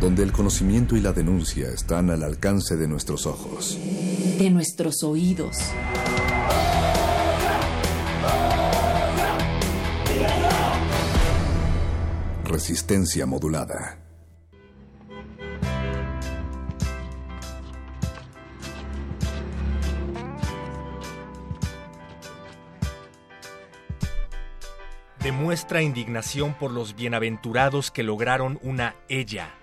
Donde el conocimiento y la denuncia están al alcance de nuestros ojos. De nuestros oídos. Resistencia modulada. Demuestra indignación por los bienaventurados que lograron una ella.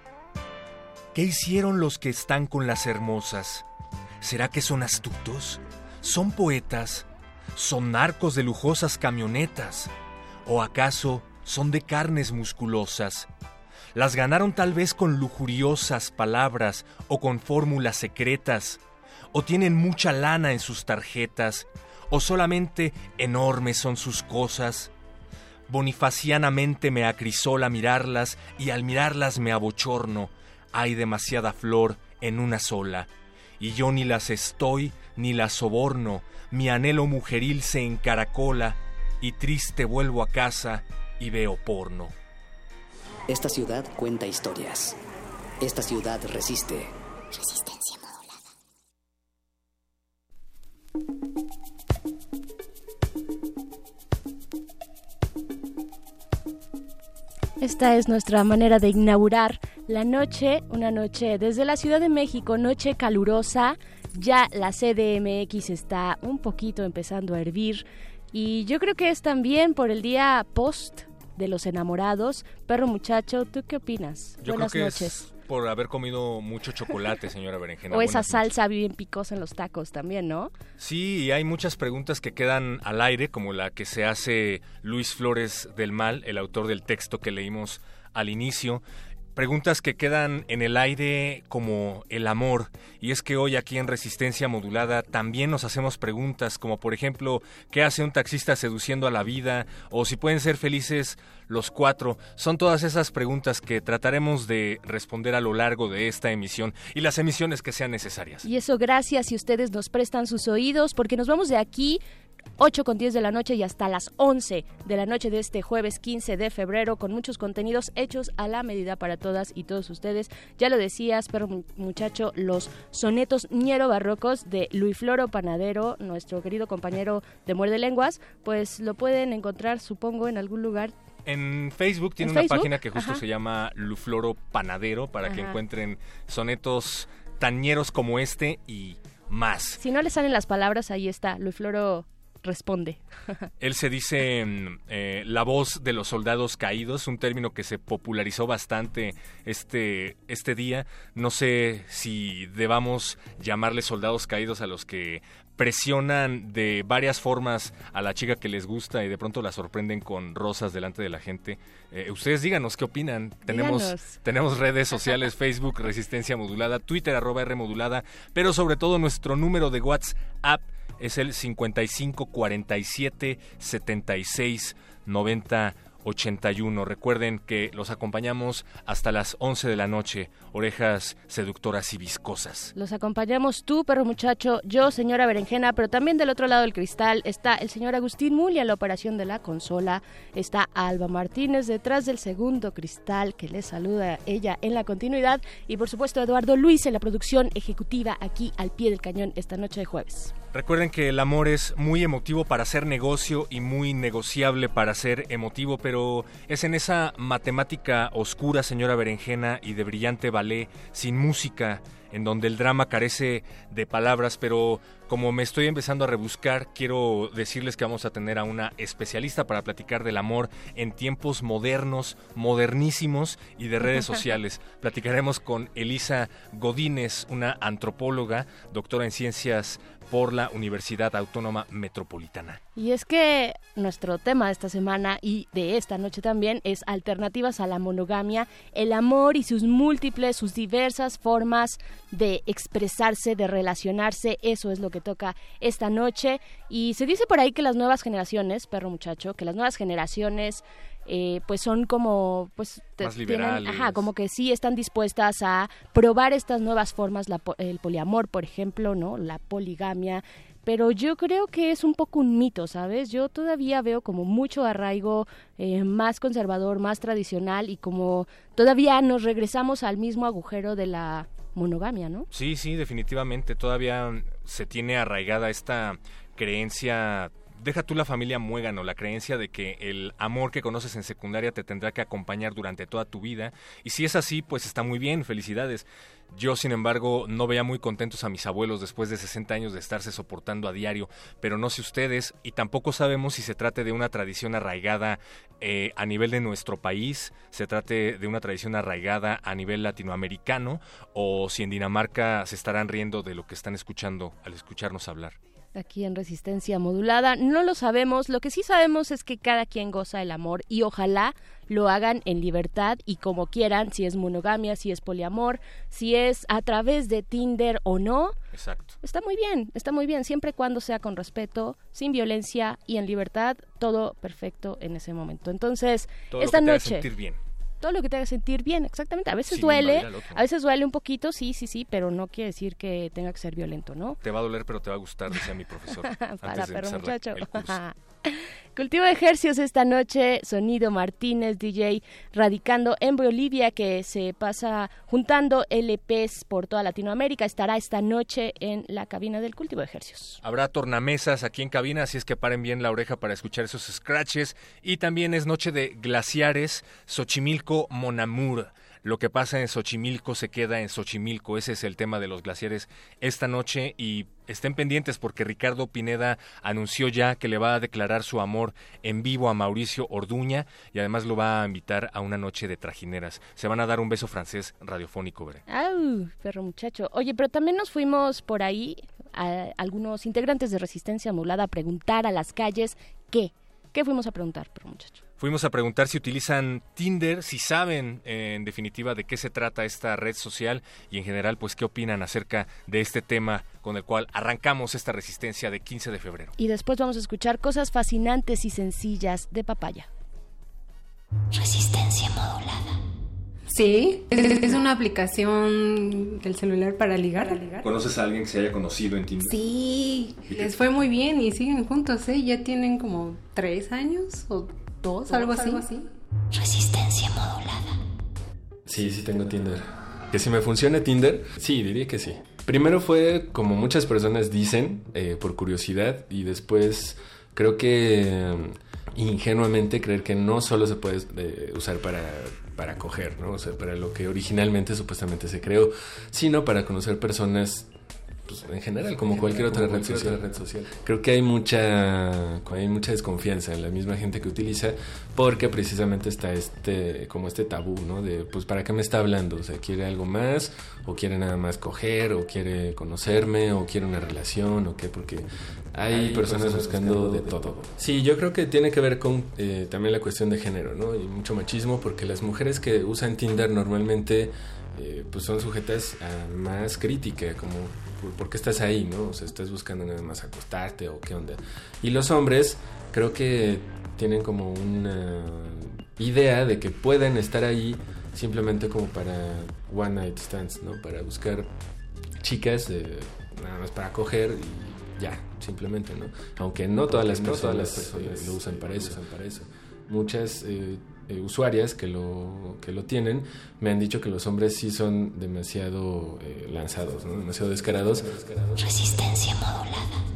¿Qué hicieron los que están con las hermosas? ¿Será que son astutos? ¿Son poetas? ¿Son narcos de lujosas camionetas? ¿O acaso son de carnes musculosas? Las ganaron tal vez con lujuriosas palabras o con fórmulas secretas, o tienen mucha lana en sus tarjetas, o solamente enormes son sus cosas. Bonifacianamente me acrisola mirarlas y al mirarlas me abochorno. Hay demasiada flor en una sola. Y yo ni las estoy ni las soborno. Mi anhelo mujeril se encaracola y triste vuelvo a casa y veo porno. Esta ciudad cuenta historias. Esta ciudad resiste. Resistencia modulada. Esta es nuestra manera de inaugurar la noche, una noche desde la Ciudad de México, noche calurosa. Ya la CDMX está un poquito empezando a hervir y yo creo que es también por el día post de los enamorados. Perro muchacho, ¿tú qué opinas? Yo Buenas creo que noches. es por haber comido mucho chocolate, señora Berenjena. O esa salsa bien picosa en los tacos también, ¿no? Sí, y hay muchas preguntas que quedan al aire, como la que se hace Luis Flores del Mal, el autor del texto que leímos al inicio. Preguntas que quedan en el aire como el amor. Y es que hoy aquí en Resistencia Modulada también nos hacemos preguntas como por ejemplo, ¿qué hace un taxista seduciendo a la vida? O si pueden ser felices los cuatro. Son todas esas preguntas que trataremos de responder a lo largo de esta emisión y las emisiones que sean necesarias. Y eso gracias si ustedes nos prestan sus oídos, porque nos vamos de aquí 8 con 10 de la noche y hasta las 11 de la noche de este jueves 15 de febrero con muchos contenidos hechos a la medida para todas y todos ustedes. Ya lo decías, pero mu- muchacho, los sonetos ñero barrocos de Luis Floro Panadero, nuestro querido compañero de Muerde Lenguas, pues lo pueden encontrar, supongo, en algún lugar. En Facebook tiene ¿En una Facebook? página que justo Ajá. se llama Lufloro Panadero para que encuentren sonetos tañeros como este y más. Si no le salen las palabras, ahí está, Luis Floro responde. Él se dice eh, la voz de los soldados caídos, un término que se popularizó bastante este, este día. No sé si debamos llamarle soldados caídos a los que presionan de varias formas a la chica que les gusta y de pronto la sorprenden con rosas delante de la gente. Eh, ustedes díganos qué opinan. Tenemos, Díganos. tenemos redes sociales, Facebook Resistencia Modulada, Twitter arroba R Modulada, pero sobre todo nuestro número de WhatsApp es el 55 47 76 90 81. Recuerden que los acompañamos hasta las 11 de la noche, orejas seductoras y viscosas. Los acompañamos tú, perro muchacho, yo, señora Berenjena, pero también del otro lado del cristal está el señor Agustín Mulia, la operación de la consola. Está Alba Martínez detrás del segundo cristal que le saluda ella en la continuidad. Y por supuesto, Eduardo Luis en la producción ejecutiva aquí al pie del cañón esta noche de jueves. Recuerden que el amor es muy emotivo para ser negocio y muy negociable para ser emotivo, pero es en esa matemática oscura, señora Berenjena, y de brillante ballet, sin música, en donde el drama carece de palabras, pero como me estoy empezando a rebuscar, quiero decirles que vamos a tener a una especialista para platicar del amor en tiempos modernos, modernísimos y de redes sociales. Platicaremos con Elisa Godínez, una antropóloga, doctora en ciencias por la Universidad Autónoma Metropolitana. Y es que nuestro tema de esta semana y de esta noche también es alternativas a la monogamia, el amor y sus múltiples, sus diversas formas de expresarse, de relacionarse, eso es lo que toca esta noche. Y se dice por ahí que las nuevas generaciones, perro muchacho, que las nuevas generaciones eh, pues son como pues Más ajá, como que sí están dispuestas a probar estas nuevas formas la el poliamor por ejemplo no la poligamia pero yo creo que es un poco un mito, ¿sabes? Yo todavía veo como mucho arraigo eh, más conservador, más tradicional y como todavía nos regresamos al mismo agujero de la monogamia, ¿no? Sí, sí, definitivamente. Todavía se tiene arraigada esta creencia. Deja tú la familia muégano, la creencia de que el amor que conoces en secundaria te tendrá que acompañar durante toda tu vida. Y si es así, pues está muy bien, felicidades. Yo, sin embargo, no veía muy contentos a mis abuelos después de 60 años de estarse soportando a diario, pero no sé ustedes, y tampoco sabemos si se trate de una tradición arraigada eh, a nivel de nuestro país, se trate de una tradición arraigada a nivel latinoamericano, o si en Dinamarca se estarán riendo de lo que están escuchando al escucharnos hablar. Aquí en Resistencia Modulada. No lo sabemos, lo que sí sabemos es que cada quien goza el amor y ojalá lo hagan en libertad y como quieran, si es monogamia, si es poliamor, si es a través de Tinder o no. Exacto. Está muy bien, está muy bien, siempre y cuando sea con respeto, sin violencia y en libertad, todo perfecto en ese momento. Entonces, Todo esta lo que te haga noche sentir bien. Todo lo que te haga sentir bien, exactamente. A veces duele, a veces duele un poquito, sí, sí, sí, pero no quiere decir que tenga que ser violento, ¿no? Te va a doler, pero te va a gustar, decía mi profesor. Para antes de muchacho. el curso. Cultivo de ejercicios esta noche, Sonido Martínez, DJ, radicando en Bolivia, que se pasa juntando LPs por toda Latinoamérica. Estará esta noche en la cabina del cultivo de ejercicios. Habrá tornamesas aquí en cabina, así es que paren bien la oreja para escuchar esos scratches. Y también es noche de glaciares, Xochimilco, Monamur. Lo que pasa en Xochimilco se queda en Xochimilco. Ese es el tema de los glaciares esta noche. Y estén pendientes porque Ricardo Pineda anunció ya que le va a declarar su amor en vivo a Mauricio Orduña y además lo va a invitar a una noche de trajineras. Se van a dar un beso francés radiofónico, Bere. ¡Au! Perro muchacho. Oye, pero también nos fuimos por ahí, a algunos integrantes de Resistencia Modulada, a preguntar a las calles qué. ¿Qué fuimos a preguntar, perro muchacho? Fuimos a preguntar si utilizan Tinder, si saben eh, en definitiva de qué se trata esta red social y en general pues qué opinan acerca de este tema con el cual arrancamos esta resistencia de 15 de febrero. Y después vamos a escuchar cosas fascinantes y sencillas de papaya. Resistencia modulada. Sí, es es una aplicación del celular para ligar. ¿Conoces a alguien que se haya conocido en Tinder? Sí, les fue muy bien y siguen juntos, ¿eh? Ya tienen como tres años o dos, algo así. Resistencia modulada. Sí, sí tengo Tinder. ¿Que si me funciona Tinder? Sí, diría que sí. Primero fue como muchas personas dicen, eh, por curiosidad, y después creo que eh, ingenuamente creer que no solo se puede eh, usar para, para coger, ¿no? O sea, para lo que originalmente supuestamente se creó, sino para conocer personas pues, en general, como cualquier otra red social. red social. Creo que hay mucha, hay mucha desconfianza en la misma gente que utiliza, porque precisamente está este, como este tabú, ¿no? De, pues, ¿para qué me está hablando? O sea, ¿quiere algo más? ¿O quiere nada más coger? ¿O quiere conocerme? ¿O quiere una relación? ¿O qué? Porque hay, personas, buscando, de todo. Sí, yo creo que tiene que ver con eh, también la cuestión de género, ¿no? Y mucho machismo, porque las mujeres que usan Tinder normalmente eh, pues son sujetas a más crítica, como ¿por, qué estás ahí? ¿no? O sea, estás buscando nada más acostarte o qué onda. Y los hombres creo que tienen como una idea de que pueden estar ahí simplemente como para one night stands, ¿no? Para buscar chicas eh, nada más para coger y ya, simplemente, ¿no? Aunque no todas las no personas, todas las personas, personas, lo usan para eso. usan para eso. Muchas eh, usuarias que lo, que lo tienen me han dicho que los hombres sí son demasiado eh, lanzados, demasiado descarados. Resistencia modulada.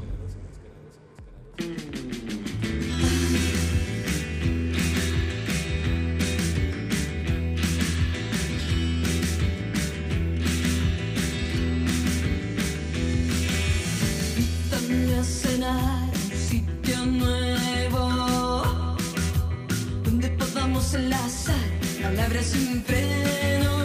Podamos enlazar palabras sin freno.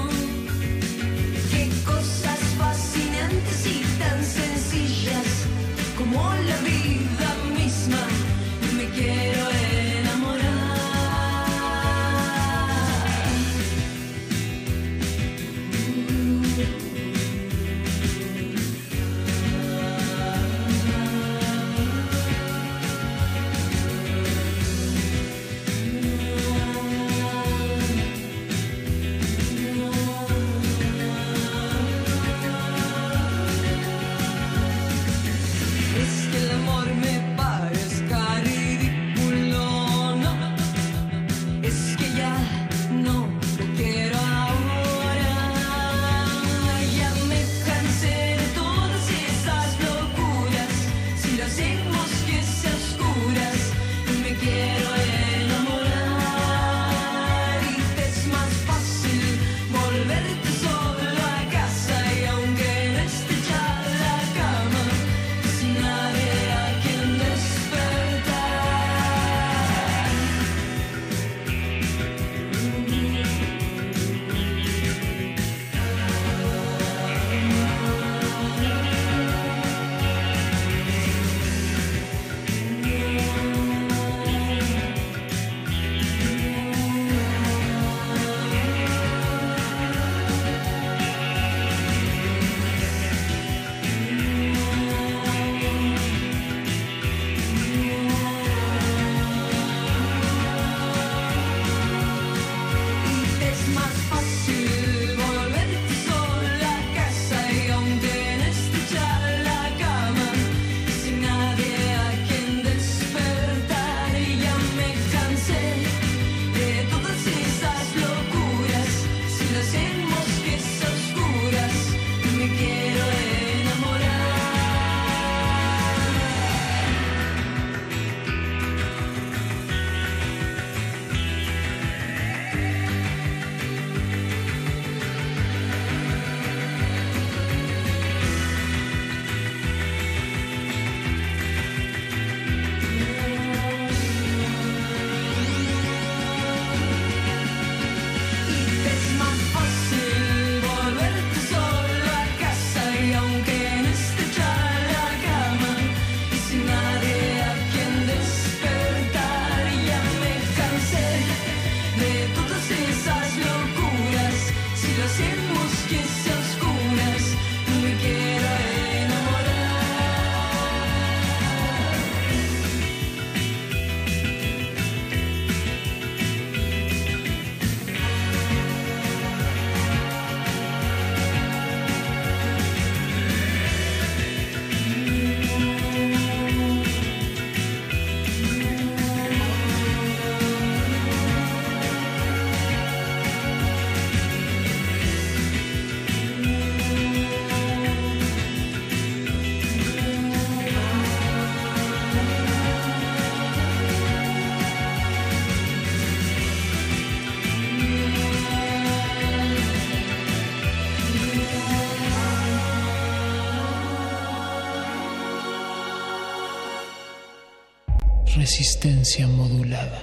Resistencia modulada.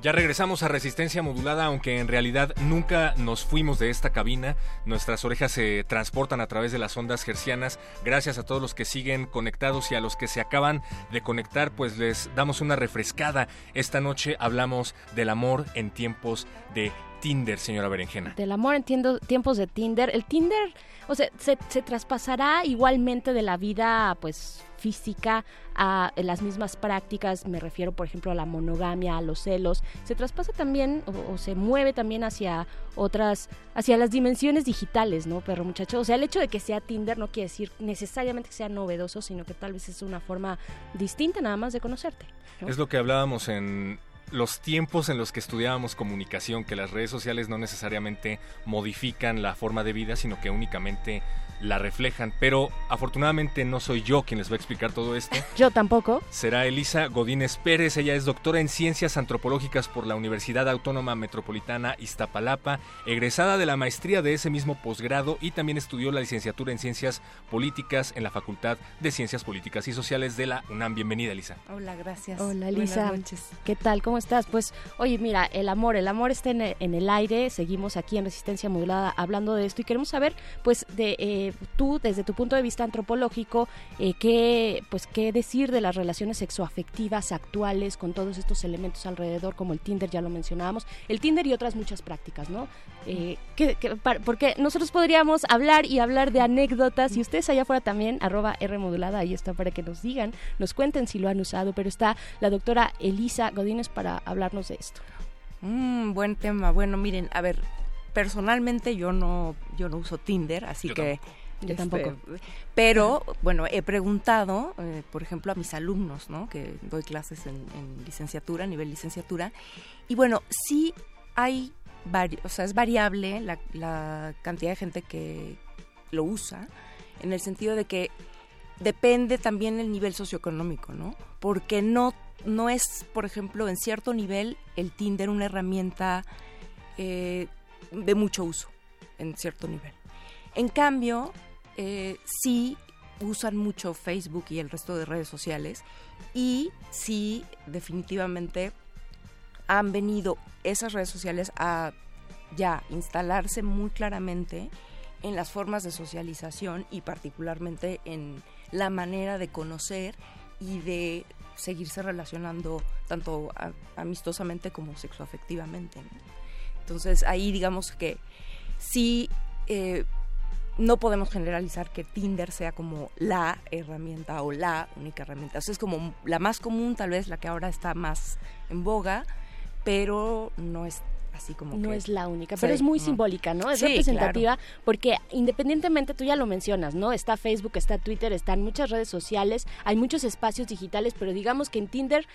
Ya regresamos a Resistencia Modulada, aunque en realidad nunca nos fuimos de esta cabina. Nuestras orejas se transportan a través de las ondas hercianas. Gracias a todos los que siguen conectados y a los que se acaban de conectar, pues les damos una refrescada. Esta noche hablamos del amor en tiempos de Tinder, señora Berenjena. Del amor en tiendo- tiempos de Tinder. El Tinder, o sea, se, se traspasará igualmente de la vida, pues, física a las mismas prácticas, me refiero por ejemplo a la monogamia, a los celos, se traspasa también o, o se mueve también hacia otras, hacia las dimensiones digitales, ¿no, perro muchacho? O sea, el hecho de que sea Tinder no quiere decir necesariamente que sea novedoso, sino que tal vez es una forma distinta nada más de conocerte. ¿no? Es lo que hablábamos en los tiempos en los que estudiábamos comunicación, que las redes sociales no necesariamente modifican la forma de vida, sino que únicamente la reflejan, pero afortunadamente no soy yo quien les va a explicar todo esto. Yo tampoco. Será Elisa Godínez Pérez, ella es doctora en Ciencias Antropológicas por la Universidad Autónoma Metropolitana Iztapalapa, egresada de la maestría de ese mismo posgrado y también estudió la licenciatura en Ciencias Políticas en la Facultad de Ciencias Políticas y Sociales de la UNAM. Bienvenida, Elisa. Hola, gracias. Hola, Elisa. Buenas noches. ¿Qué tal? ¿Cómo estás? Pues, oye, mira, el amor, el amor está en el, aire. Seguimos aquí en Resistencia Modulada hablando de esto y queremos saber, pues, de eh, tú, desde tu punto de vista antropológico, eh, qué, pues, qué decir de las relaciones sexoafectivas actuales con todos estos elementos alrededor, como el Tinder, ya lo mencionábamos, el Tinder y otras muchas prácticas, ¿no? Eh, que- que- porque nosotros podríamos hablar y hablar de anécdotas y ustedes allá afuera también, arroba R modulada, ahí está para que nos digan, nos cuenten si lo han usado, pero está la doctora Elisa Godínez para hablarnos de esto. Mm, buen tema. Bueno, miren, a ver, personalmente yo no, yo no uso Tinder, así Yo que tampoco. Yo este, tampoco. Pero, bueno, he preguntado, eh, por ejemplo, a mis alumnos, ¿no? Que doy clases en, en licenciatura, a nivel licenciatura. Y bueno, sí hay, vari- o sea, es variable la, la cantidad de gente que lo usa, en el sentido de que depende también el nivel socioeconómico, ¿no? Porque no, no es, por ejemplo, en cierto nivel el Tinder una herramienta eh, de mucho uso, en cierto nivel. En cambio, eh, sí usan mucho Facebook y el resto de redes sociales y sí definitivamente han venido esas redes sociales a ya instalarse muy claramente en las formas de socialización y particularmente en la manera de conocer y de seguirse relacionando tanto amistosamente como sexoafectivamente. Entonces ahí digamos que sí eh, no podemos generalizar que Tinder sea como la herramienta o la única herramienta. O sea, es como la más común, tal vez la que ahora está más en boga, pero no es así como No que- es la única, Sí, pero es muy no. simbólica, ¿no? Es Sí, representativa porque independientemente, tú ya lo mencionas, ¿no? Está Facebook, está Twitter, están muchas redes sociales, hay muchos espacios digitales, pero digamos que en Tinder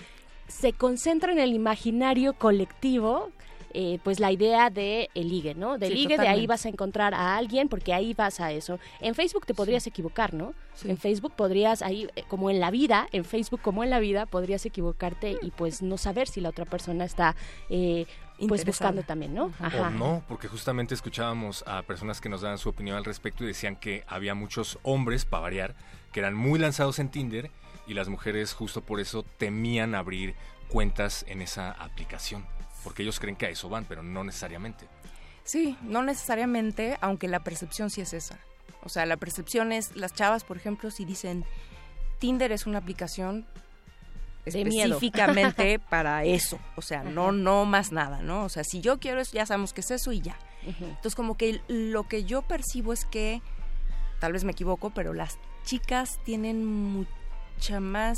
se concentra en el imaginario colectivo. Eh, pues la idea de el ligue, ¿no? De Sí, ligue, de ahí vas a encontrar a alguien porque ahí vas a eso. En Facebook te podrías equivocar, ¿no? En Facebook podrías, ahí, eh, como en la vida, en Facebook como en la vida, podrías equivocarte y pues no saber si la otra persona está eh, pues buscando también, ¿no? O no, porque justamente escuchábamos a personas que nos daban su opinión al respecto y decían que había muchos hombres, para variar, que eran muy lanzados en Tinder y las mujeres justo por eso temían abrir cuentas en esa aplicación, porque ellos creen que a eso van, pero no necesariamente. Sí, no necesariamente, aunque la percepción sí es esa. O sea, la percepción es, las chavas, por ejemplo, si dicen, Tinder es una aplicación específicamente para eso. O sea, no, no más nada, ¿no? O sea, si yo quiero eso, ya sabemos que es eso y ya. Entonces, como que lo que yo percibo es que, tal vez me equivoco, pero las chicas tienen mucha más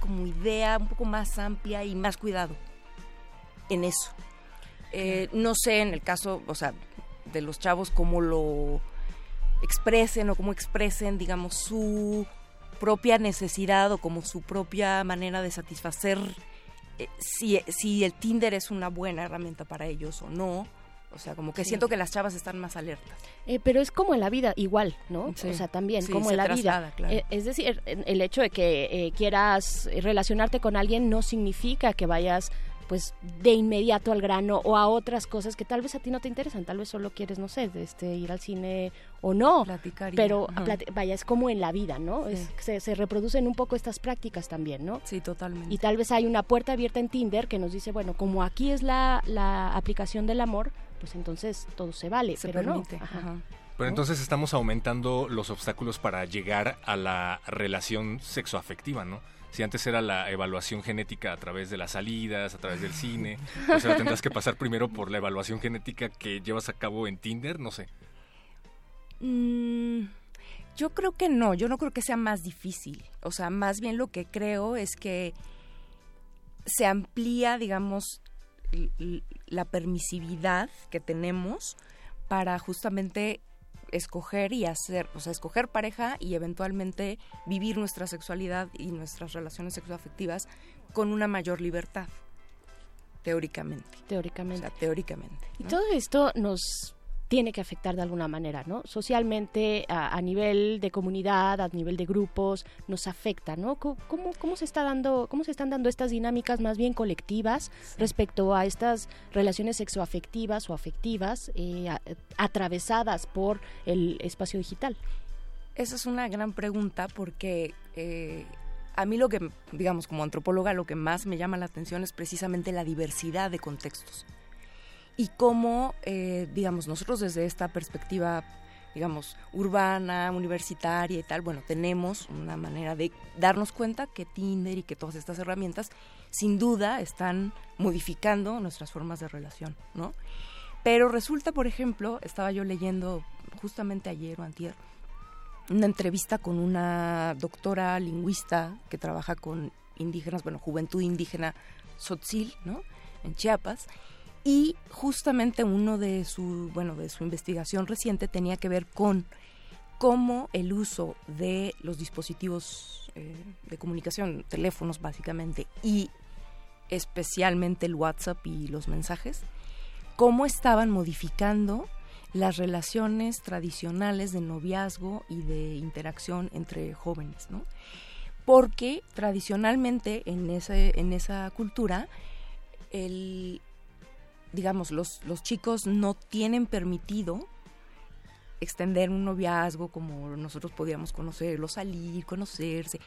como idea, un poco más amplia y más cuidado en eso. Eh, no sé en el caso, o sea, de los chavos cómo lo expresen o cómo expresen, digamos, su propia necesidad o como su propia manera de satisfacer eh, si, si el Tinder es una buena herramienta para ellos o no. O sea, como que Sí. siento que las chavas están más alertas. Eh, pero es como en la vida, igual, ¿no? Sí. O sea, también, Sí, como se en la traslada, vida. claro. Eh, es decir, el hecho de que eh, quieras relacionarte con alguien no significa que vayas pues de inmediato al grano o a otras cosas que tal vez a ti no te interesan, tal vez solo quieres, no sé, de este, ir al cine o no, Platicar y- pero plati- vaya, es como en la vida, ¿no? Sí. Es- se, se reproducen un poco estas prácticas también, ¿no? Sí, totalmente. Y tal vez hay una puerta abierta en Tinder que nos dice, bueno, como aquí es la, la aplicación del amor, pues entonces todo se vale, Se pero permite. no. Ajá. ajá. Pero entonces estamos aumentando los obstáculos para llegar a la relación sexoafectiva, ¿no? Si antes era la evaluación genética a través de las salidas, a través del cine, pues ahora tendrás que pasar primero por la evaluación genética que llevas a cabo en Tinder, no sé. Mm, yo creo que no, yo no creo que sea más difícil. O sea, más bien lo que creo es que se amplía, digamos, la permisividad que tenemos para justamente escoger y hacer, o sea, escoger pareja y eventualmente vivir nuestra sexualidad y nuestras relaciones sexoafectivas con una mayor libertad, teóricamente. Teóricamente. O sea, teóricamente. Y todo esto nos tiene que afectar de alguna manera, ¿no? Socialmente, a, a nivel de comunidad, a nivel de grupos, nos afecta, ¿no? ¿Cómo, cómo se está dando, cómo se están dando estas dinámicas más bien colectivas respecto a estas relaciones sexoafectivas o afectivas eh, a- atravesadas por el espacio digital? Esa es una gran pregunta porque eh, a mí lo que, digamos, como antropóloga, lo que más me llama la atención es precisamente la diversidad de contextos. Y cómo, eh, digamos, nosotros desde esta perspectiva, digamos, urbana, universitaria y tal, bueno, tenemos una manera de darnos cuenta que Tinder y que todas estas herramientas, sin duda, están modificando nuestras formas de relación, ¿no? Pero resulta, por ejemplo, estaba yo leyendo justamente ayer o antier, una entrevista con una doctora lingüista que trabaja con indígenas, bueno, juventud indígena Tzotzil, ¿no? En Chiapas. Y justamente uno de su, bueno, de su investigación reciente tenía que ver con cómo el uso de los dispositivos eh, de comunicación, teléfonos básicamente, y especialmente el WhatsApp y los mensajes, cómo estaban modificando las relaciones tradicionales de noviazgo y de interacción entre jóvenes, ¿no? Porque tradicionalmente en ese, en esa cultura, el, digamos, los, los chicos no tienen permitido extender un noviazgo como nosotros podíamos conocerlo, salir, conocerse.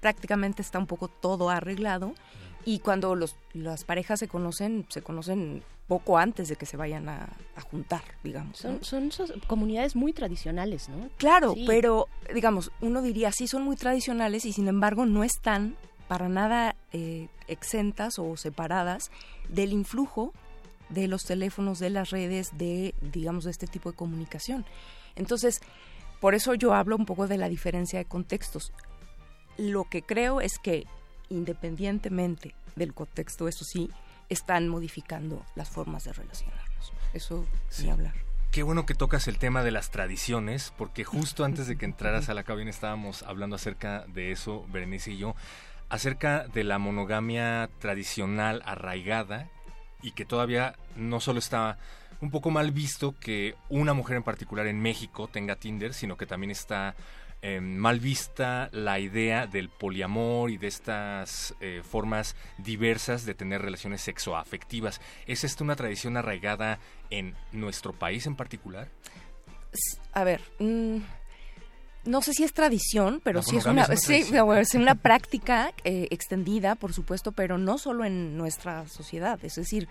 Prácticamente está un poco todo arreglado y cuando los, las parejas se conocen, se conocen poco antes de que se vayan a, a juntar, digamos. Son, ¿no? son comunidades muy tradicionales, ¿no? Claro, Sí. pero digamos, uno diría, sí son muy tradicionales y sin embargo no están para nada eh, exentas o separadas del influjo de los teléfonos, de las redes, de, digamos, de este tipo de comunicación. Entonces, por eso yo hablo un poco de la diferencia de contextos. Lo que creo es que, independientemente del contexto, eso sí, están modificando las formas de relacionarnos. Eso Sí. ni hablar. Qué bueno que tocas el tema de las tradiciones, porque justo antes de que entraras a la cabina estábamos hablando acerca de eso, Berenice y yo, acerca de la monogamia tradicional arraigada y que todavía no solo está un poco mal visto que una mujer en particular en México tenga Tinder, sino que también está eh, mal vista la idea del poliamor y de estas eh, formas diversas de tener relaciones sexoafectivas. ¿Es esta una tradición arraigada en nuestro país en particular? A ver, mm, no sé si es tradición, pero sí es una, sí, es una práctica eh, extendida, por supuesto, pero no solo en nuestra sociedad. Es decir,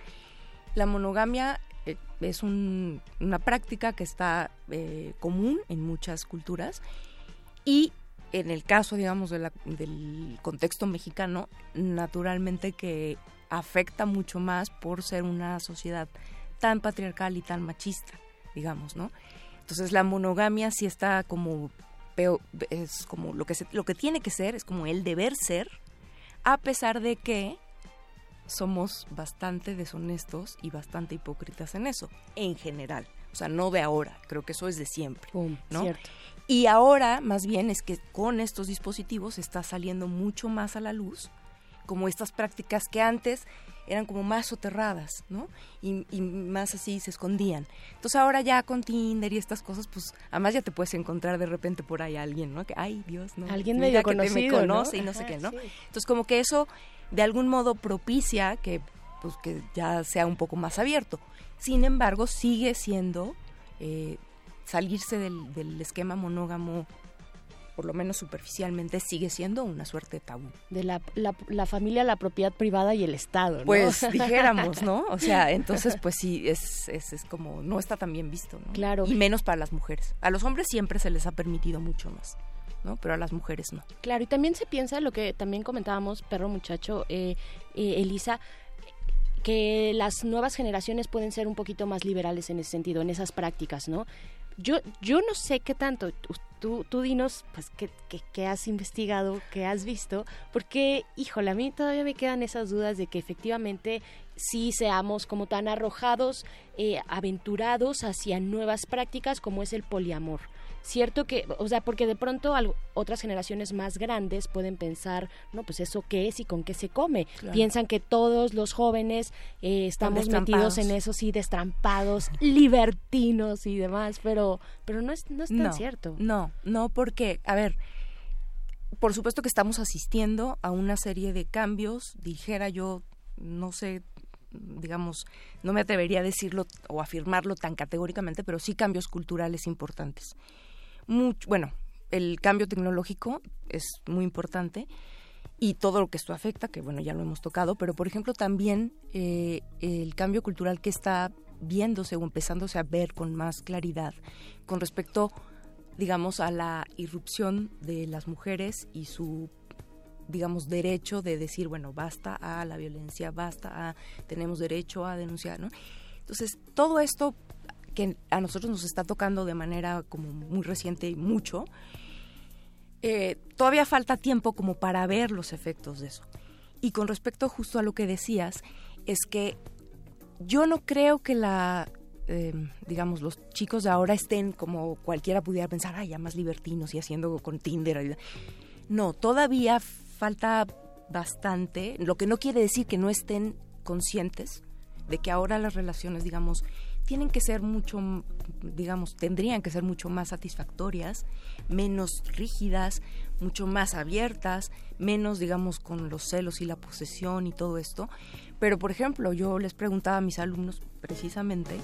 la monogamia eh, es un- una práctica que está eh, común en muchas culturas y en el caso, digamos, de la- del contexto mexicano, naturalmente que afecta mucho más por ser una sociedad tan patriarcal y tan machista, digamos, ¿no? Entonces la monogamia sí está como es como lo que se- lo que tiene que ser es como el deber ser, a pesar de que somos bastante deshonestos y bastante hipócritas en eso, en general. O sea, no de ahora, creo que eso es de siempre, ¿no? cierto. Y ahora, más bien, es que con estos dispositivos está saliendo mucho más a la luz, como estas prácticas que antes eran como más soterradas, ¿no? Y, y más así se escondían. Entonces ahora ya con Tinder y estas cosas, pues además ya te puedes encontrar de repente por ahí a alguien, ¿no? Que, ay, Dios, ¿no? Alguien medio que te me conocido, ¿no? conoce y no sé qué, ¿no? sí. Entonces como que eso de algún modo propicia que pues que ya sea un poco más abierto. Sin embargo, sigue siendo eh, salirse del, del esquema monógamo, por lo menos superficialmente, sigue siendo una suerte de tabú. De la, la, la familia, la propiedad privada y el Estado, ¿no? Pues dijéramos, ¿no? O sea, entonces pues sí, es, es, es como, no está tan bien visto, ¿no? Claro. Y menos para las mujeres. A los hombres siempre se les ha permitido mucho más, ¿no? Pero a las mujeres no. Claro, y también se piensa lo que también comentábamos, perro muchacho, eh, eh, Elisa, que las nuevas generaciones pueden ser un poquito más liberales en ese sentido, en esas prácticas, ¿no? Yo, yo no sé qué tanto, tú- tú, dinos, pues, qué, qué- qué has investigado, qué has visto, porque, híjole, a mí todavía me quedan esas dudas de que efectivamente sí seamos como tan arrojados, eh, aventurados hacia nuevas prácticas como es el poliamor. Cierto que, o sea, porque de pronto otras generaciones más grandes pueden pensar, no, pues eso qué es y con qué se come. Claro. Piensan que todos los jóvenes eh, estamos metidos en eso, sí, destrampados, libertinos y demás, pero, pero no es, no es tan no, cierto. No, no, porque, a ver, por supuesto que estamos asistiendo a una serie de cambios, dijera yo, no sé, digamos, no me atrevería a decirlo o afirmarlo tan categóricamente, pero sí cambios culturales importantes. Much- bueno, el cambio tecnológico es muy importante y todo lo que esto afecta, que bueno, ya lo hemos tocado, pero por ejemplo también eh, el cambio cultural que está viéndose o empezándose a ver con más claridad con respecto, digamos, a la irrupción de las mujeres y su digamos, derecho de decir, bueno, basta a la violencia, basta a, tenemos derecho a denunciar, ¿no? Entonces, todo esto que a nosotros nos está tocando de manera como muy reciente y mucho, eh, todavía falta tiempo como para ver los efectos de eso. Y con respecto justo a lo que decías, es que yo no creo que la, eh, digamos, los chicos de ahora estén como cualquiera pudiera pensar, ay, ya más libertinos y haciendo con Tinder. No, todavía falta bastante, lo que no quiere decir que no estén conscientes de que ahora las relaciones, digamos, tienen que ser mucho, digamos, tendrían que ser mucho más satisfactorias, menos rígidas, mucho más abiertas, menos, digamos, con los celos y la posesión y todo esto. Pero, por ejemplo, yo les preguntaba a mis alumnos precisamente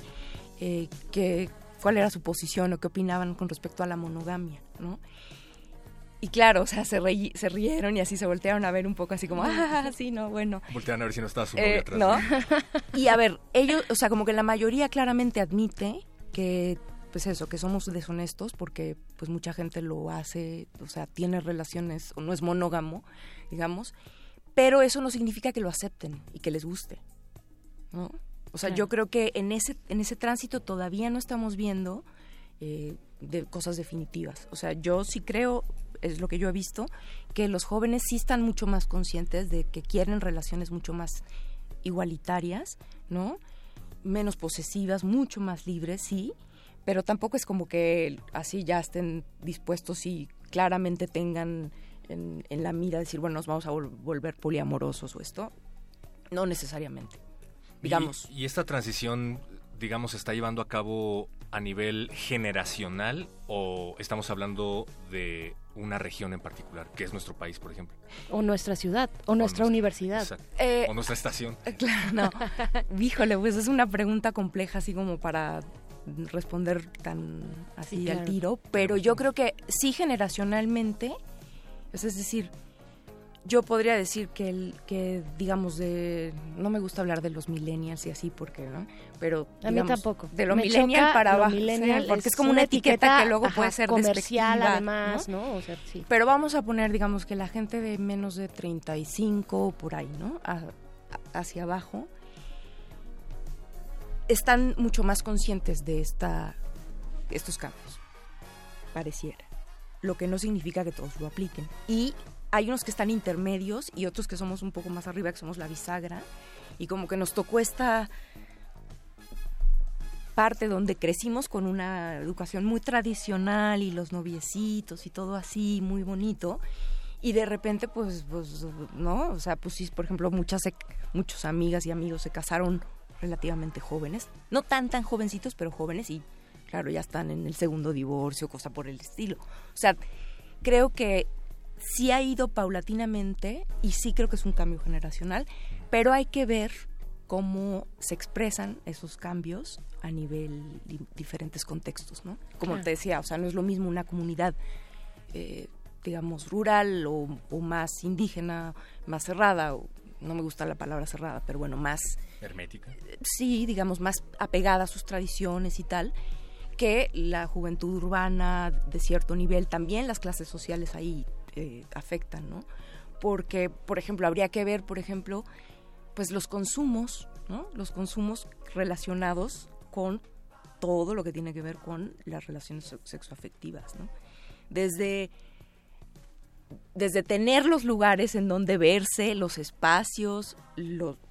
eh, cuál era su posición o qué opinaban con respecto a la monogamia, ¿no? Y claro, o sea, se, reí- se rieron y así se voltearon a ver un poco así como, ah, sí, no, bueno. Voltean a ver si no está su Eh, novia atrás. ¿no? Y a ver, ellos, o sea, como que la mayoría claramente admite que, pues eso, que somos deshonestos porque pues mucha gente lo hace, o sea, tiene relaciones o no es monógamo, digamos, pero eso no significa que lo acepten y que les guste, ¿no? O sea, Claro. yo creo que en ese, en ese tránsito todavía no estamos viendo eh, de cosas definitivas. O sea, yo sí creo, es lo que yo he visto, que los jóvenes sí están mucho más conscientes de que quieren relaciones mucho más igualitarias, ¿no? Menos posesivas, mucho más libres, sí, pero tampoco es como que así ya estén dispuestos y claramente tengan en, en la mira decir, bueno, nos vamos a vol- volver poliamorosos o esto. No necesariamente. Digamos. Y, y esta transición, digamos, se está llevando a cabo a nivel generacional o estamos hablando de una región en particular, que es nuestro país, por ejemplo. O nuestra ciudad, o nuestra universidad. Exacto. Eh, o nuestra estación. Claro, no. Híjole, pues es una pregunta compleja así como para responder tan así Sí, al tiro, pero yo creo que sí generacionalmente, es decir, yo podría decir que el que digamos de no me gusta hablar de los millennials y así porque, ¿no? Pero A mí tampoco. de lo Me millennial para lo abajo, millennial, sí, porque es, es como una etiqueta, etiqueta, que luego ajá, puede ser comercial, además, ¿no? O sea, sí. Pero vamos a poner, digamos, que la gente de menos de 35 por ahí, ¿no? A- hacia abajo, están mucho más conscientes de esta, estos cambios, pareciera. Lo que no significa que todos lo apliquen. Y hay unos que están intermedios y otros que somos un poco más arriba, que somos la bisagra. Y como que nos tocó esta parte donde crecimos con una educación muy tradicional y los noviecitos y todo así, muy bonito. Y de repente, pues, pues ¿no? O sea, pues sí, por ejemplo, muchas, muchos amigas y amigos se casaron relativamente jóvenes. No tan, tan jovencitos, pero jóvenes y, claro, ya están en el segundo divorcio, cosa por el estilo. O sea, creo que sí ha ido paulatinamente y sí creo que es un cambio generacional, pero hay que ver cómo se expresan esos cambios a nivel di- diferentes contextos, ¿no? Como Claro. te decía, o sea, no es lo mismo una comunidad, eh, digamos, rural o, o más indígena, más cerrada, o, no me gusta la palabra cerrada, pero bueno, más Hermética. sí, digamos, más apegada a sus tradiciones y tal, que la juventud urbana de cierto nivel, también las clases sociales ahí eh, afectan, ¿no? Porque, por ejemplo, habría que ver, por ejemplo, pues los consumos, ¿no? Los consumos relacionados con todo lo que tiene que ver con las relaciones se- sexoafectivas, ¿no? Desde desde tener los lugares en donde verse, los espacios,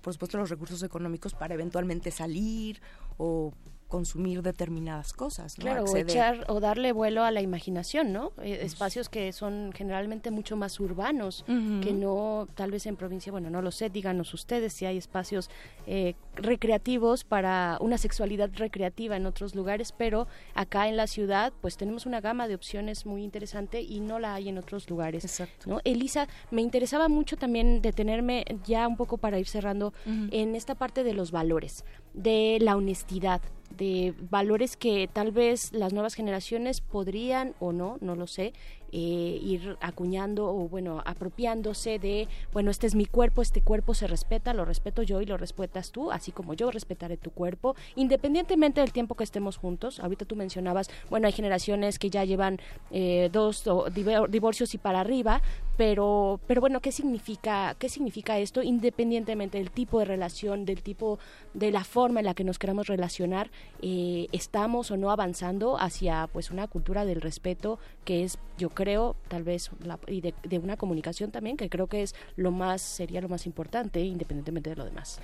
por supuesto los recursos económicos para eventualmente salir o consumir determinadas cosas, ¿no? Claro, o echar o darle vuelo a la imaginación, ¿no? Eh, espacios que son generalmente mucho más urbanos, que no, tal vez en provincia, bueno, no lo sé, díganos ustedes si hay espacios eh, recreativos para una sexualidad recreativa en otros lugares, pero acá en la ciudad, pues tenemos una gama de opciones muy interesante y no la hay en otros lugares. Exacto. ¿no? Elisa, me interesaba mucho también detenerme ya un poco para ir cerrando en esta parte de los valores, de la honestidad, de valores que tal vez las nuevas generaciones podrían o no, no lo sé, eh, ir acuñando o bueno, apropiándose de, bueno, este es mi cuerpo, este cuerpo se respeta, lo respeto yo y lo respetas tú, así como yo respetaré tu cuerpo, independientemente del tiempo que estemos juntos. Ahorita tú mencionabas, bueno, hay generaciones que ya llevan eh, dos o divorcios y para arriba, pero, pero bueno, ¿qué significa, qué significa esto? Independientemente del tipo de relación, del tipo, de la forma en la que nos queramos relacionar, eh, estamos o no avanzando hacia pues una cultura del respeto que es, yo creo, tal vez, la- y de, una comunicación también, que creo que es lo más, sería lo más importante, independientemente de lo demás.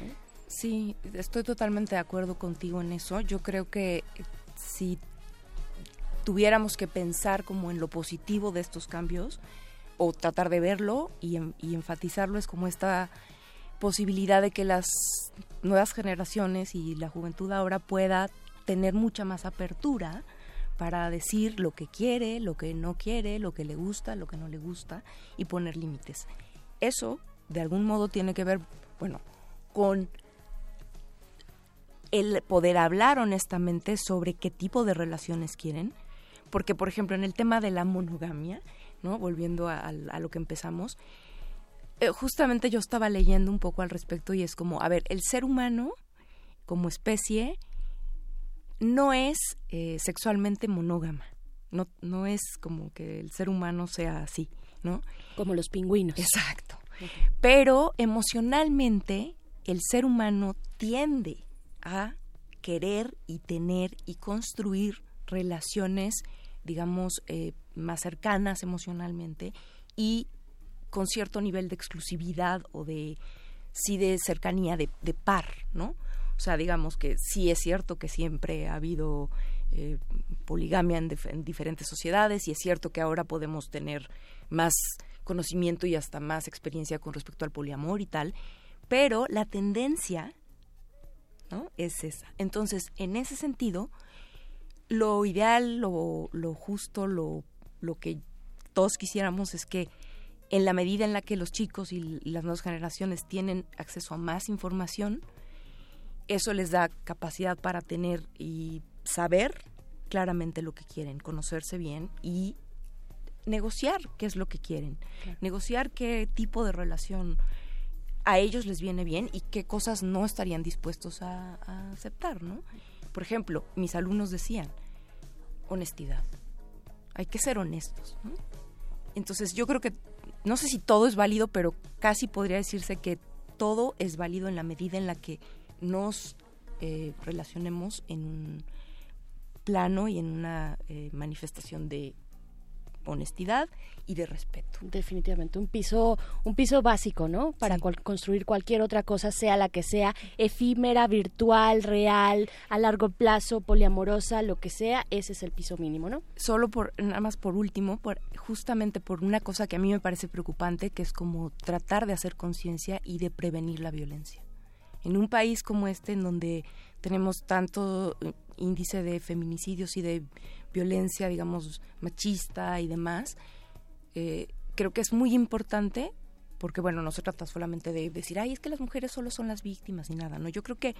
Sí, estoy totalmente de acuerdo contigo en eso. Yo creo que eh, si tuviéramos que pensar como en lo positivo de estos cambios o tratar de verlo y, y enfatizarlo es como esta posibilidad de que las nuevas generaciones y la juventud ahora pueda tener mucha más apertura para decir lo que quiere, lo que no quiere, lo que le gusta, lo que no le gusta y poner límites. Eso, de algún modo, tiene que ver, bueno, con el poder hablar honestamente sobre qué tipo de relaciones quieren. Porque, por ejemplo, en el tema de la monogamia, ¿no? Volviendo a, lo que empezamos, eh, justamente yo estaba leyendo un poco al respecto y es como, a ver, el ser humano como especie no es eh, sexualmente monógama. No, no es como que el ser humano sea así, ¿no? Como los pingüinos. Exacto. Pero emocionalmente el ser humano tiende a querer y tener y construir relaciones, digamos, eh, más cercanas emocionalmente y con cierto nivel de exclusividad o de, sí, de cercanía, de, de par, ¿no? O sea, digamos que sí es cierto que siempre ha habido eh, poligamia en, dif- en diferentes sociedades y es cierto que ahora podemos tener más conocimiento y hasta más experiencia con respecto al poliamor y tal, pero la tendencia ¿no? es esa. Entonces, en ese sentido, lo ideal, lo, lo justo, lo, lo que todos quisiéramos es que en la medida en la que los chicos y las nuevas generaciones tienen acceso a más información, eso les da capacidad para tener y saber claramente lo que quieren, conocerse bien y negociar qué es lo que quieren, negociar qué tipo de relación a ellos les viene bien y qué cosas no estarían dispuestos a, a aceptar, ¿no? Por ejemplo, mis alumnos decían, honestidad, hay que ser honestos, ¿no? Entonces yo creo que, no sé si todo es válido, pero casi podría decirse que todo es válido en la medida en la que nos eh, relacionemos en un plano y en una eh, manifestación de honestidad y de respeto. Definitivamente, un piso, un piso básico, ¿no? Para cual- construir cualquier otra cosa, sea la que sea, efímera, virtual, real, a largo plazo, poliamorosa, lo que sea, ese es el piso mínimo, ¿no? Solo por, nada más por último, por, justamente por una cosa que a mí me parece preocupante, que es como tratar de hacer conciencia y de prevenir la violencia. En un país como este, en donde tenemos tanto eh, índice de feminicidios y de violencia, digamos, machista y demás, eh, creo que es muy importante, porque bueno, no se trata solamente de decir, ay, es que las mujeres solo son las víctimas y nada, ¿no? Yo creo que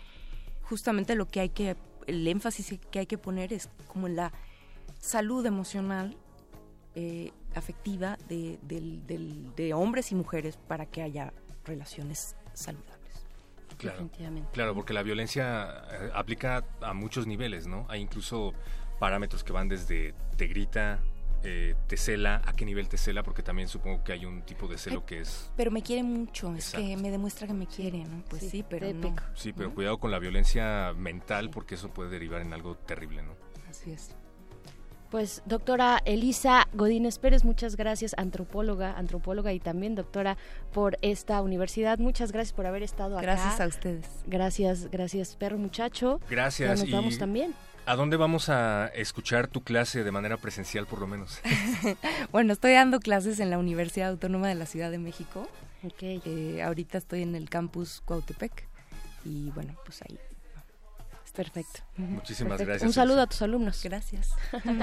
justamente lo que hay que, el énfasis que hay que poner es como la salud emocional, eh, afectiva de hombres y mujeres para que haya relaciones saludables. Claro, Definitivamente. claro, porque la violencia eh, aplica a muchos niveles, ¿no? Hay incluso parámetros que van desde te grita, eh, te cela, a qué nivel te cela, porque también supongo que hay un tipo de celo que es... Pero me quiere mucho, es que me demuestra que me quiere, ¿no? Pues sí, pero no. Sí, pero cuidado con la violencia mental porque eso puede derivar en algo terrible, ¿no? Así es. Pues doctora Elisa Godínez Pérez, muchas gracias, antropóloga, antropóloga y también doctora por esta universidad. Muchas gracias por haber estado acá. Gracias a ustedes. Gracias, gracias, perro muchacho. Gracias. Ya nos y vamos también. ¿A dónde vamos a escuchar tu clase de manera presencial, por lo menos? Bueno, estoy dando clases en la Universidad Autónoma de la Ciudad de México. Ok. Eh, ahorita estoy en el campus Cuautepec y bueno, pues ahí. Perfecto. Muchísimas Perfecto. gracias. Un saludo a tus alumnos. Gracias.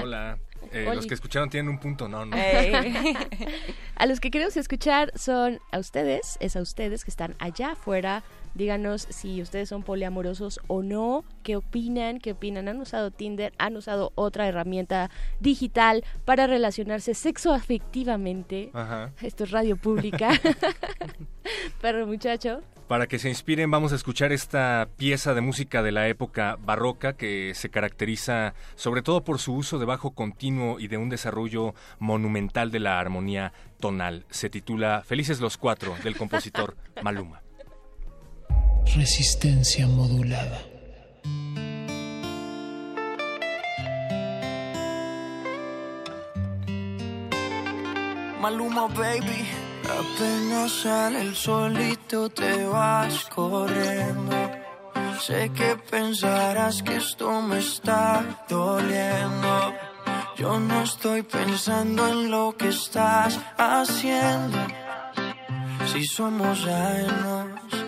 Hola. Eh, los que escucharon tienen un punto, no, no. A los que queremos escuchar son a ustedes, es a ustedes que están allá afuera. Díganos si ustedes son poliamorosos o no, qué opinan, qué opinan. ¿Han usado Tinder? ¿Han usado otra herramienta digital para relacionarse sexoafectivamente? Ajá. Esto es radio pública. Perro muchacho. Para que se inspiren, vamos a escuchar esta pieza de música de la época barroca que se caracteriza sobre todo por su uso de bajo continuo y de un desarrollo monumental de la armonía tonal. Se titula Felices los Cuatro del compositor Maluma. Resistencia modulada. Maluma, baby. Apenas sale el solito te vas corriendo. Sé que pensarás que esto me está doliendo. Yo no estoy pensando en lo que estás haciendo. Si somos ajenos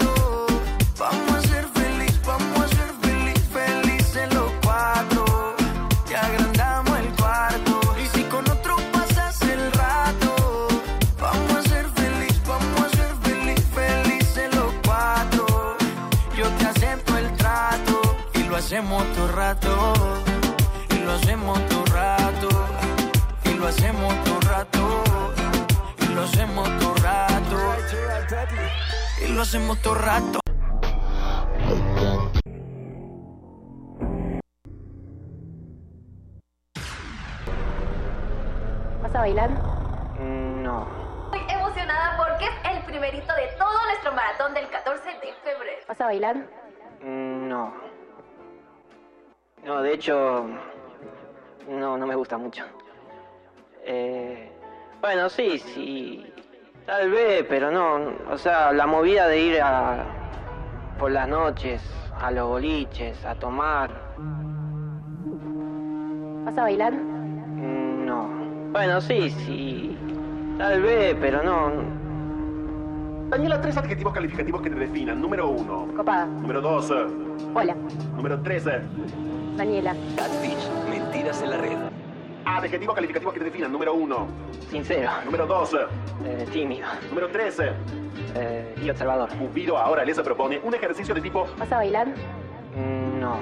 hacemos todo rato. Y lo hacemos todo rato. Y lo hacemos todo rato. Y lo hacemos todo rato. Y lo hacemos todo rato. ¿Vas a bailar? No. Muy emocionada porque es el primerito de todo nuestro maratón del 14 de febrero. ¿Vas a bailar? No. No, de hecho, no, no me gusta mucho. Eh, bueno, sí, sí, tal vez, pero no. O sea, la movida de ir a por las noches a los boliches, a tomar, ¿Vas a bailar? no. Bueno, sí, sí, tal vez, pero no. Daniela, tres adjetivos calificativos que te definan. Número uno. Copada. Número dos. Hola, Número tres. Daniela. Catfish. Mentiras en la red. Adjetivos calificativos que te definan. Número uno. Sincero. Número dos. eh, Eh, tímido. Número tres. eh, y observador. Cupido ahora les propone un ejercicio de tipo... ¿Vas a bailar? No.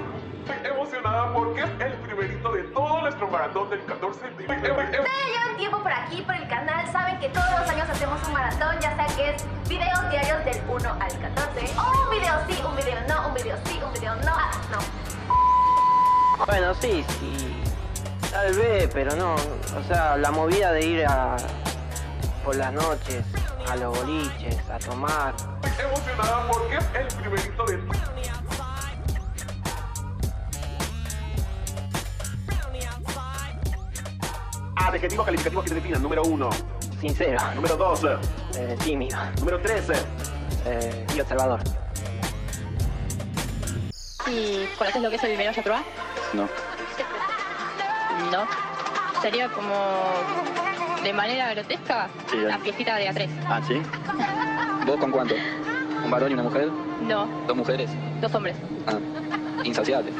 Estoy emocionada porque es el primerito de todo nuestro maratón del 14 de Ustedes llevan tiempo por aquí, por el canal, saben que todos los años hacemos un maratón, ya sea que es videos diarios del 1 al 14, o un video sí, un video no, un video sí, un video no, ah, no. Bueno, sí, sí. Tal vez, pero no. O sea, la movida de ir a por las noches a los boliches, a tomar. Estoy emocionada porque es el primerito de... Adjetivos calificativos que te definan. Número uno. Sincero. Número dos. eh, tímido. Número tres. eh, y observador. ¿Y conoces lo que es el Village Trois? No. No. Sería como de manera grotesca Sí, la fiestita de A3. Ah, ¿sí? ¿Vos con cuánto? ¿Un varón y una mujer? No, ¿Dos mujeres? dos hombres. Ah, insaciable.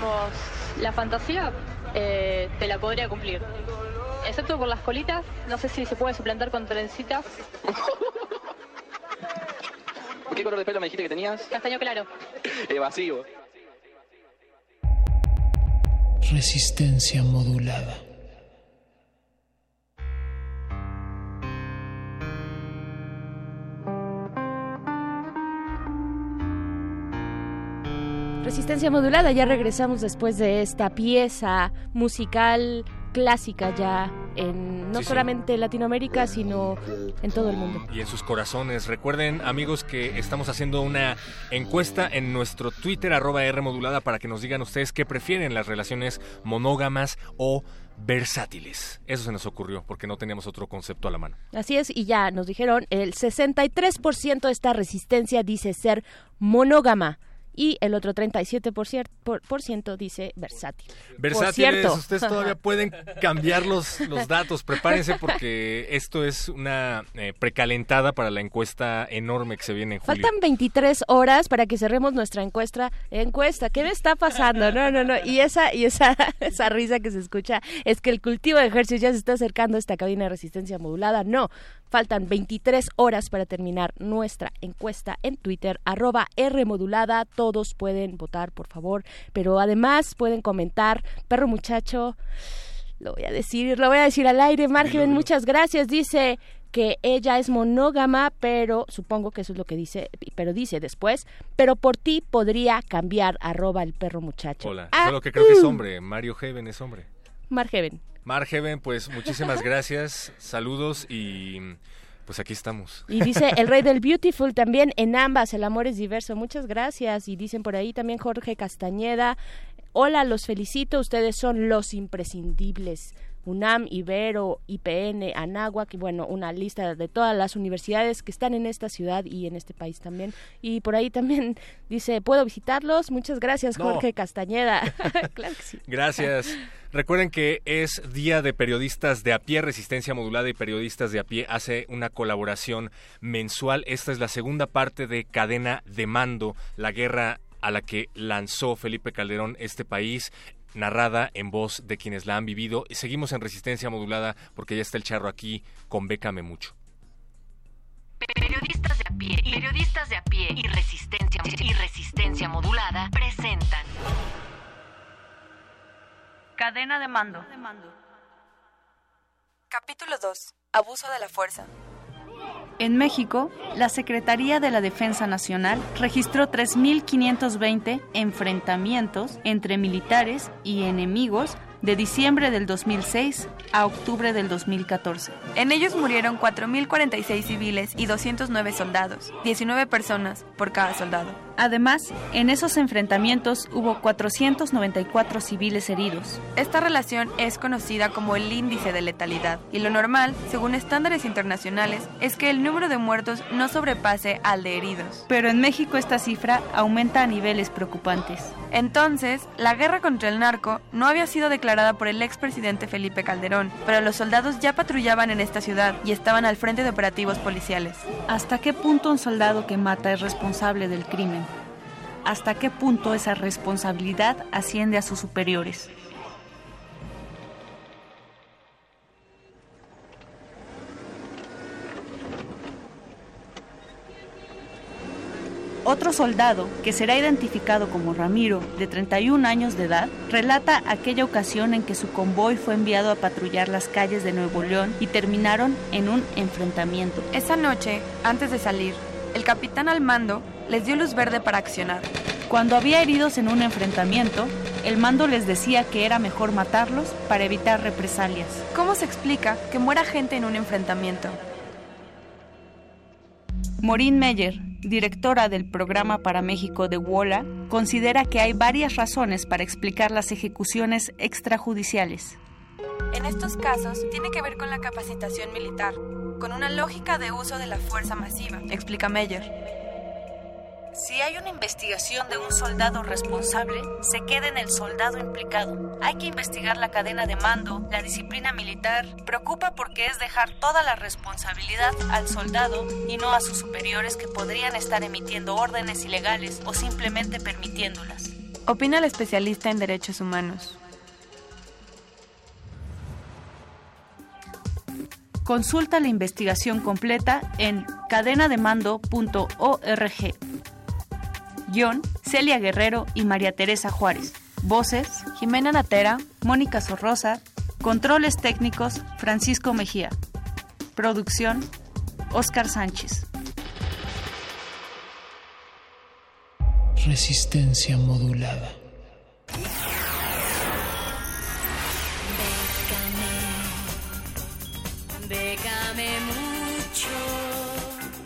Digamos, la fantasía eh, te la podría cumplir. Excepto por las colitas, no sé si se puede suplantar con trencitas. ¿Qué color de pelo me dijiste que tenías? Castaño claro. Evasivo. Resistencia modulada. Resistencia modulada, ya regresamos después de esta pieza musical clásica ya en no Sí, sí. solamente Latinoamérica, sino en todo el mundo. y en sus corazones. Recuerden, amigos, que estamos haciendo una encuesta en nuestro Twitter, arroba R modulada, para que nos digan ustedes qué prefieren, las relaciones monógamas o versátiles. Eso se nos ocurrió, porque no teníamos otro concepto a la mano. Así es, y ya nos dijeron, el 63% de esta resistencia dice ser monógama y el otro 37% por cier- por- por ciento dice versátil. Por Versátiles, cierto. ustedes todavía pueden cambiar los, los datos. Prepárense porque esto es una eh, precalentada para la encuesta enorme que se viene en julio. Faltan 23 horas para que cerremos nuestra encuesta. Encuesta, ¿qué me está pasando? No, no, no. Y esa y esa esa risa que se escucha es que el cultivo de ejercicios ya se está acercando a esta cabina de resistencia modulada. No, faltan 23 horas para terminar nuestra encuesta en Twitter arroba R modulada. Todos pueden votar, por favor, pero además pueden comentar. Perro muchacho, lo voy a decir, lo voy a decir al aire. Margen, muchas gracias. Dice que ella es monógama, pero supongo que eso es lo que dice, pero dice después, pero por ti podría cambiar, arroba el perro muchacho. Hola, Ah, solo que creo que es uh, hombre. Mario Heaven es hombre. Margeven. Margeven, pues muchísimas gracias, saludos y pues aquí estamos. Y dice el rey del beautiful también en ambas, el amor es diverso. Muchas gracias. Y dicen por ahí también Jorge Castañeda. Hola, los felicito. Ustedes son los imprescindibles. UNAM, Ibero, IPN, Anáhuac, y bueno, una lista de todas las universidades que están en esta ciudad y en este país también. Y por ahí también dice, ¿puedo visitarlos? Muchas gracias, No. Jorge Castañeda. claro que sí. Gracias. Recuerden que es Día de Periodistas de a pie, Resistencia Modulada y Periodistas de a pie hace una colaboración mensual. Esta es la segunda parte de Cadena de Mando, la guerra a la que lanzó Felipe Calderón este país narrada en voz de quienes la han vivido. Y seguimos en Resistencia Modulada porque ya está el charro aquí con Bécame Mucho. Periodistas de a pie, y periodistas de a pie y resistencia y resistencia modulada presentan Cadena de mando. Capítulo 2. Abuso de la fuerza. En México, la Secretaría de la Defensa Nacional registró 3.520 enfrentamientos entre militares y enemigos de diciembre del 2006 a octubre del 2014. En ellos murieron 4.046 civiles y 209 soldados, 19 personas por cada soldado. Además, en esos enfrentamientos hubo 494 civiles heridos. Esta relación es conocida como el índice de letalidad y lo normal, según estándares internacionales, es que el número de muertos no sobrepase al de heridos. Pero en México esta cifra aumenta a niveles preocupantes. Entonces, la guerra contra el narco no había sido declarada por el expresidente Felipe Calderón, pero los soldados ya patrullaban en esta ciudad y estaban al frente de operativos policiales. ¿Hasta qué punto un soldado que mata es responsable del crimen? ¿Hasta qué punto esa responsabilidad asciende a sus superiores? Otro soldado, que será identificado como Ramiro, de 31 años de edad, relata aquella ocasión en que su convoy fue enviado a patrullar las calles de Nuevo León y terminaron en un enfrentamiento. Esa noche, antes de salir, el capitán al mando les dio luz verde para accionar. Cuando había heridos en un enfrentamiento, el mando les decía que era mejor matarlos para evitar represalias. ¿Cómo se explica que muera gente en un enfrentamiento? Maureen Meyer, directora del programa para México de WOLA, considera que hay varias razones para explicar las ejecuciones extrajudiciales. En estos casos tiene que ver con la capacitación militar, con una lógica de uso de la fuerza masiva, explica Meyer. Si hay una investigación de un soldado responsable, se queda en el soldado implicado. Hay que investigar la cadena de mando, la disciplina militar. Preocupa porque es dejar toda la responsabilidad al soldado y no a sus superiores que podrían estar emitiendo órdenes ilegales o simplemente permitiéndolas. Opina el especialista en derechos humanos. Consulta la investigación completa en cadenademando.org. Guión, Celia Guerrero y María Teresa Juárez. Voces, Jimena Natera, Mónica Sorrosa. Controles técnicos, Francisco Mejía. Producción, Óscar Sánchez. Resistencia modulada.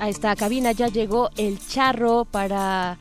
A esta cabina ya llegó el charro para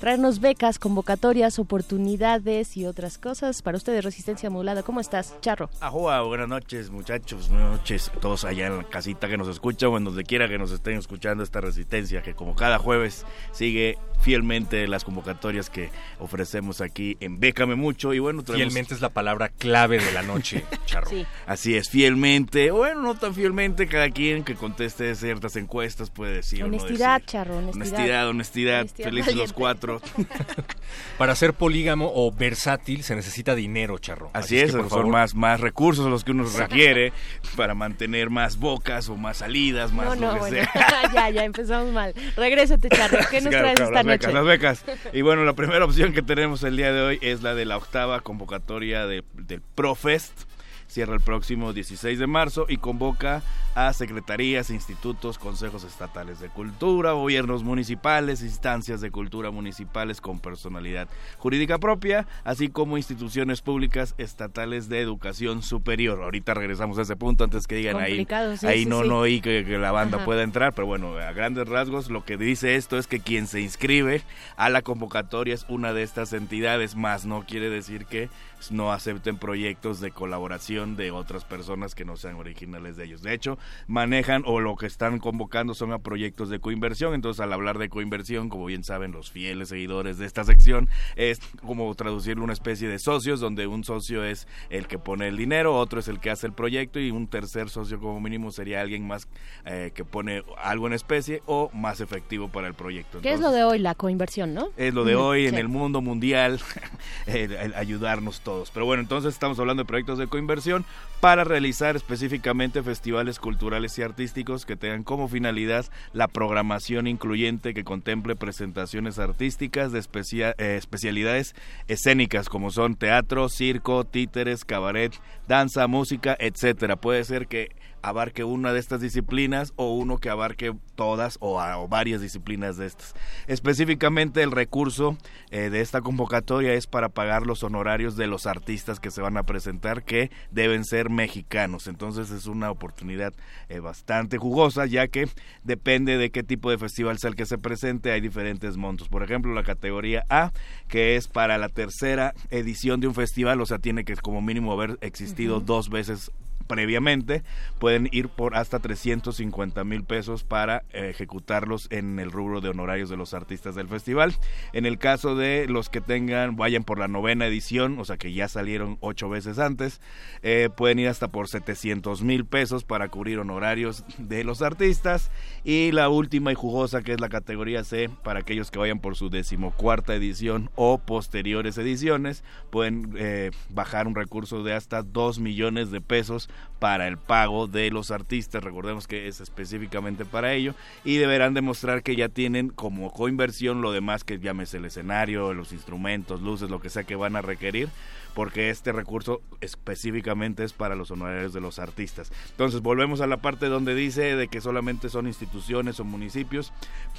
traernos becas, convocatorias, oportunidades y otras cosas. Para ustedes, Resistencia Modulada, ¿cómo estás, charro? Ajua, buenas noches muchachos, buenas noches todos allá en la casita que nos escuchan o en donde quiera que nos estén escuchando esta resistencia que como cada jueves sigue fielmente las convocatorias que ofrecemos aquí en Bécame Mucho y bueno, traemos- Fielmente es la palabra clave de la noche, charro. Así es, fielmente, bueno, no tan fielmente, cada quien que conteste ciertas encuestas puede decir o no Honestidad, decir. charro, honestidad. Honestidad, honestidad, Honestidad felices los valiente. Para ser polígamo o versátil se necesita dinero, charro. Así es es, que, por son favor, más, más recursos los que uno requiere para mantener más bocas o más salidas, más No, lo no, que bueno, sea. ya, ya empezamos mal. Regrésate, charro. ¿Qué nos Claro, traes claro, esta las noche? becas, las becas. Y bueno, la primera opción que tenemos el día de hoy es la de la octava convocatoria de- del ProFest. Cierra el próximo 16 de marzo y convoca a secretarías, institutos, consejos estatales de cultura, gobiernos municipales, instancias de cultura municipales con personalidad jurídica propia, así como instituciones públicas estatales de educación superior. Ahorita regresamos a ese punto antes que digan ahí, sí, ahí sí, no, sí. no oí que, que la banda Ajá. pueda entrar, pero bueno, a grandes rasgos lo que dice esto es que quien se inscribe a la convocatoria es una de estas entidades, más no quiere decir que no acepten proyectos de colaboración de otras personas que no sean originales de ellos. De hecho, manejan o lo que están convocando son a proyectos de coinversión, entonces al hablar de coinversión, como bien saben los fieles seguidores de esta sección, es como traducirlo una especie de socios, donde un socio es el que pone el dinero, otro es el que hace el proyecto y un tercer socio como mínimo sería alguien más eh, que pone algo en especie o más efectivo para el proyecto. ¿Qué es lo de hoy? La coinversión, ¿no? Es lo de hoy en el mundo mundial, el- el ayudarnos todos. Pero bueno, entonces estamos hablando de proyectos de coinversión para realizar específicamente festivales culturales y artísticos que tengan como finalidad la programación incluyente que contemple presentaciones artísticas de eh, especialidades escénicas como son teatro, circo, títeres, cabaret, danza, música, etcétera. Puede ser que abarque una de estas disciplinas o uno que abarque todas o, a- o varias disciplinas de estas. Específicamente el recurso eh, de esta convocatoria es para pagar los honorarios de los artistas que se van a presentar que deben ser mexicanos. Entonces es una oportunidad eh, bastante jugosa ya que depende de qué tipo de festival sea el que se presente hay diferentes montos. Por ejemplo la categoría A que es para la tercera edición de un festival, o sea tiene que como mínimo haber existido dos veces previamente pueden ir por hasta 350 mil pesos para eh, ejecutarlos en el rubro de honorarios de los artistas del festival. En el caso de los que tengan, vayan por la novena edición, o sea que ya salieron ocho veces antes, eh, pueden ir hasta por 700 mil pesos para cubrir honorarios de los artistas. Y la última y jugosa que es la categoría C, para aquellos que vayan por su decimocuarta edición o posteriores ediciones, pueden eh, bajar un recurso de hasta 2 millones de pesos para el pago de los artistas. Recordemos que es específicamente para ello. Y deberán demostrar que ya tienen como coinversión lo demás que llámese el escenario, los instrumentos, luces, lo que sea que van a requerir. Porque este recurso específicamente es para los honorarios de los artistas. Entonces volvemos a la parte donde dice de que solamente son instituciones o municipios.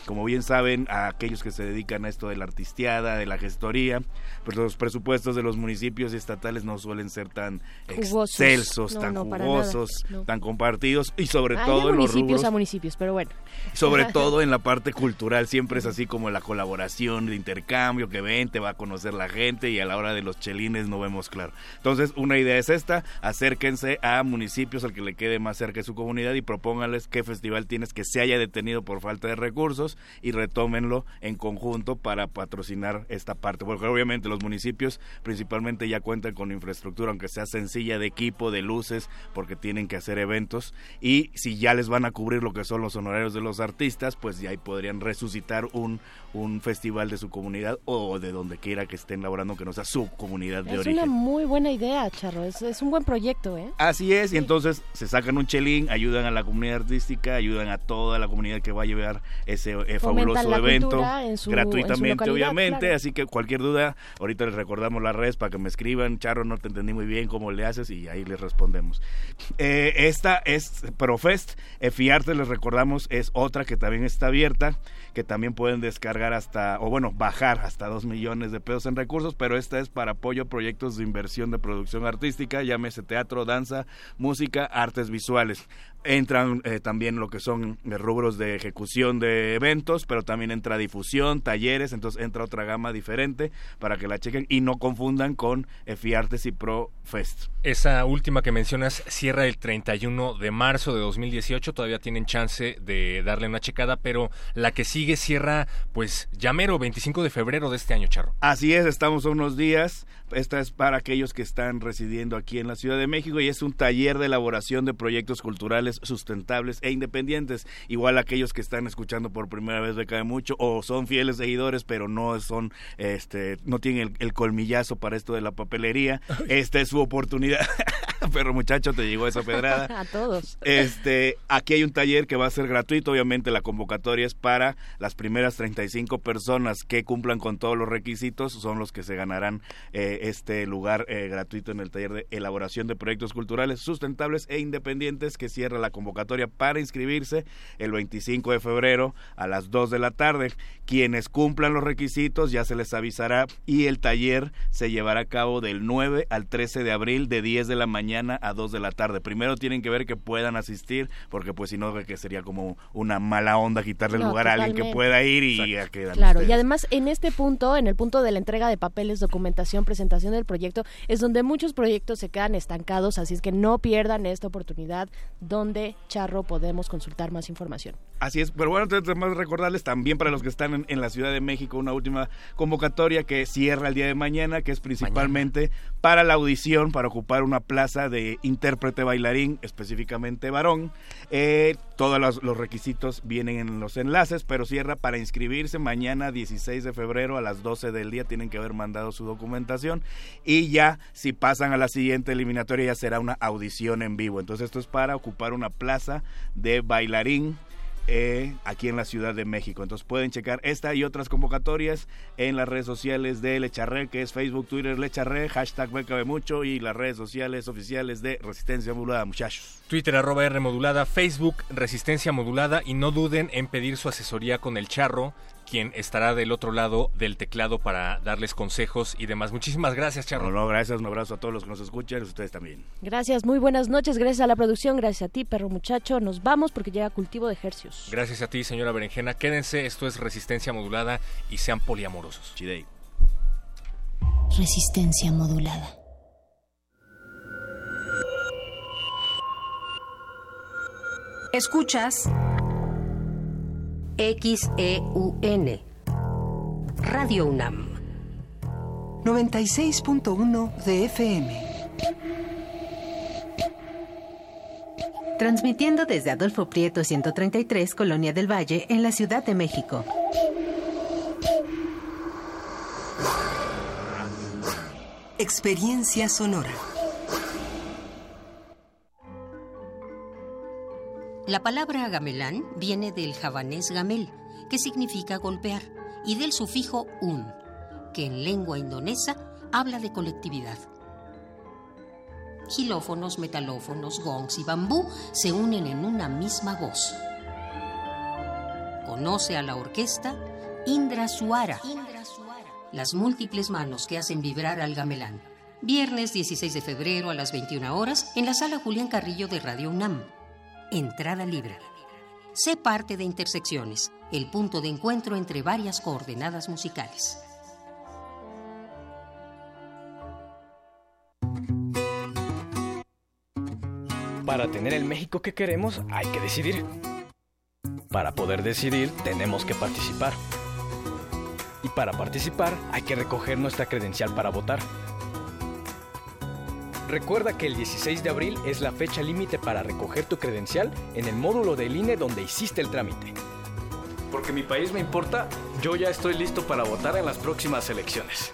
Como bien saben, a aquellos que se dedican a esto de la artisteada, de la gestoría, pues los presupuestos de los municipios y estatales no suelen ser tan Jugosos. excelsos, No, tan no, jugosos, no. tan compartidos y sobre todo en los municipios a municipios, pero bueno. sobre todo en la parte cultural siempre es así como la colaboración, de intercambio, que ven, te va a conocer la gente y a la hora de los chelines no vemos claro. Entonces, una idea es esta, acérquense a municipios al que le quede más cerca de su comunidad y propónganles qué festival tienes que se haya detenido por falta de recursos y retómenlo en conjunto para patrocinar esta parte, porque obviamente los municipios principalmente ya cuentan con infraestructura, aunque sea sencilla de equipo, de luces, porque tienen que hacer eventos y si ya les van a cubrir lo que son los honorarios de los artistas, pues ya ahí podrían resucitar un, un festival de su comunidad o de donde quiera que estén laborando que no sea su comunidad de Es origen. una muy buena idea, Charro. Es, es un buen proyecto, ¿eh? Así es, y entonces se sacan un chelín, ayudan a la comunidad artística, ayudan a toda la comunidad que va a llevar ese eh, fabuloso evento su- gratuitamente, obviamente. claro. Así que cualquier duda, ahorita les recordamos las redes para que me escriban. Charro, no te entendí muy bien cómo le haces y ahí les respondemos. Eh, esta es Profest, Fiarte, les recordamos, es otra que también está abierta, que también pueden descargar hasta, o bueno, bajar hasta 2 millones de pesos en recursos, pero esta es para apoyo a proyectos de inversión de producción artística, llámese teatro, danza, música, artes visuales. Entran eh, también lo que son eh, rubros de ejecución de eventos, pero también entra difusión, talleres, entonces entra otra gama diferente para que la chequen y no confundan con Fiartes y Pro Fest. Esa última que mencionas cierra el 31 de marzo de 2018, todavía tienen chance de darle una checada, pero la que sigue cierra pues ya mero 25 de febrero de este año, Charro. Así es, estamos a unos días. Esta es para aquellos que están residiendo aquí en la Ciudad de México y es un taller de elaboración de proyectos culturales sustentables e independientes. Igual aquellos que están escuchando por primera vez de Cae Mucho o son fieles seguidores, pero no son, este, no tienen el, el colmillazo para esto de la papelería. Esta es su oportunidad. pero muchacho, te llegó esa pedrada. a todos. Este, aquí hay un taller que va a ser gratuito, obviamente la convocatoria es para las primeras 35 personas que cumplan con todos los requisitos, son los que se ganarán eh, este lugar eh, gratuito en el taller de elaboración de proyectos culturales sustentables e independientes que cierra la convocatoria para inscribirse el 25 de febrero a las 2 de la tarde. Quienes cumplan los requisitos ya se les avisará y el taller se llevará a cabo del 9 al 13 de abril de 10 de la mañana a 2 de la tarde. Primero tienen que ver que puedan asistir porque pues si no que sería como una mala onda quitarle el No, lugar a alguien que totalmente. pueda ir y ya quedan Claro, y además en este punto, en el punto de la entrega de papeles, documentación, presentación del proyecto, es donde muchos proyectos se quedan estancados, así es que no pierdan esta oportunidad donde, Charro, podemos consultar más información. Así es, pero bueno, entonces más recordarles también para los que están en, en la Ciudad de México una última convocatoria que cierra el día de mañana, que es principalmente para la audición, para ocupar una plaza de intérprete bailarín, específicamente varón. Eh, todos los, requisitos vienen en los enlaces, pero cierra para inscribirse mañana 16 de febrero a las 12 del día, tienen que haber mandado su documentación y ya si pasan a la siguiente eliminatoria ya será una audición en vivo. Entonces esto es para ocupar una plaza de bailarín eh, aquí en la Ciudad de México. Entonces pueden checar esta y otras convocatorias en las redes sociales de Lecharre, que es Facebook, Twitter, Lecharre, hashtag me cabe mucho y las redes sociales oficiales de Resistencia Modulada, muchachos. Twitter arroba R modulada, Facebook Resistencia modulada y no duden en pedir su asesoría con el Charro, quien estará del otro lado del teclado para darles consejos y demás. Muchísimas gracias, Charro. No, no, gracias, un abrazo a todos los que nos escuchan, ustedes también. Gracias, muy buenas noches, gracias a la producción, gracias a ti, perro muchacho. Nos vamos porque llega cultivo de ejercios. Gracias a ti, señora Berenjena. Quédense, esto es Resistencia modulada y sean poliamorosos. Chidei. Resistencia modulada. Escuchas XEUN Radio UNAM 96.1 de FM. Transmitiendo desde Adolfo Prieto 133, Colonia del Valle, en la Ciudad de México. Experiencia sonora. La palabra gamelán viene del javanés gamel, que significa golpear, y del sufijo un, que en lengua indonesa habla de colectividad. Gilófonos, metalófonos, gongs y bambú se unen en una misma voz. Conoce a la orquesta Indra Suara, las múltiples manos que hacen vibrar al gamelán. Viernes 16 de febrero a las 21 horas en la sala Julián Carrillo de Radio UNAM. Entrada libre. Sé parte de Intersecciones, el punto de encuentro entre varias coordenadas musicales. Para tener el México que queremos hay que decidir. Para poder decidir tenemos que participar. Y para participar hay que recoger nuestra credencial para votar. Recuerda que el 16 de abril es la fecha límite para recoger tu credencial en el módulo del INE donde hiciste el trámite. Porque mi país me importa, yo ya estoy listo para votar en las próximas elecciones.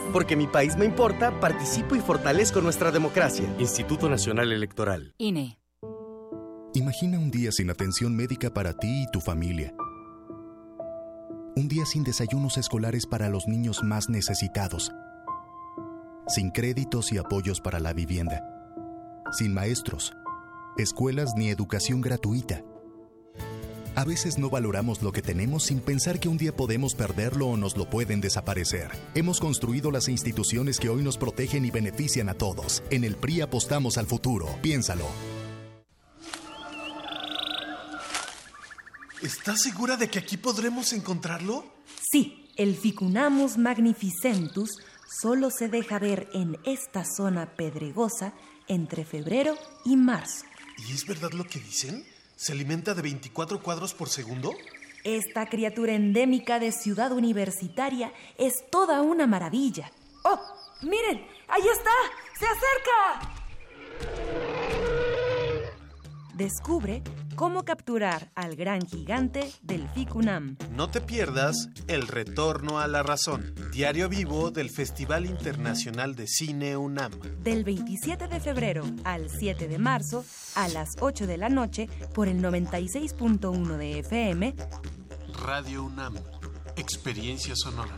Porque mi país me importa, participo y fortalezco nuestra democracia. Instituto Nacional Electoral. INE. Imagina un día sin atención médica para ti y tu familia. Un día sin desayunos escolares para los niños más necesitados. Sin créditos y apoyos para la vivienda. Sin maestros, escuelas ni educación gratuita. A veces no valoramos lo que tenemos sin pensar que un día podemos perderlo o nos lo pueden desaparecer. Hemos construido las instituciones que hoy nos protegen y benefician a todos. En el PRI apostamos al futuro. Piénsalo. ¿Estás segura de que aquí podremos encontrarlo? Sí, el Ficunamus magnificentus solo se deja ver en esta zona pedregosa entre febrero y marzo. ¿Y es verdad lo que dicen? ¿Se alimenta de 24 cuadros por segundo? Esta criatura endémica de ciudad universitaria es toda una maravilla. ¡Oh! ¡Miren! ¡Ahí está! ¡Se acerca! Descubre cómo capturar al gran gigante del Ficunam. No te pierdas El Retorno a la Razón, diario vivo del Festival Internacional de Cine UNAM. Del 27 de febrero al 7 de marzo a las 8 de la noche por el 96.1 de FM. Radio UNAM, experiencia sonora.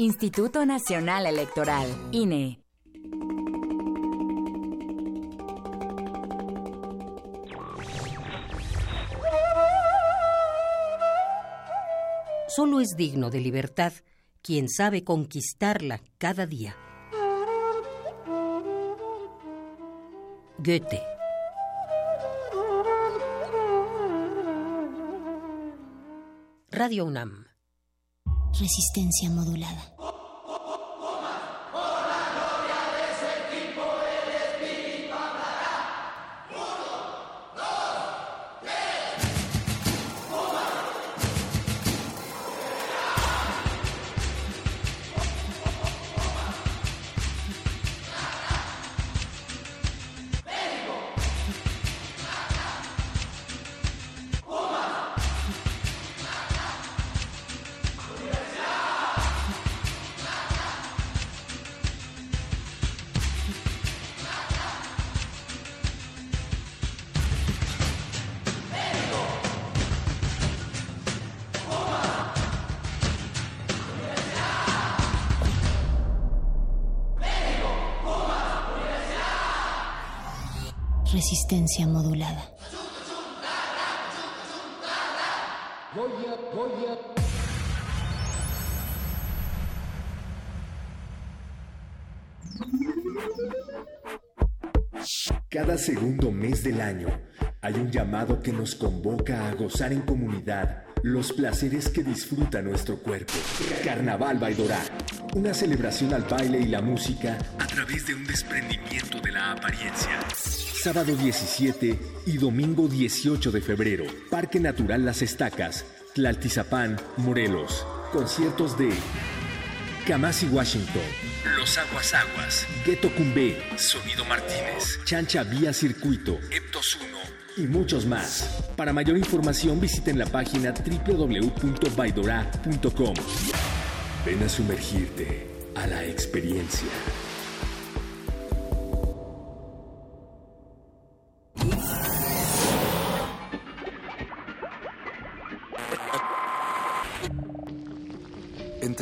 Instituto Nacional Electoral, INE. Solo es digno de libertad quien sabe conquistarla cada día. Goethe. Radio UNAM. Resistencia modulada. Resistencia modulada. Cada segundo mes del año hay un llamado que nos convoca a gozar en comunidad los placeres que disfruta nuestro cuerpo. Carnaval Baidorá, una celebración al baile y la música a través de un desprendimiento de la apariencia. Sábado 17 y domingo 18 de febrero, Parque Natural Las Estacas, Tlaltizapán, Morelos. Conciertos de Kamasi Washington, Los Aguas Aguas, Ghetto Cumbé, Sonido Martínez, Chancha Vía Circuito, Eptos 1 y muchos más. Para mayor información visiten la página www.baidora.com. Ven a sumergirte a la experiencia.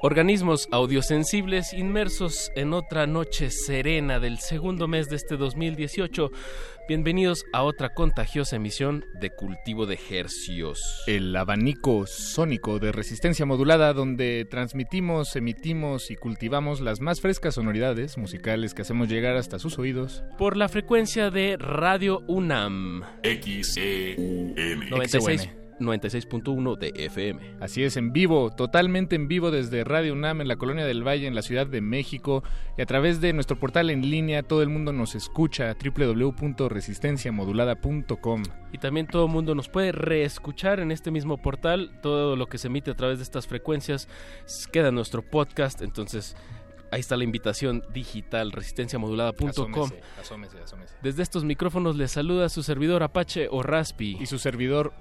Organismos audiosensibles inmersos en otra noche serena del segundo mes de este 2018. Bienvenidos a otra contagiosa emisión de Cultivo de Hercios. El abanico sónico de resistencia modulada donde transmitimos, emitimos y cultivamos las más frescas sonoridades musicales que hacemos llegar hasta sus oídos. Por la frecuencia de Radio UNAM. XEUM. 96 96.1 de FM. Así es, en vivo, totalmente en vivo desde Radio UNAM en la Colonia del Valle, en la Ciudad de México, y a través de nuestro portal en línea, todo el mundo nos escucha, www.resistenciamodulada.com. Y también todo el mundo nos puede reescuchar en este mismo portal, todo lo que se emite a través de estas frecuencias queda en nuestro podcast, entonces... Ahí está la invitación digital, resistenciamodulada.com. Asómese, asómese, asómese. Desde estos micrófonos les saluda su servidor Apache o Raspi. Y su servidor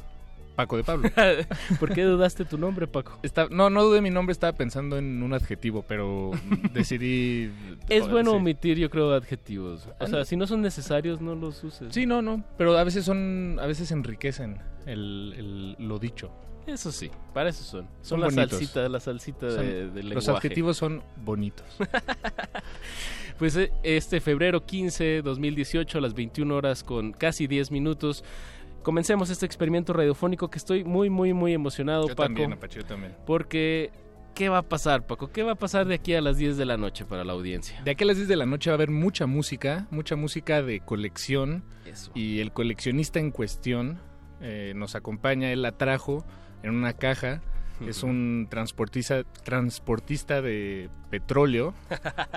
Paco de Pablo. ¿Por qué dudaste tu nombre, Paco? Está, no, no dudé mi nombre, estaba pensando en un adjetivo, pero decidí... Es bueno sí. omitir, yo creo, adjetivos. O sea, si no son necesarios, no los uses. Sí, no, no, pero a veces son, a veces enriquecen el, el- lo dicho. Eso sí, para eso son. Son, Son la bonitos. salsita, la salsita Son- de, del Los lenguaje. adjetivos son bonitos. Pues eh, este febrero 15, 2018, a las 21 horas con casi 10 minutos, comencemos este experimento radiofónico que estoy muy, muy, muy emocionado, Yo Paco. también, Apache, yo también. Porque, ¿qué va a pasar, Paco? ¿Qué va a pasar de aquí a las 10 de la noche para la audiencia? De aquí a las 10 de la noche va a haber mucha música, mucha música de colección. Eso. Y el coleccionista en cuestión eh, nos acompaña, él la trajo en una caja. Es un transportista, transportista de petróleo,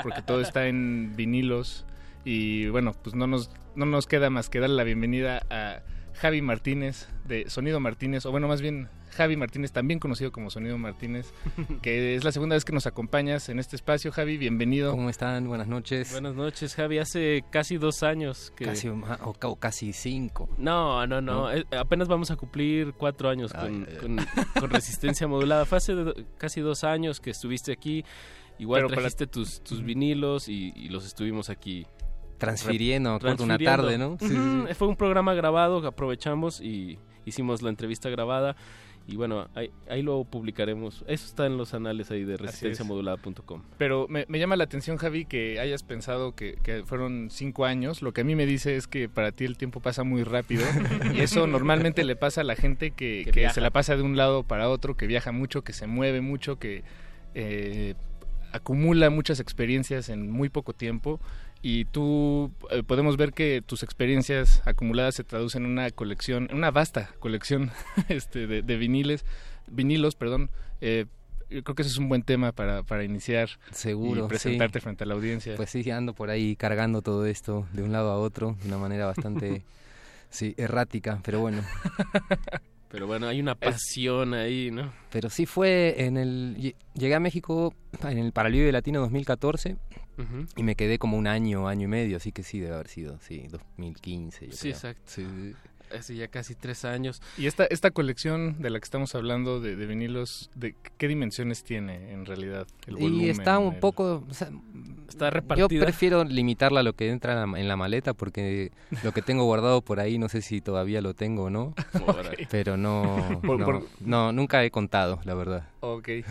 porque todo está en vinilos. Y bueno, pues no nos, no nos queda más que darle la bienvenida a Javi Martínez de Sonido Martínez, o bueno, más bien Javi Martínez, también conocido como Sonido Martínez, que es la segunda vez que nos acompañas en este espacio. Javi, bienvenido. ¿Cómo están? Buenas noches. Buenas noches, Javi. Hace casi dos años que... Casi, o, ca- o casi cinco. No, no, no. ¿No? apenas vamos a cumplir cuatro años con, con- con resistencia modulada. Fue hace do- casi dos años que estuviste aquí. Igual Pero para- trajiste tus, tus vinilos y, y los estuvimos aquí. Transfiriendo, acuerdo, una transfiriendo. tarde, ¿no? Sí, Fue un programa grabado que aprovechamos y hicimos la entrevista grabada. Y bueno, ahí, ahí lo publicaremos. Eso está en los anales ahí de resistenciamodulada.com. Pero me, me llama la atención, Javi, que hayas pensado que, que fueron cinco años. Lo que a mí me dice es que para ti el tiempo pasa muy rápido. y eso normalmente le pasa a la gente que, Que que viaja. se la pasa de un lado para otro, que viaja mucho, que se mueve mucho, que eh, acumula muchas experiencias en muy poco tiempo. Y tú eh, podemos ver que tus experiencias acumuladas se traducen en una colección, en una vasta colección este, de, de viniles, vinilos, perdón. Eh, yo creo que ese es un buen tema para, para iniciar Seguro. y presentarte sí. frente a la audiencia. Pues sí, ando por ahí cargando todo esto de un lado a otro de una manera bastante, sí, errática, pero bueno. Pero bueno, hay una pasión ahí, ¿no? Pero sí fue en el... lle- Llegué a México en el Paralibre Latino 2014 Y me quedé como un año, año y medio, así que sí, debe haber sido, sí, 2015. Yo Sí, creo. exacto. Sí, sí. Hace ya casi tres años. Y esta, esta colección de la que estamos hablando de, de vinilos, ¿de qué dimensiones tiene en realidad? El Y volumen, está un el- poco... o sea, Está Yo repartida. prefiero limitarla a lo que entra en la, en la maleta porque lo que tengo guardado por ahí no sé si todavía lo tengo o no. Órale. Pero no, Por- no, por- no, nunca he contado, la verdad. Ok. Eh,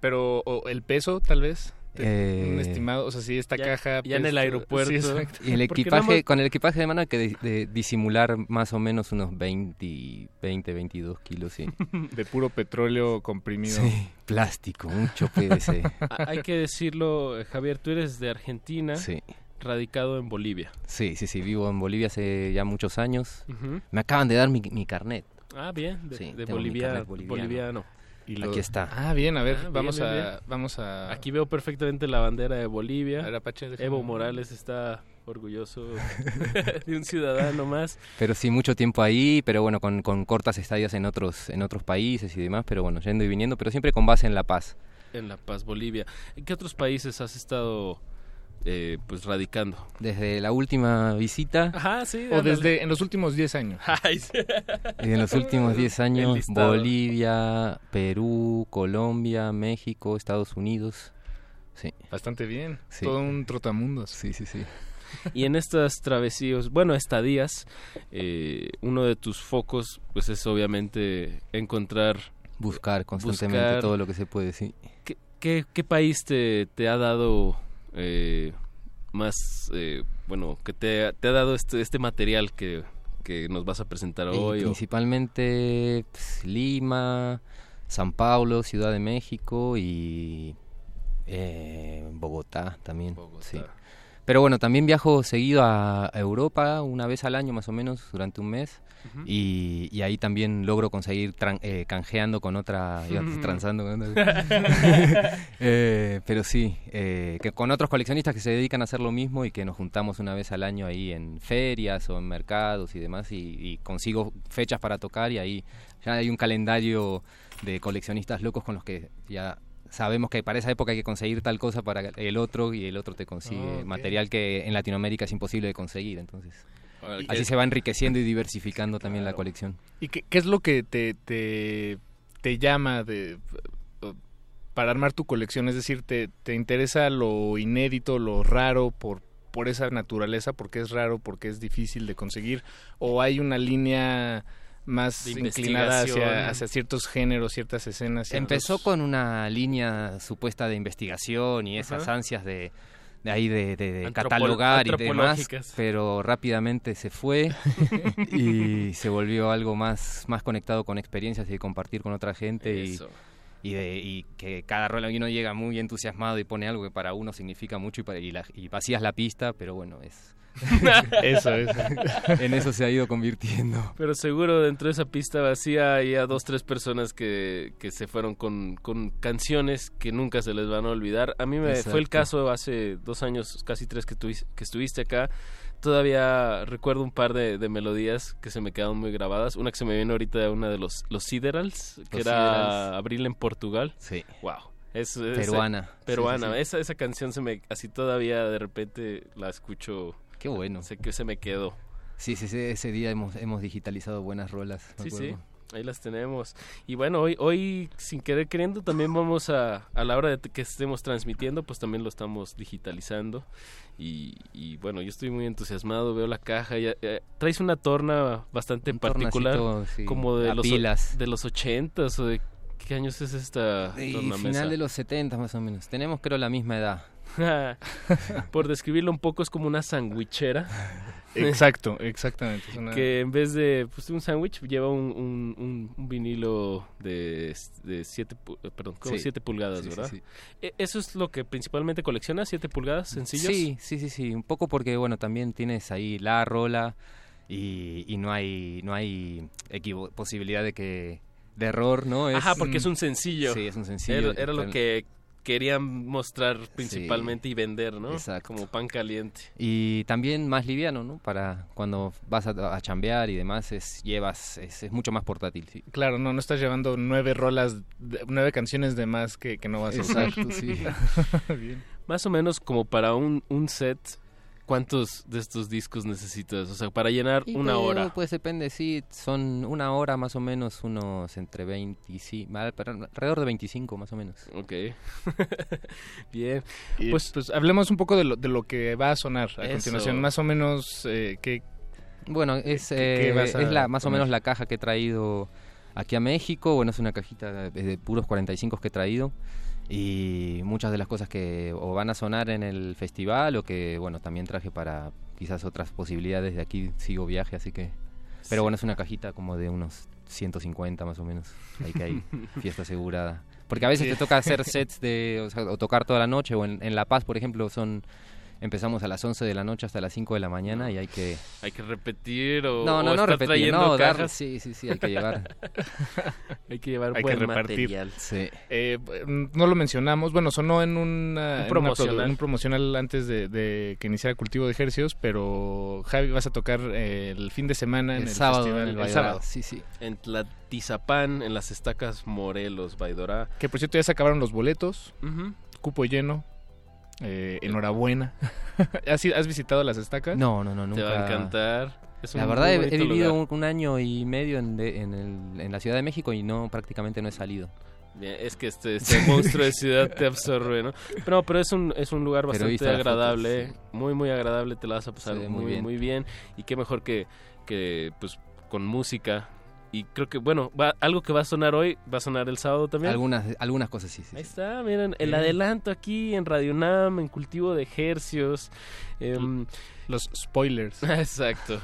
pero o el peso, tal vez. Eh, un estimado, o sea, si esta ya- caja... ya en el pesa- aeropuerto. Sí, exacto. Y el equipaje, con el equipaje de mano hay que de- de disimular más o menos unos 20, 20 22 kilos, sí. De puro petróleo comprimido. Sí, plástico, mucho PVC. Ah, Hay que decirlo, eh, Javier, tú eres de Argentina, Sí. radicado en Bolivia. Sí, sí, sí, vivo en Bolivia hace ya muchos años. Me acaban de dar mi, mi carnet. Ah, bien, de, Sí, de Bolivia, boliviano. boliviano. Y lo- Aquí está. Ah, bien, a ver, Ah, vamos, bien, a, bien. vamos a... Aquí veo perfectamente la bandera de Bolivia. A ver, Apache, déjame- Evo Morales está orgulloso de un ciudadano más. Pero sí, mucho tiempo ahí, pero bueno, con, con cortas estadías en otros, en otros países y demás, pero bueno, yendo y viniendo, pero siempre con base en La Paz. En La Paz, Bolivia. ¿En qué otros países has estado eh, pues radicando? Desde la última visita Ajá, sí. O ándale. desde en los últimos 10 años. Ay, sí. y en los últimos 10 El años. Bolivia, Perú, Colombia, México, Estados Unidos. Sí, Bastante bien. Sí. Todo un trotamundos. sí, sí, sí. Y en estas travesíos, bueno, estadías, eh, uno de tus focos, pues es obviamente encontrar Buscar constantemente Buscar- todo lo que se puede, sí. qué, qué, qué país te, te ha dado eh, más, eh, bueno, que te, te ha dado este, este material que, que nos vas a presentar Y hoy. o- principalmente pues, Lima, San Paulo, Ciudad de México y eh, Bogotá también. Bogotá. Sí. Pero bueno, también viajo seguido a Europa, una vez al año más o menos, durante un mes. Y, y ahí también logro conseguir tran- eh, canjeando con otra, decir transando con otra. Eh, pero sí, eh, que con otros coleccionistas que se dedican a hacer lo mismo y que nos juntamos una vez al año ahí en ferias o en mercados y demás y, y consigo fechas para tocar y ahí ya hay un calendario de coleccionistas locos con los que ya sabemos que para esa época hay que conseguir tal cosa para el otro y el otro te consigue material que en Latinoamérica es imposible de conseguir, entonces así ¿qué- se va enriqueciendo y diversificando también la colección. ¿Y qué, qué es lo que te, te, te llama de para armar tu colección? Es decir, ¿te, te interesa lo inédito, lo raro por, por esa naturaleza? porque es raro? porque es difícil de conseguir? ¿O hay una línea más inclinada hacia, hacia ciertos géneros, ciertas escenas? ciertos- Empezó con una línea supuesta de investigación y esas Ajá. ansias de, de ahí de, de- de catalogar y demás, pero rápidamente se fue y se volvió algo más, más conectado con experiencias y de compartir con otra gente y, y, de, y que cada rol uno llega muy entusiasmado y pone algo que para uno significa mucho y, para- y, la- y vacías la pista, pero bueno, es... Eso, eso. en eso se ha ido convirtiendo. Pero seguro dentro de esa pista vacía hay a dos, tres personas que, que se fueron con, con canciones que nunca se les van a olvidar. A mí me fue el caso hace dos años, casi tres que, tuvis- que estuviste acá. Todavía recuerdo un par de, de melodías que se me quedaron muy grabadas. Una que se me viene ahorita, una de los, los Siderals, que Los era Siderals. Abril en Portugal. Sí. Wow. Es, es- Peruana. Sí, Peruana. sí, sí. Esa, esa canción se me, así todavía de repente la escucho. Qué bueno. Sé que se me quedó. Sí, sí, sí, ese día hemos, hemos digitalizado buenas rolas. Sí, sí, ahí las tenemos. Y bueno, hoy, hoy sin querer queriendo, también vamos a, a la hora de que estemos transmitiendo, pues también lo estamos digitalizando. Y, y bueno, yo estoy muy entusiasmado, veo la caja. Ya, traes una torna bastante Un particular, sí, como de los, pilas. de los ochentas o de qué años es esta tornamesa. final de los 70 más o menos. Tenemos creo la misma edad. Por describirlo un poco, es como una sandwichera. Exacto, exactamente. una- Que en vez de pues, un sándwich lleva un, un, un- un vinilo de 7 perdón, como Sí. siete pulgadas, Sí, ¿verdad? sí. E- ¿Eso es lo que principalmente coleccionas? ¿7 pulgadas sencillos? Sí, sí, sí, sí. Un poco porque, bueno, también tienes ahí la rola y, y no hay no hay posibilidad de que de error, ¿no? Ajá, porque es un sencillo. Sí, es un sencillo. Era, era lo que querían mostrar principalmente y vender, ¿no? Exacto. Como pan caliente. Y también más liviano, ¿no? Para cuando vas a, a chambear y demás, es, llevas, es, es mucho más portátil. sí. Claro, no, no estás llevando nueve rolas, de- nueve canciones de más que, que no vas a usar. Exacto, sí. Bien. Más o menos como para un, un set, ¿cuántos de estos discos necesitas? O sea, para llenar Y una pues, hora. Pues depende, sí, son una hora más o menos, unos entre 20 y sí, alrededor de 25 más o menos. Ok. Bien. Y, Pues- pues, hablemos un poco de lo, de lo que va a sonar a Eso. continuación. Más o menos, eh, ¿qué, Bueno, es, ¿Qué- qué eh, es la, más o menos la caja que he traído aquí a México. Bueno, es una cajita de, de puros 45 que he traído. Y muchas de las cosas que o van a sonar en el festival o que, bueno, también traje para quizás otras posibilidades. De aquí sigo viaje, así que... Pero bueno, es una cajita como de unos 150 más o menos. Ahí que hay fiesta asegurada. Porque a veces Sí. te toca hacer sets de... O, sea, o tocar toda la noche. O en, en La Paz, por ejemplo, son... Empezamos a las 11 de la noche hasta las 5 de la mañana y hay que... Hay que repetir o, No, no, o no repetir, trayendo no, dar- cajas. sí, sí, sí, hay que llevar. hay que llevar hay buen que repartir? material. Sí. Eh, no lo mencionamos, bueno, sonó en una- Un en una promocional. un promocional antes de, de que iniciara cultivo de ejercicios, pero Javi vas a tocar eh, el fin de semana en El el, sábado festival. en el el sábado. sí, sí. En Tlatizapán, en las estacas Morelos, Baidora. Que por cierto ya se acabaron los boletos, cupo lleno. Eh, enhorabuena. ¿Has, visitado las estacas? No, no, no, nunca. Te va a encantar. Es La verdad he, vivido un, un año y medio en, de- en, el- en la Ciudad de México y no prácticamente no he salido. Bien, Es que este, este monstruo de ciudad te absorbe, ¿no? Pero, pero es un, es un lugar bastante agradable, fotos, muy, muy agradable, te la vas a pasar muy, muy bien. muy bien. Y qué mejor que, que pues, con música. Y creo que, bueno, va, algo que va a sonar hoy, va a sonar el sábado también. Algunas, algunas cosas sí, sí. Ahí está, miren, el adelanto aquí en Radio Nam, en cultivo de ejercios. em, Los spoilers. Exacto.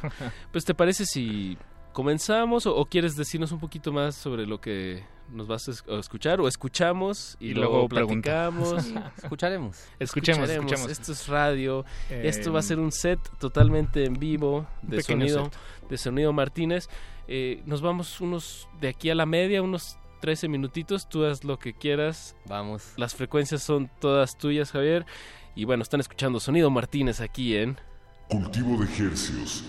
Pues te parece si comenzamos o, o quieres decirnos un poquito más sobre lo que nos vas a es- a escuchar o escuchamos y, Y luego, platicamos. Escucharemos. Escuchemos, escuchemos. Esto es radio. Eh, Esto va a ser un set totalmente en vivo de sonido set. de sonido Martínez. Eh, nos vamos unos de aquí a la media, unos 13 minutitos. Tú haz lo que quieras. Vamos. Las frecuencias son todas tuyas, Javier. Y bueno, están escuchando Sonido Martínez aquí en Cultivo de Hercios.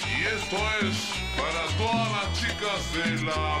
Y esto es para todas las chicas de la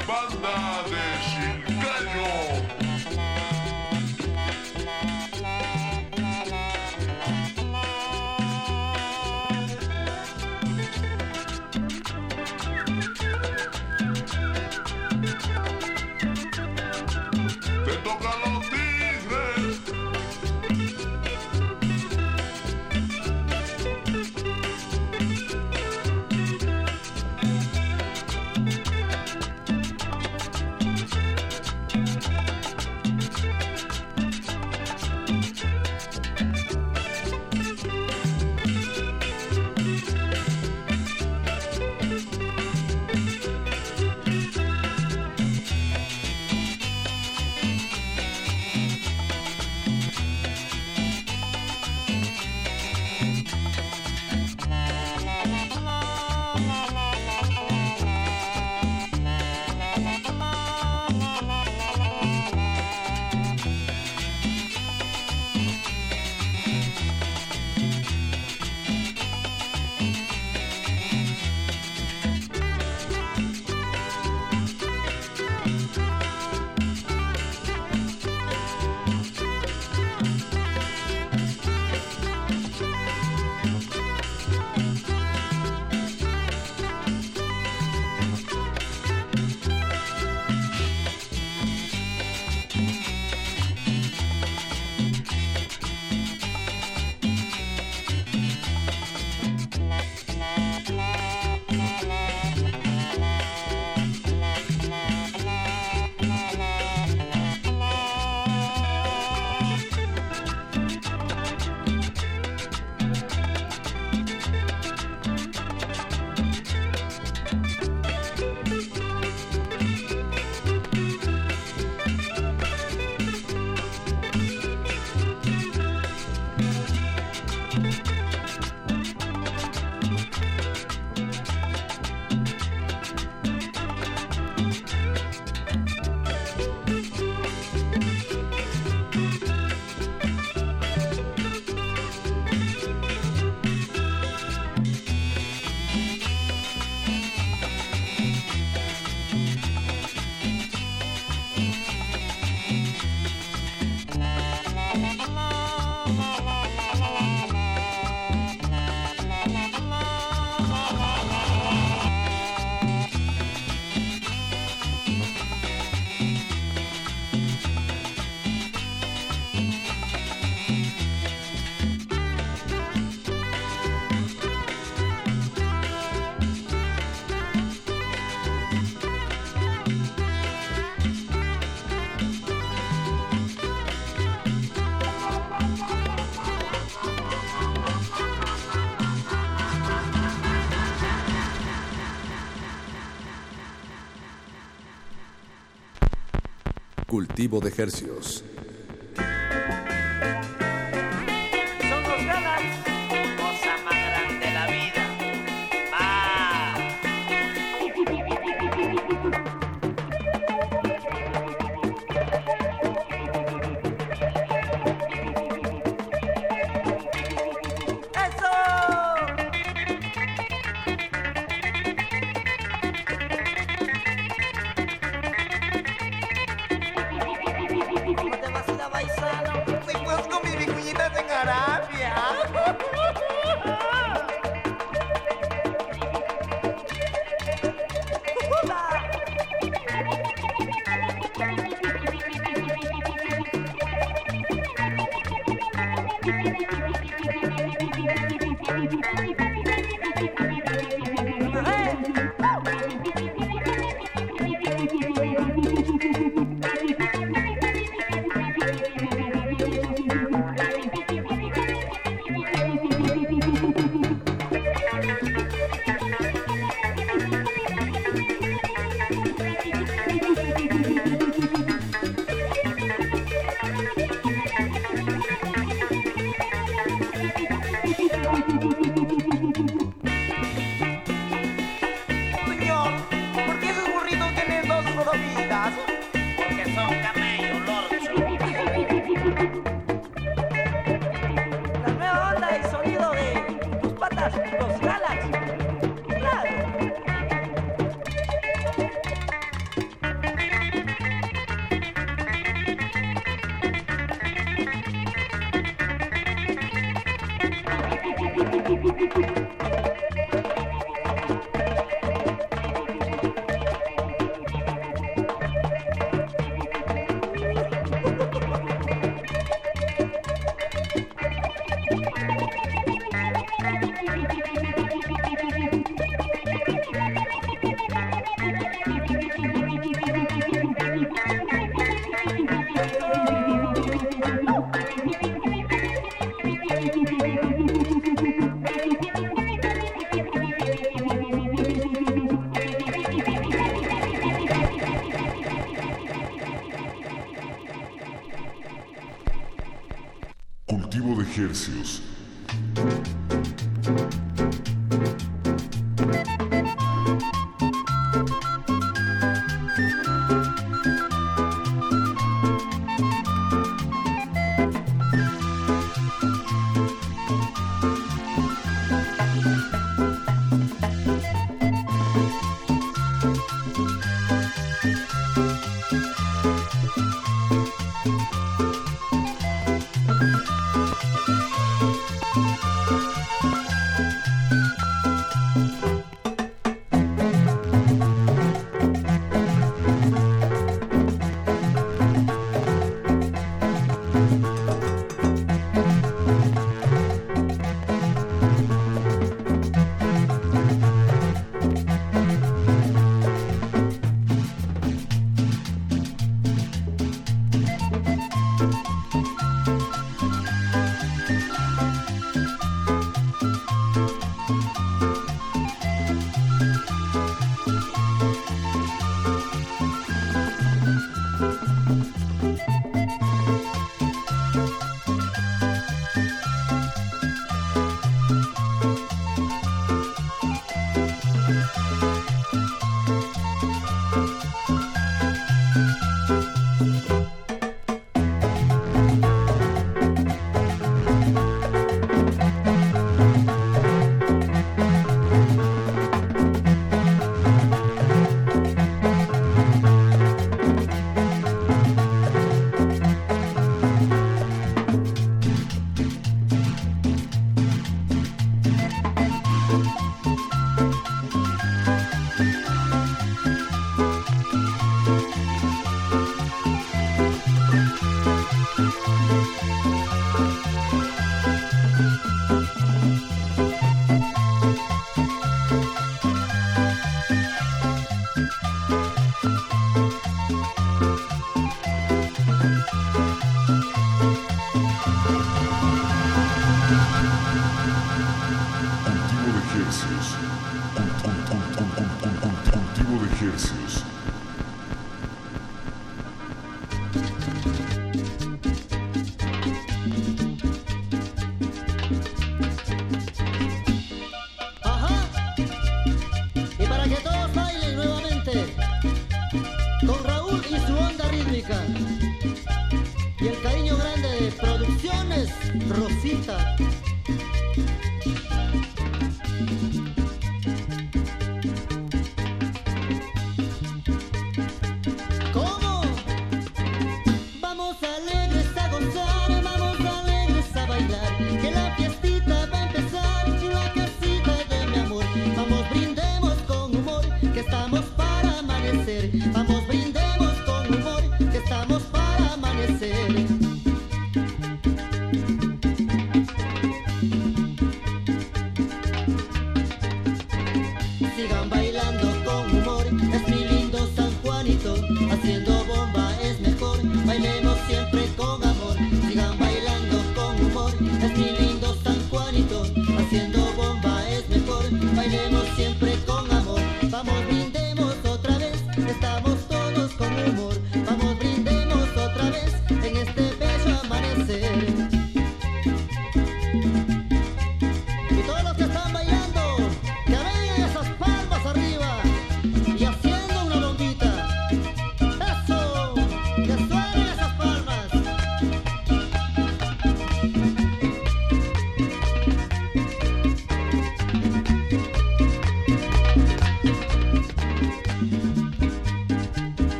de Hercios.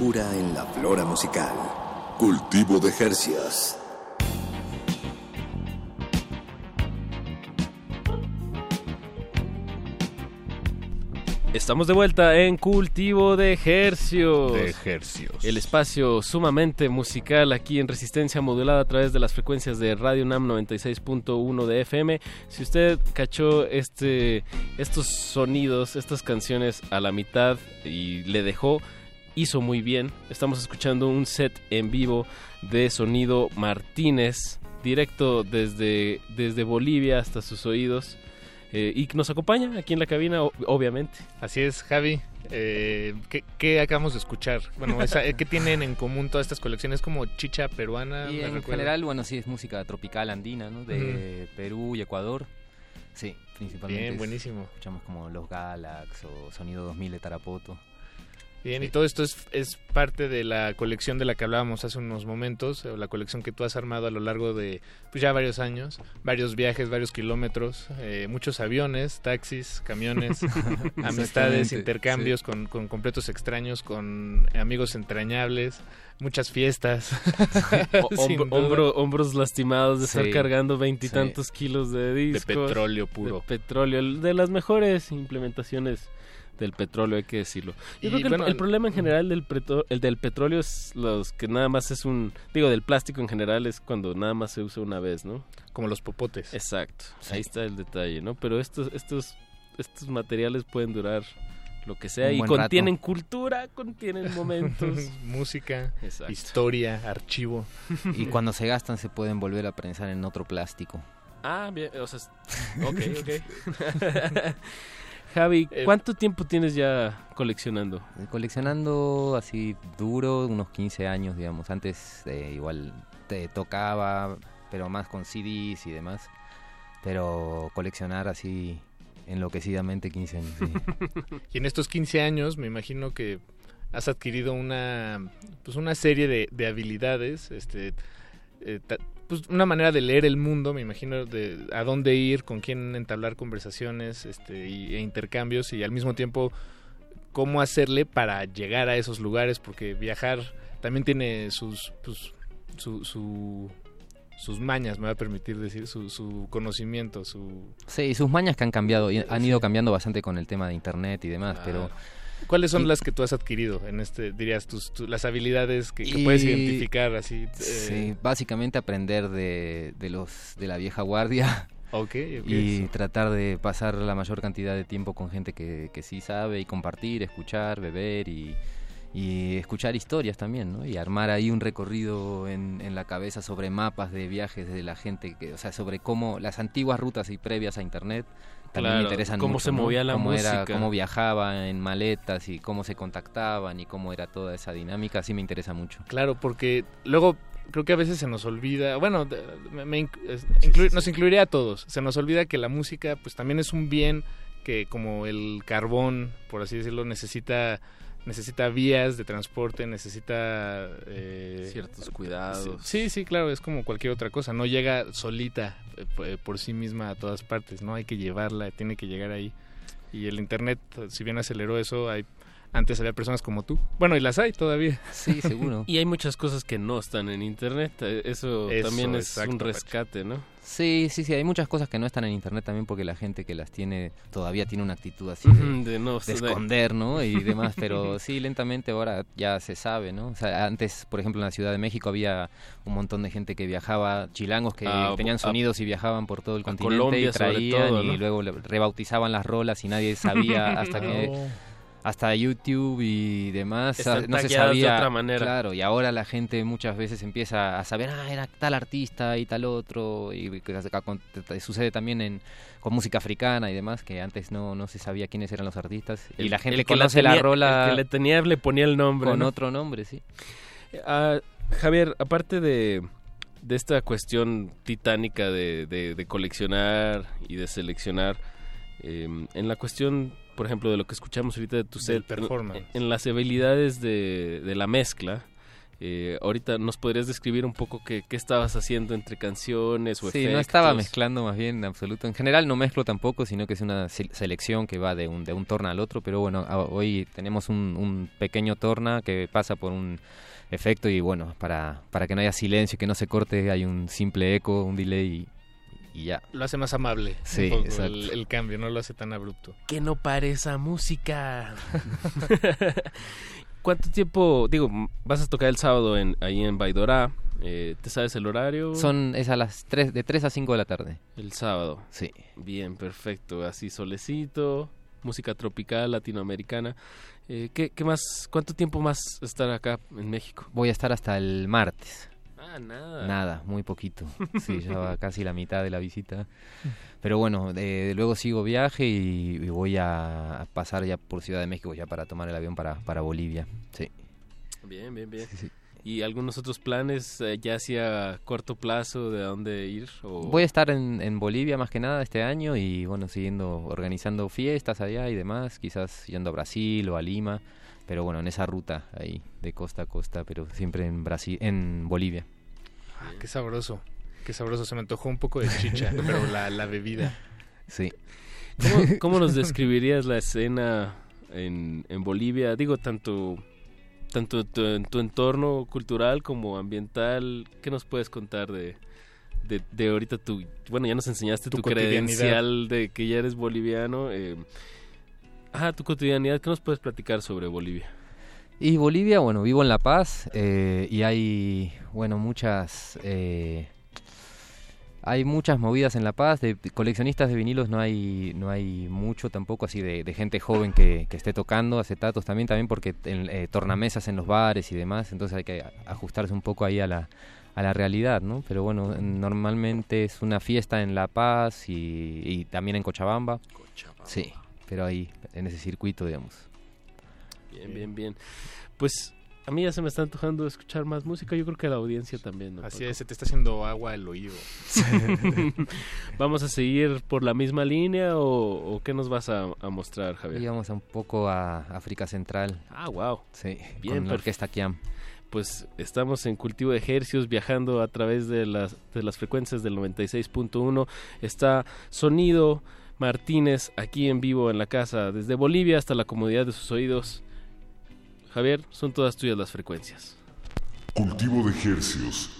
Frescura en la flora musical. Cultivo de Hercios. Estamos de vuelta en Cultivo de Hercios. De hercios. El espacio sumamente musical aquí en resistencia modulada a través de las frecuencias de Radio NAM 96.1 de FM. Si usted cachó este, estos sonidos, estas canciones a la mitad y le dejó, hizo muy bien. Estamos escuchando un set en vivo de Sonido Martínez, directo desde, desde Bolivia hasta sus oídos. Eh, y nos acompaña aquí en la cabina, obviamente. Así es, Javi. Eh, ¿qué, qué acabamos de escuchar? Bueno, esa- ¿qué tienen en común todas estas colecciones? como chicha peruana. Y en recuerdo. general, bueno, sí, es música tropical andina, ¿no? De Perú y Ecuador. Sí, principalmente. Bien, es- buenísimo. Escuchamos como Los Galax o Sonido 2000 de Tarapoto. Bien, y todo esto es, es parte de la colección de la que hablábamos hace unos momentos, la colección que tú has armado a lo largo de pues ya varios años, varios viajes, varios kilómetros, eh, muchos aviones, taxis, camiones, amistades, intercambios con, con completos extraños, con amigos entrañables, muchas fiestas. Hombro- hombros lastimados de estar cargando veintitantos kilos de discos. petróleo puro. De petróleo, de las mejores implementaciones del petróleo, hay que decirlo. Yo Y creo que el- bueno, el, el- problema en general del, pretro- el del petróleo es los que nada más es un... Digo, del plástico en general es cuando nada más se usa una vez, ¿no? Como los popotes. Exacto, ahí está el detalle, ¿no? Pero estos, estos, estos materiales pueden durar lo que sea y contienen rato. cultura, contienen momentos. Música, Exacto. historia, archivo. Y cuando se gastan se pueden volver a prensar en otro plástico. Ah, bien, o sea, ok, ok. Javi, Eh, ¿cuánto tiempo tienes ya coleccionando? Coleccionando así duro, unos 15 años, digamos. Antes eh, igual te tocaba, pero más con CDs y demás. Pero coleccionar así enloquecidamente 15 años. sí. Y en estos 15 años me imagino que has adquirido una pues una serie de, de habilidades, este eh, pues una manera de leer el mundo, me imagino de a dónde ir, con quién entablar conversaciones, este y, e intercambios y al mismo tiempo cómo hacerle para llegar a esos lugares porque viajar también tiene sus pues, su, su- sus mañas, me va a permitir decir, su, su conocimiento, su... Sí, sus mañas que han cambiado, y han ido cambiando bastante con el tema de internet y demás, pero... ¿Cuáles son las que tú has adquirido en este, dirías, tus, tu- las habilidades que, que Y- puedes identificar así? eh, Sí, básicamente aprender de, de los de la vieja guardia. Ok, ok, Y tratar de pasar la mayor cantidad de tiempo con gente que, que sí sabe y compartir, escuchar, beber y, y escuchar historias también, ¿no? Y armar ahí un recorrido en, en la cabeza sobre mapas de viajes de la gente, que, o sea, sobre cómo las antiguas rutas y previas a internet también me interesan cómo mucho, se ¿no? movía la cómo era, música. cómo viajaba en maletas y cómo se contactaban y cómo era toda esa dinámica, sí me interesa mucho. Claro, porque luego creo que a veces se nos olvida, bueno, me- me inclu- nos incluiría a todos, se nos olvida que la música pues también es un bien que como el carbón, por así decirlo, necesita necesita vías de transporte, necesita eh, Ciertos cuidados. Sí, sí, claro, es como cualquier otra cosa, no llega solita eh, p- por sí misma a todas partes, no hay que llevarla, tiene que llegar ahí. Y el internet, si bien aceleró eso, hay antes había personas como tú. Bueno, y las hay todavía. Sí, seguro. Y hay muchas cosas que no están en internet. eh, Eso, Eso, también es exacto, un Pacho. rescate, ¿no? Sí, sí, sí, hay muchas cosas que no están en internet también porque la gente que las tiene todavía tiene una actitud así de, de no- de de- esconder, ¿no? Y demás, pero sí, lentamente ahora ya se sabe, ¿no? O sea, antes, por ejemplo, en la Ciudad de México había un montón de gente que viajaba, chilangos que A- tenían a- sonidos y viajaban por todo el continente Colombia y traían todo, y luego le- rebautizaban las rolas y nadie sabía hasta que. Hasta YouTube y demás Están no se tagueadas de sabía otra manera. claro y ahora la gente muchas veces empieza a saber ah era tal artista y tal otro y sucede también en con música africana y demás que antes no no se sabía quiénes eran los artistas y la gente el que conoce la, tenía- rola El que le tenía le ponía el nombre. con ¿no? otro nombre sí Ah, Javier, aparte de, de esta cuestión titánica de, de- de coleccionar y de seleccionar, eh, en la cuestión, por ejemplo, de lo que escuchamos ahorita de tu set, en- performance. En, las habilidades de, de la mezcla, eh, ahorita nos podrías describir un poco qué, qué estabas haciendo entre canciones o Sí, efectos. no estaba mezclando más bien en absoluto. En general no mezclo tampoco, sino que es una se- selección que va de un, de un torna al otro. Pero bueno, a- hoy tenemos un, un pequeño torna que pasa por un efecto y bueno, para, para que no haya silencio y que no se corte hay un simple eco, un delay y, ya. Lo hace más amable. Sí, un poco, exacto. El, el cambio, no lo hace tan abrupto. Que no pare esa música. ¿Cuánto tiempo, digo, vas a tocar el sábado en, ahí en Baidorá? Eh, ¿Te sabes el horario? Son, es a las 3, de 3 a 5 de la tarde. El sábado. Sí. Bien, perfecto. Así solecito, música tropical, latinoamericana. Eh, ¿qué, ¿Qué más? ¿Cuánto tiempo más estar acá en México? Voy a estar hasta el martes. Ah, nada. Nada, muy poquito. Sí, ya va casi la mitad de la visita. Pero bueno, de- luego sigo viaje y, y voy a, pasar ya por Ciudad de México ya para tomar el avión para, para Bolivia. Sí. Bien, bien, bien. ¿Y algunos otros planes eh, ya hacia corto plazo de a dónde ir? O... Voy a estar en, en Bolivia más que nada este año y bueno, siguiendo organizando fiestas allá y demás, quizás yendo a Brasil o a Lima, pero bueno, en esa ruta ahí de costa a costa, pero siempre en Brasil, en Bolivia. Ah, qué sabroso. Qué sabroso. Se me antojó un poco de chicha, pero la, la bebida. Sí. ¿Cómo, cómo nos describirías la escena en, en Bolivia? Digo, tanto, tanto tu- en tu entorno cultural como ambiental. ¿Qué nos puedes contar de, de, de ahorita tu... Bueno, ya nos enseñaste Tu credencial de que ya eres boliviano. Eh, ajá, tu cotidianidad. ¿Qué nos puedes platicar sobre Bolivia? Y Bolivia, bueno, vivo en La Paz eh, y hay, bueno, muchas... eh, hay muchas movidas en La Paz, de coleccionistas de vinilos no hay no hay mucho tampoco, así de, de gente joven que, que esté tocando acetatos también, también porque en, eh, tornamesas en los bares y demás, entonces hay que ajustarse un poco ahí a la, a la realidad, ¿no? Pero bueno, normalmente es una fiesta en La Paz y, y también en Cochabamba. Sí, pero ahí, en ese circuito, digamos. Bien, bien, bien. Pues a mí ya se me está antojando escuchar más música. Yo creo que a la audiencia también. ¿no, Así es, se te está haciendo agua el oído. ¿Vamos a seguir por la misma línea o, o qué nos vas a, a mostrar, Javier? Íbamos un poco a África Central. Ah, wow. Sí, Bien, con la orquesta Kiam. Pues estamos en cultivo de ejercios viajando a través de las, de las frecuencias del 96.1. Está Sonido Martínez aquí en vivo en la casa, desde Bolivia hasta la comodidad de sus oídos. Javier, son todas tuyas las frecuencias. Cultivo de hercios.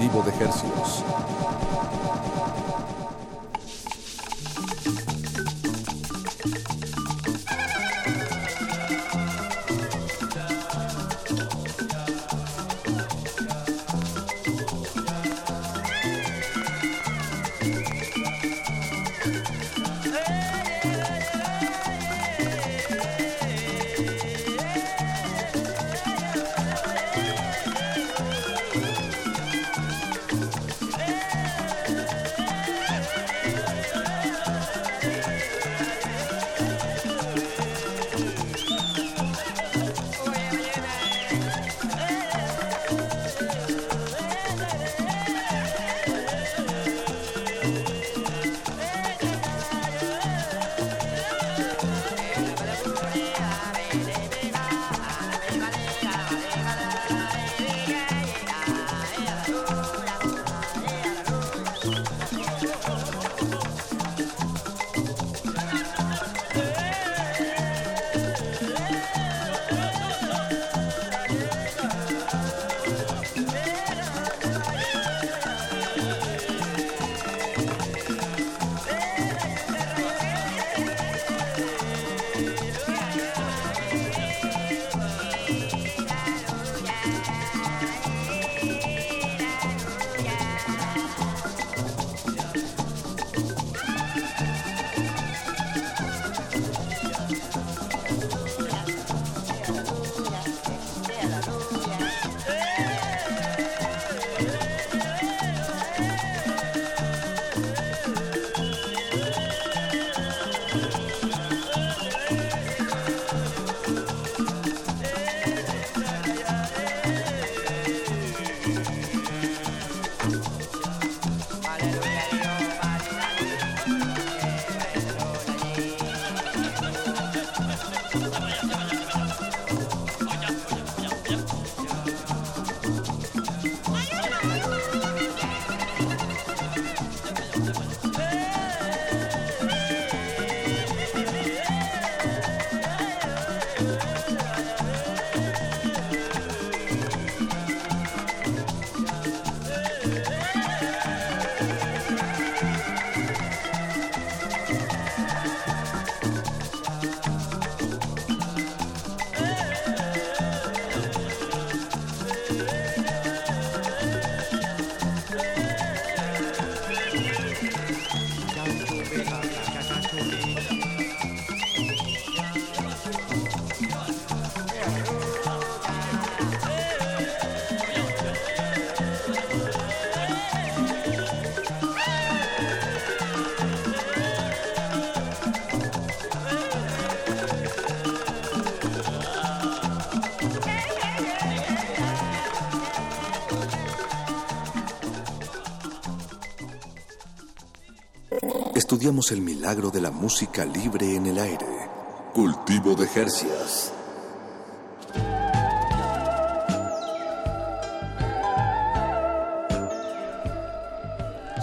Cultivo de hercios. Estudiamos el milagro de la música libre en el aire. Cultivo de Jercias.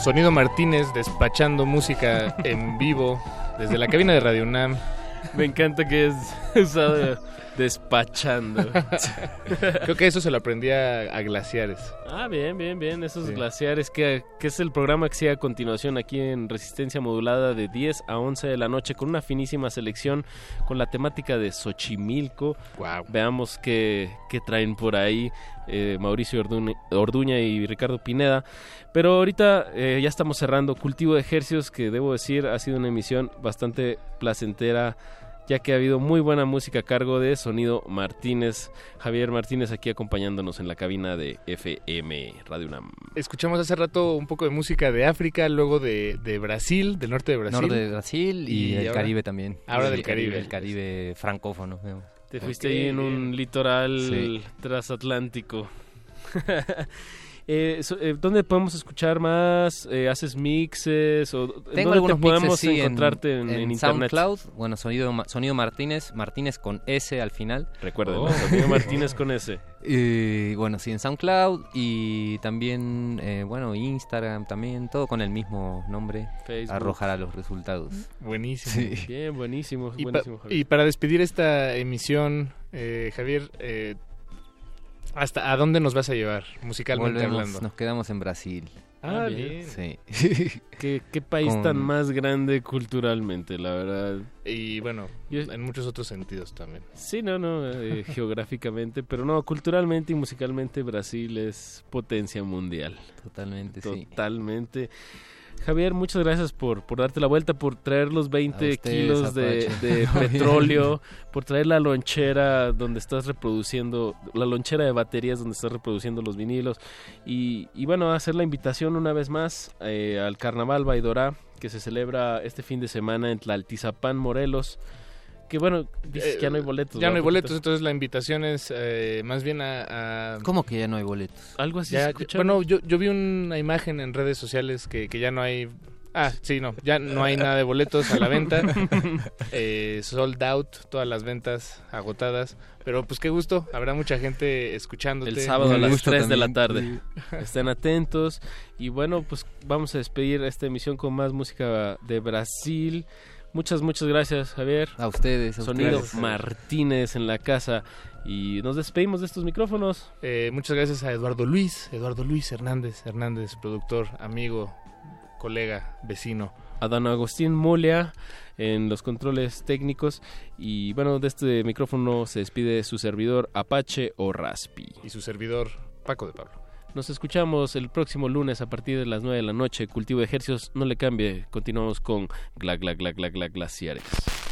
Sonido Martínez despachando música en vivo desde la cabina de Radio UNAM. Me encanta que es usado despachando. Creo que eso se lo aprendí a, a glaciares. Ah, bien, bien, bien. Esos Sí. glaciares, que, que es el programa que sigue a continuación aquí en Resistencia Modulada de 10 a 11 de la noche con una finísima selección con la temática de Xochimilco. Veamos qué, qué traen por ahí eh, Mauricio Orduña, Orduña y Ricardo Pineda. Pero ahorita eh, ya estamos cerrando Cultivo de Ejercios, que debo decir ha sido una emisión bastante placentera ya que ha habido muy buena música a cargo de Sonido Martínez. Javier Martínez aquí acompañándonos en la cabina de FM Radio UNAM. Escuchamos hace rato un poco de música de África, luego de, de Brasil, del norte de Brasil. Norte de Brasil y, del ahora- Caribe también. Ahora Sí, del Caribe. El Caribe francófono. digamos. Te fuiste ahí en un litoral Sí. transatlántico. Eh, so- eh, ¿Dónde podemos escuchar más? Eh, ¿Haces mixes? O, Tengo ¿Dónde algunos te podemos mixes, sí, encontrarte en, en internet? SoundCloud, bueno, sonido, sonido Martínez, Martínez con S al final. Recuerden, Oh. Sonido Martínez con S. Y bueno, sí, en SoundCloud y también, eh, bueno, Instagram también, todo con el mismo nombre. Facebook. Arrojará los resultados. Buenísimo. Sí. Bien, buenísimo. Y, pa- buenísimo Javier. y para despedir esta emisión, eh, Javier, eh, ¿hasta a dónde nos vas a llevar musicalmente Volvemos, hablando? nos quedamos en Brasil. Ah, Ah, bien. Sí. ¿Qué, qué país Con- tan más grande culturalmente, la verdad? Y bueno, en muchos otros sentidos también. Sí, no, no, eh, geográficamente, pero no, culturalmente y musicalmente Brasil es potencia mundial. Totalmente, sí. Totalmente. Javier, muchas gracias por, por darte la vuelta, por traer los 20 A ustedes, kilos de petróleo, por traer la lonchera donde estás reproduciendo, la lonchera de baterías donde estás reproduciendo los vinilos. Y, y bueno, hacer la invitación una vez más eh, al Carnaval Baidorá que se celebra este fin de semana en Tlaltizapán, Morelos. Que bueno, dices que ya no hay boletos. Eh, Ya no hay ¿verdad, boletos, entonces la invitación es eh, más bien a, a- ¿Cómo que ya no hay boletos? Algo así Ya- bueno, yo, yo vi una imagen en redes sociales que, que ya no hay... Ah, sí, no, ya no hay nada de boletos a la venta. Eh, sold out, todas las ventas agotadas. Pero pues qué gusto, habrá mucha gente escuchándote. El sábado a las gusto 3 de la tarde. Estén atentos. Y bueno, pues vamos a despedir esta emisión con más música de Brasil. Muchas, muchas gracias, Javier. A ustedes, a Sonido ustedes. Martínez en la casa. Y nos despedimos de estos micrófonos. Eh, muchas gracias a Eduardo Luis, Eduardo Luis Hernández, Hernández, productor, amigo, colega, vecino. A don Agustín Molia en los controles técnicos. Y bueno, de este micrófono se despide su servidor Apache o Raspi. Y su servidor Paco de Pablo. Nos escuchamos el próximo lunes a partir de las 9 de la noche. Cultivo de ejercicios, no le cambie. Continuamos con Gla Gla Gla Gla Gla Glaciares.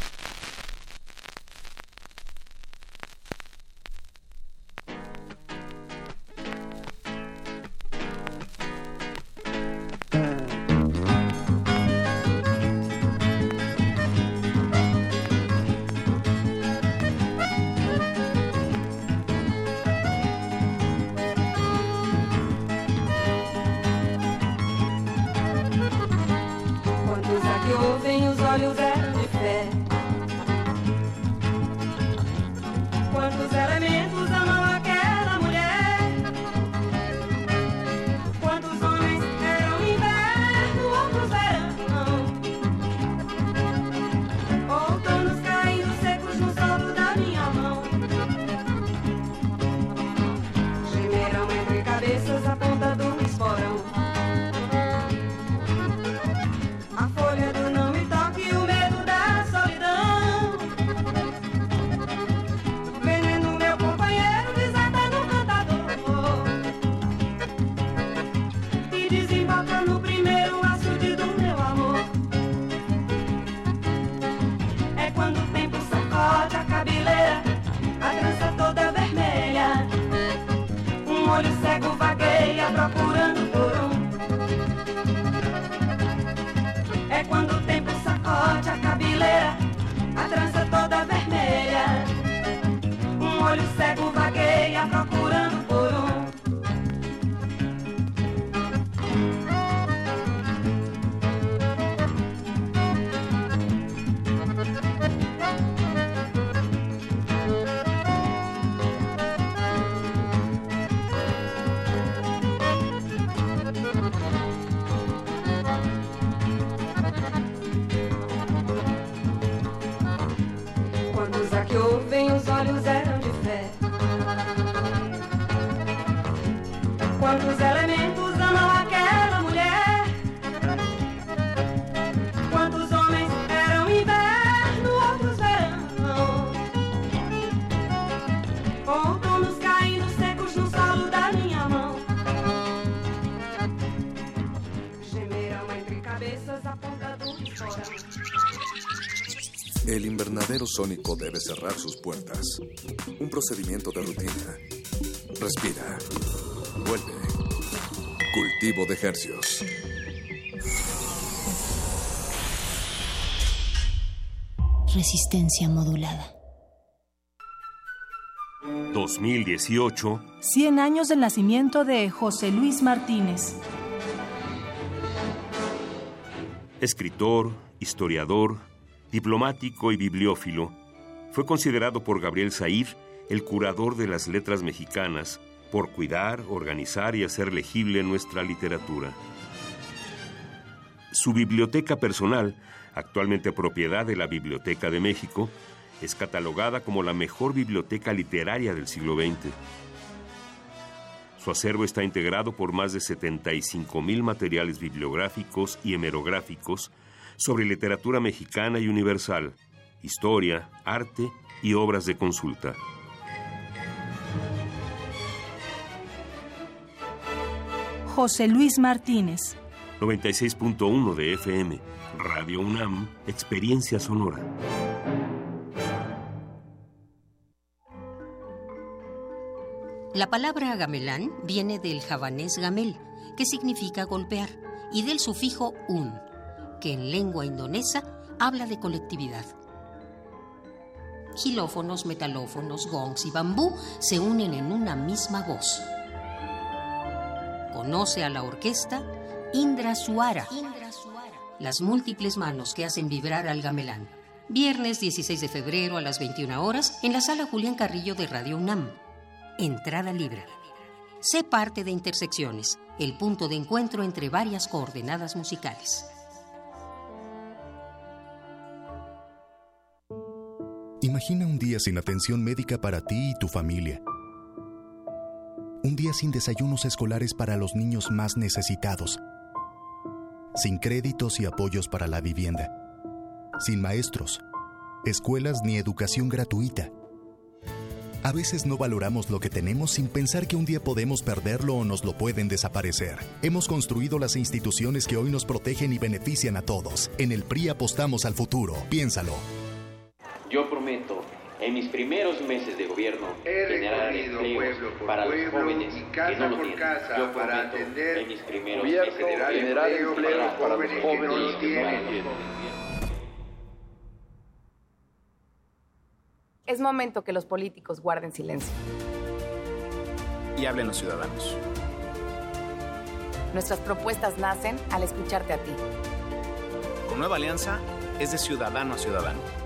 Invernadero sónico debe cerrar sus puertas. Un procedimiento de rutina. Respira. Vuelve. Cultivo de hercios. Resistencia modulada. 2018. 100 años del nacimiento de José Luis Martínez. Escritor, historiador, diplomático y bibliófilo, fue considerado por Gabriel Said el curador de las letras mexicanas por cuidar, organizar y hacer legible nuestra literatura. Su biblioteca personal, actualmente propiedad de la Biblioteca de México, es catalogada como la mejor biblioteca literaria del siglo XX. Su acervo está integrado por más de 75 mil materiales bibliográficos y hemerográficos sobre literatura mexicana y universal, historia, arte y obras de consulta. José Luis Martínez. 96.1 de FM, Radio UNAM, Experiencia Sonora. La palabra gamelán viene del javanés gamel, que significa golpear, y del sufijo un, que en lengua indonesa habla de colectividad. Gilófonos, metalófonos, gongs y bambú se unen en una misma voz. Conoce a la orquesta Indra Suara, las múltiples manos que hacen vibrar al gamelán. Viernes 16 de febrero a las 21 horas en la sala Julián Carrillo de Radio UNAM. Entrada libre. Sé parte de Intersecciones, el punto de encuentro entre varias coordenadas musicales. Imagina un día sin atención médica para ti y tu familia. Un día sin desayunos escolares para los niños más necesitados. Sin créditos y apoyos para la vivienda. Sin maestros, escuelas ni educación gratuita. A veces no valoramos lo que tenemos sin pensar que un día podemos perderlo o nos lo pueden desaparecer. Hemos construido las instituciones que hoy nos protegen y benefician a todos. En el PRI apostamos al futuro. Piénsalo. Yo prometo, en mis primeros meses de gobierno, generar recorrido empleos pueblo por para los pueblo jóvenes y que casa no lo por tienen. casa Yo para prometo, atender en mis primeros gobierno, meses de generar gobierno, empleos para los jóvenes que no lo tienen. Es momento que los políticos guarden silencio. Y hablen los ciudadanos. Nuestras propuestas nacen al escucharte a ti. Con Nueva Alianza es de ciudadano a ciudadano.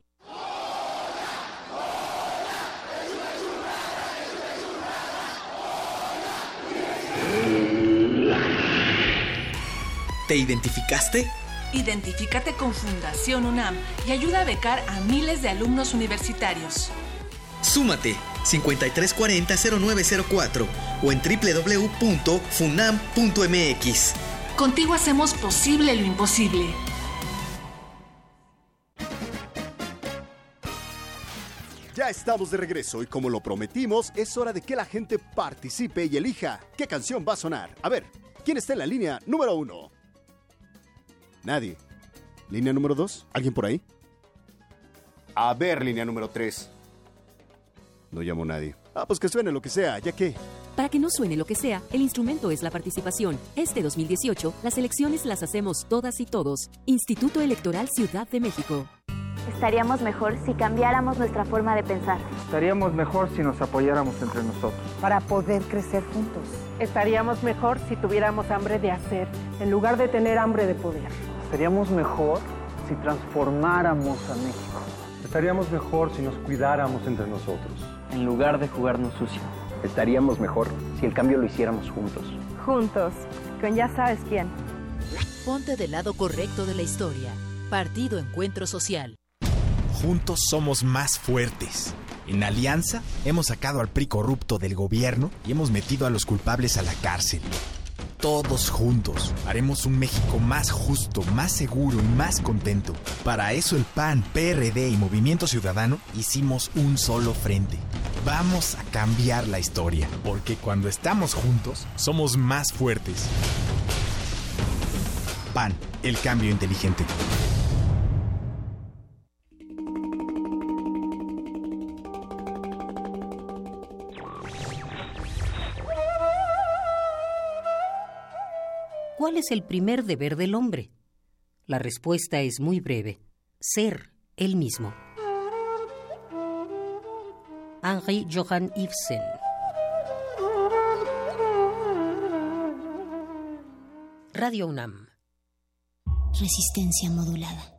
¿Te identificaste? Identifícate con Fundación UNAM y ayuda a becar a miles de alumnos universitarios. Súmate 5340-0904 o en www.funam.mx. Contigo hacemos posible lo imposible. Ya estamos de regreso y como lo prometimos, es hora de que la gente participe y elija qué canción va a sonar. A ver, ¿quién está en la línea número uno? Nadie. ¿Línea número dos? ¿Alguien por ahí? A ver, línea número tres. No llamo a nadie. Ah, pues que suene lo que sea, ya que... Para que no suene lo que sea, el instrumento es la participación. Este 2018, las elecciones las hacemos todas y todos. Instituto Electoral Ciudad de México. Estaríamos mejor si cambiáramos nuestra forma de pensar. Estaríamos mejor si nos apoyáramos entre nosotros. Para poder crecer juntos. Estaríamos mejor si tuviéramos hambre de hacer, en lugar de tener hambre de poder. Estaríamos mejor si transformáramos a México. Estaríamos mejor si nos cuidáramos entre nosotros. En lugar de jugarnos sucio. Estaríamos mejor si el cambio lo hiciéramos juntos. Juntos, con ya sabes quién. Ponte del lado correcto de la historia. Partido Encuentro Social. Juntos somos más fuertes. En Alianza hemos sacado al PRI corrupto del gobierno y hemos metido a los culpables a la cárcel. Todos juntos haremos un México más justo, más seguro y más contento. Para eso el PAN, PRD y Movimiento Ciudadano hicimos un solo frente. Vamos a cambiar la historia, porque cuando estamos juntos somos más fuertes. PAN, el cambio inteligente. ¿Cuál es el primer deber del hombre? La respuesta es muy breve. Ser él mismo. Henri Johann Ibsen. Radio UNAM. Resistencia modulada.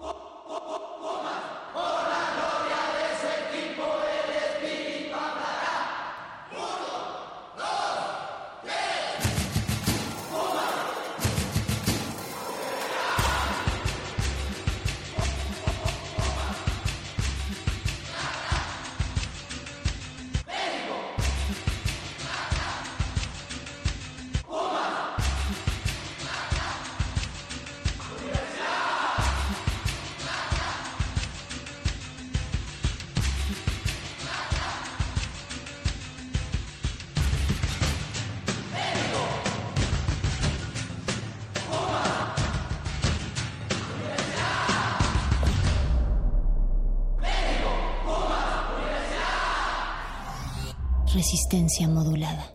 Resistencia modulada.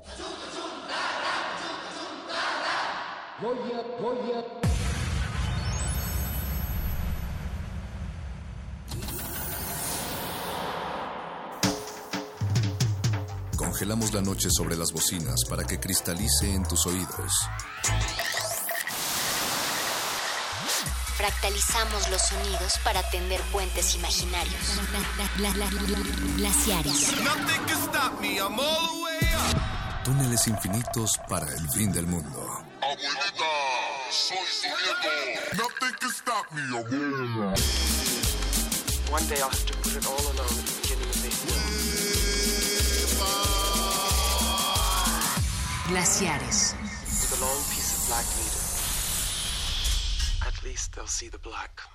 Congelamos la noche sobre las bocinas para que cristalice en tus oídos. Fractalizamos los sonidos para tender puentes imaginarios. Glaciares. Túneles infinitos para el fin del mundo. Abuelita, soy su nieto. Nothing can stop me, abuela. One day I'll have to put it all alone at the beginning of this Glaciares. With a long piece of black needle. They'll see the black.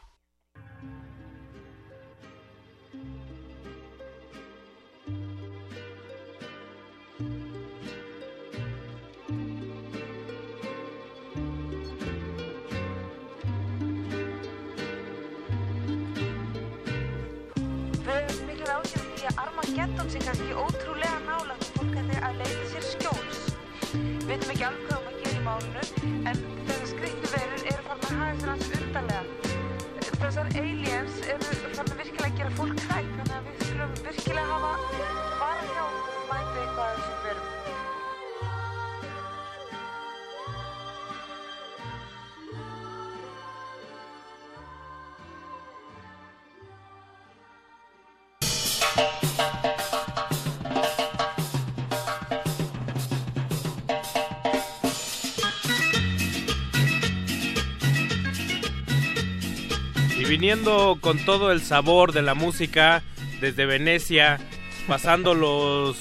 Con todo el sabor de la música desde Venecia, pasando los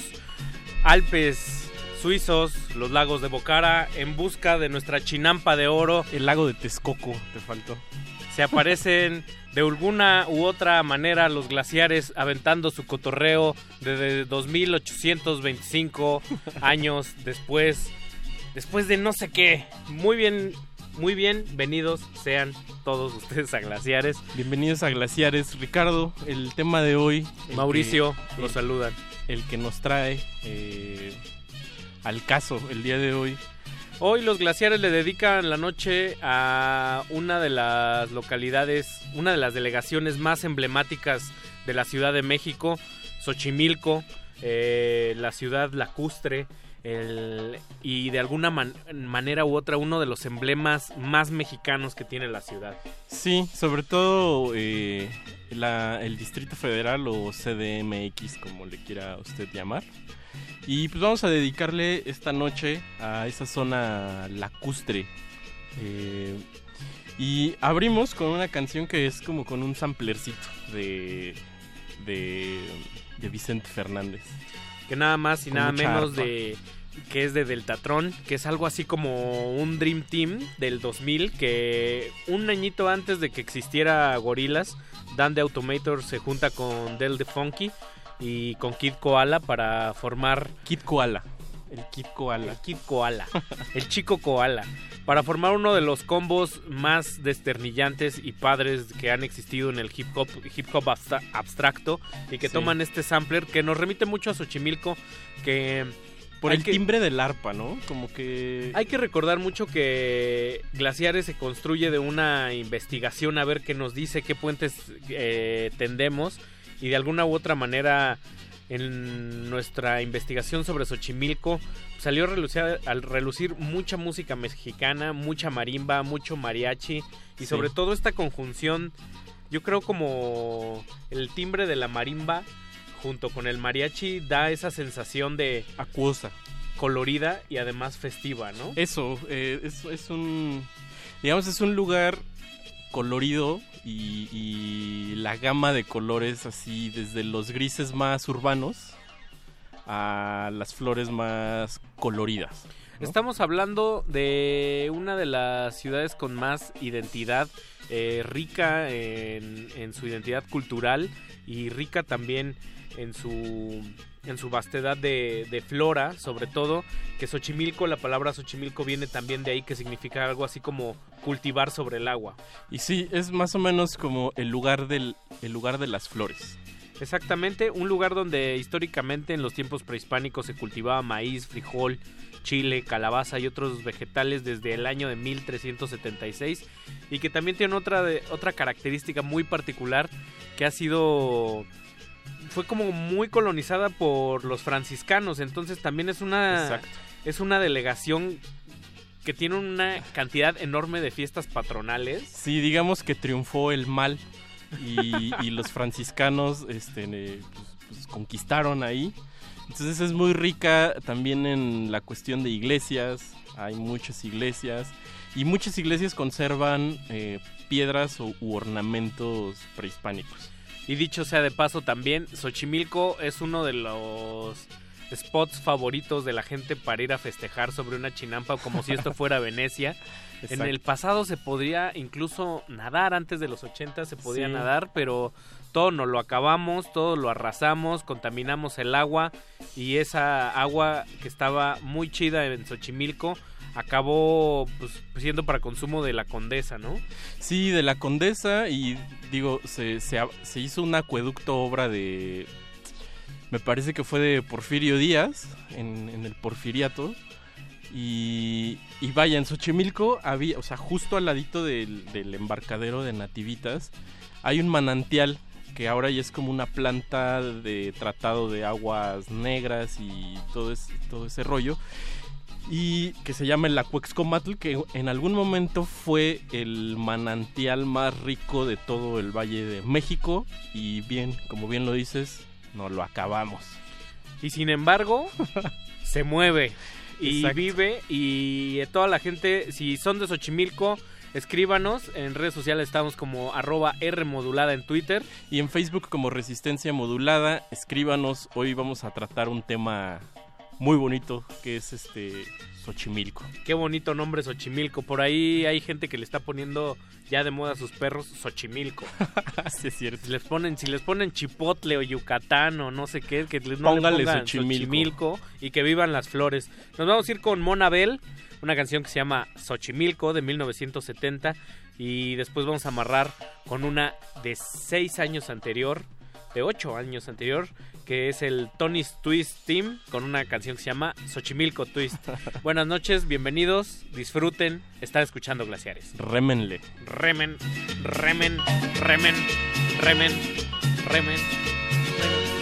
Alpes suizos, los lagos de Bocara, en busca de nuestra chinampa de oro. El lago de Texcoco, te faltó. Se aparecen de alguna u otra manera los glaciares aventando su cotorreo desde 2825 años después, después de no sé qué. Muy bien, muy bienvenidos sean todos ustedes a Glaciares. Bienvenidos a Glaciares. Ricardo, el tema de hoy. Mauricio, que- los el- saludan. El que nos trae. eh, al caso el día de hoy. Hoy los glaciares le dedican la noche a una de las localidades, una de las delegaciones más emblemáticas de la Ciudad de México, Xochimilco, eh, la ciudad lacustre, el- y de alguna man- manera u otra uno de los emblemas más mexicanos que tiene la ciudad. Sí, sobre todo eh, el Distrito Federal o CDMX, como le quiera usted llamar. Y pues vamos a dedicarle esta noche a esa zona lacustre. Eh, y abrimos con una canción que es como con un samplercito de, de Vicente Fernández. Que nada más y nada menos arpa. de que es de Deltatron, que es algo así como un Dream Team del 2000 que un añito antes de que existiera Gorilas, Dan the Automator se junta con Del the Funky y con Kid Koala para formar Kid Koala. El Kid Koala. El Kid Koala. el chico Koala. Para formar uno de los combos más desternillantes y padres que han existido en el hip hop, hip hop abstra- abstracto y que Sí. toman este sampler que nos remite mucho a Xochimilco que Por el que- timbre del arpa, ¿no? Como que... hay que recordar mucho que Glaciares se construye de una investigación a ver qué nos dice, qué puentes eh, tendemos y de alguna u otra manera en nuestra investigación sobre Xochimilco salió a relucir, al relucir mucha música mexicana, mucha marimba, mucho mariachi y Sí. sobre todo esta conjunción, yo creo como el timbre de la marimba junto con el mariachi da esa sensación de acuosa, colorida y además festiva, ¿no? Eso, eh, es, es un. Digamos, es un lugar colorido y, la gama de colores, así, desde los grises más urbanos a las flores más coloridas. Estamos hablando de una de las ciudades con más identidad, eh, rica en su identidad cultural y rica también en su en su vastedad de, de flora, sobre todo, que Xochimilco, la palabra Xochimilco viene también de ahí, que significa algo así como cultivar sobre el agua. Y sí, es más o menos como el lugar, del, el lugar de las flores. Exactamente, un lugar donde históricamente en los tiempos prehispánicos se cultivaba maíz, frijol, chile, calabaza y otros vegetales desde el año de 1376 y que también tiene otra, de- otra característica muy particular que ha sido fue como muy colonizada por los franciscanos, entonces también es una Exacto. es una delegación que tiene una cantidad enorme de fiestas patronales. Sí, digamos que triunfó el mal y, y los franciscanos este, eh, pues, pues, conquistaron ahí. Entonces es muy rica también en la cuestión de iglesias, hay muchas iglesias y muchas iglesias conservan eh, piedras o, u ornamentos prehispánicos. Y dicho sea de paso también, Xochimilco es uno de los spots favoritos de la gente para ir a festejar sobre una chinampa como si esto fuera Venecia. En el pasado se podría incluso nadar, antes de los 80 se podía Sí. nadar, pero todo nos lo acabamos, todo lo arrasamos, contaminamos el agua y esa agua que estaba muy chida en Xochimilco acabó pues, siendo para consumo de la condesa, ¿no? Sí, de la Condesa y digo, se, se, hizo un acueducto obra de... Me parece que fue de Porfirio Díaz, en, el Porfiriato. Y, y vaya, en Xochimilco había, o sea, justo al ladito del, del embarcadero de Nativitas, hay un manantial que ahora ya es como una planta de tratado de aguas negras y todo, es, todo ese rollo y que se llama el Acuexcomatl, que en algún momento fue el manantial más rico de todo el Valle de México y bien, como bien lo dices, nos lo acabamos. Y sin embargo, se mueve y Exacto. vive y toda la gente, si son de Xochimilco, escríbanos, en redes sociales estamos como arroba R modulada en Twitter. Y en Facebook como Resistencia Modulada, escríbanos, hoy vamos a tratar un tema muy bonito que es este Xochimilco. Qué bonito nombre Xochimilco. Por ahí hay gente que le está poniendo ya de moda a sus perros Xochimilco. sí, es cierto. Si les ponen, si les ponen Chipotle o Yucatán o no sé qué, que les- no Póngale pongan Xochimilco. Xochimilco y que vivan las flores. Nos vamos a ir con Monabel, una canción que se llama Xochimilco de 1970 y después vamos a amarrar con una de seis años anterior, de ocho años anterior, que es el Tony's Twist Team, con una canción que se llama Xochimilco Twist. Buenas noches, bienvenidos, disfruten, están escuchando Glaciares. Remenle. Remen, remen, remen, remen, remen. remen.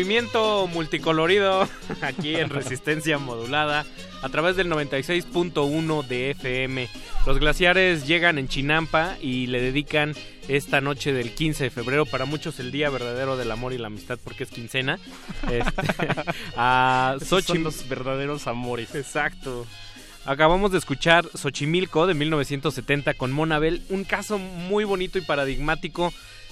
Movimiento multicolorido aquí en resistencia modulada a través del 96.1 de FM. Los glaciares llegan en Chinampa y le dedican esta noche del 15 de febrero, para muchos el día verdadero del amor y la amistad porque es quincena, este, a Xochimilco. los verdaderos amores. Exacto. Acabamos de escuchar Xochimilco de 1970 con Monabel, un caso muy bonito y paradigmático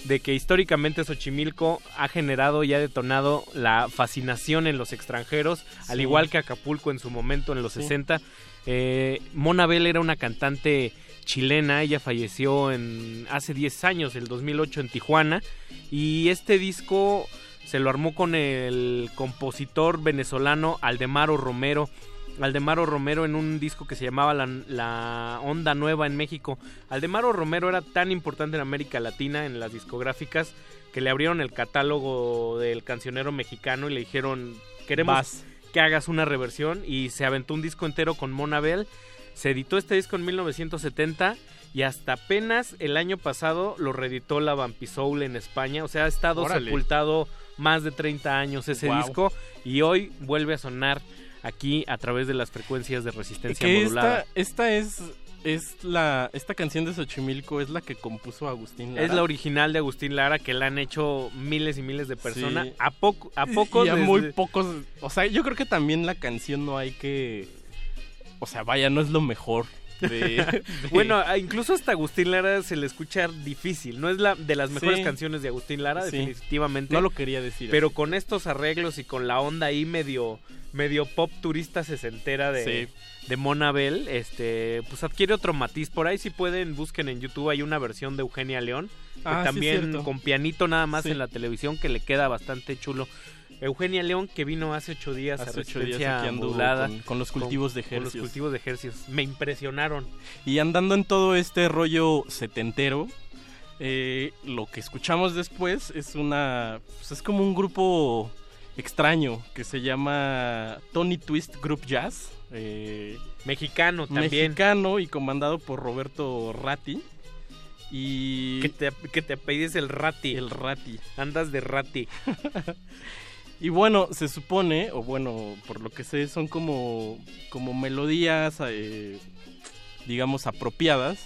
de que históricamente Xochimilco ha generado y ha detonado la fascinación en los extranjeros, al igual que Acapulco en su momento en los Sí. 60. Eh, Monabel era una cantante chilena, ella falleció en hace 10 años, el 2008 en Tijuana, y este disco se lo armó con el compositor venezolano Aldemaro Romero. Aldemaro Romero en un disco que se llamaba la, La Onda Nueva en México. Aldemaro Romero era tan importante en América Latina, en las discográficas, que le abrieron el catálogo del cancionero mexicano y le dijeron, queremos Vas. que hagas una reversión y se aventó un disco entero con Monabel. Se editó este disco en 1970 y hasta apenas el año pasado lo reeditó la Vampisoul en España. O sea, ha estado Órale. sepultado más de 30 años ese disco y hoy vuelve a sonar aquí a través de las frecuencias de resistencia Que modulada. esta, esta es, es la, esta canción de Xochimilco es la que compuso Agustín Lara. Es la original de Agustín Lara que la han hecho miles y miles de personas. Sí. A poco, a poco y a desde- muy pocos, o sea, yo creo que también la canción no hay que, o sea, vaya, no es lo mejor de, de- Bueno, incluso hasta Agustín Lara se le escucha difícil. No es la de las mejores Sí. canciones de Agustín Lara, Sí. definitivamente. no lo quería decir. Pero con estos arreglos y con la onda ahí medio, medio pop turista sesentera de, de Monabel, este, pues adquiere otro matiz. Por ahí si pueden, busquen en YouTube, hay una versión de Eugenia León, que Ah, sí, también con pianito nada más en la televisión, que le queda bastante chulo. Eugenia León, que vino hace ocho días a Hace ocho días Resistencia Modulada, con- con los cultivos de Con los cultivos de hercios. Me impresionaron. Y andando en todo este rollo setentero, eh, lo que escuchamos después es una. Pues es como un grupo extraño que se llama Tony Twist Group Jazz. eh, Mexicano también. Mexicano y comandado por Roberto Ratti. Y. Que te, que te el Rati. El Rati. Andas de Rati. Y bueno, se supone, o bueno, por lo que sé, son como, como melodías, eh, digamos, apropiadas.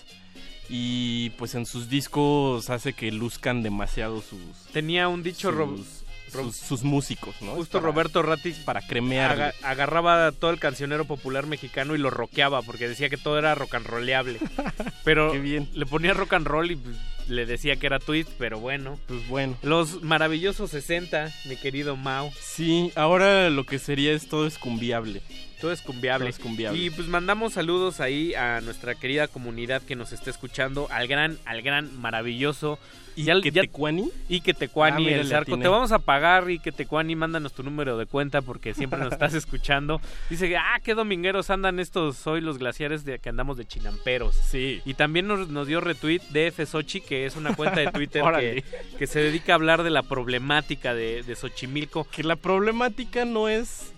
Y pues en sus discos hace que luzcan demasiado sus... Tenía un dicho sus, Rob- sus, sus músicos, ¿no? Justo Para- Roberto Ratti Para cremear. aga- agarraba todo el cancionero popular mexicano y lo rockeaba porque decía que todo era rock and rolleable. Pero Qué bien. le ponía rock and roll y pues, le decía que era twist, pero bueno. Pues bueno. Los maravillosos 60, mi querido Mao. Sí, ahora lo que sería es todo es cumbiable. Todo es cumbiable. Todo es cumbiable. Y pues mandamos saludos ahí a nuestra querida comunidad que nos está escuchando, al gran, al gran, maravilloso. ¿Y Ya- que Tecuani? Y que Tecuani, Ah, el Zarco. Te vamos a pagar y que Tecuani, mándanos tu número de cuenta porque siempre nos estás escuchando. Dice, ah, qué domingueros andan estos hoy los glaciares de que andamos de chinamperos. Sí. Y también nos, nos dio retweet de Sochi, que es una cuenta de Twitter que, que se dedica a hablar de la problemática de, de Xochimilco. Que la problemática no es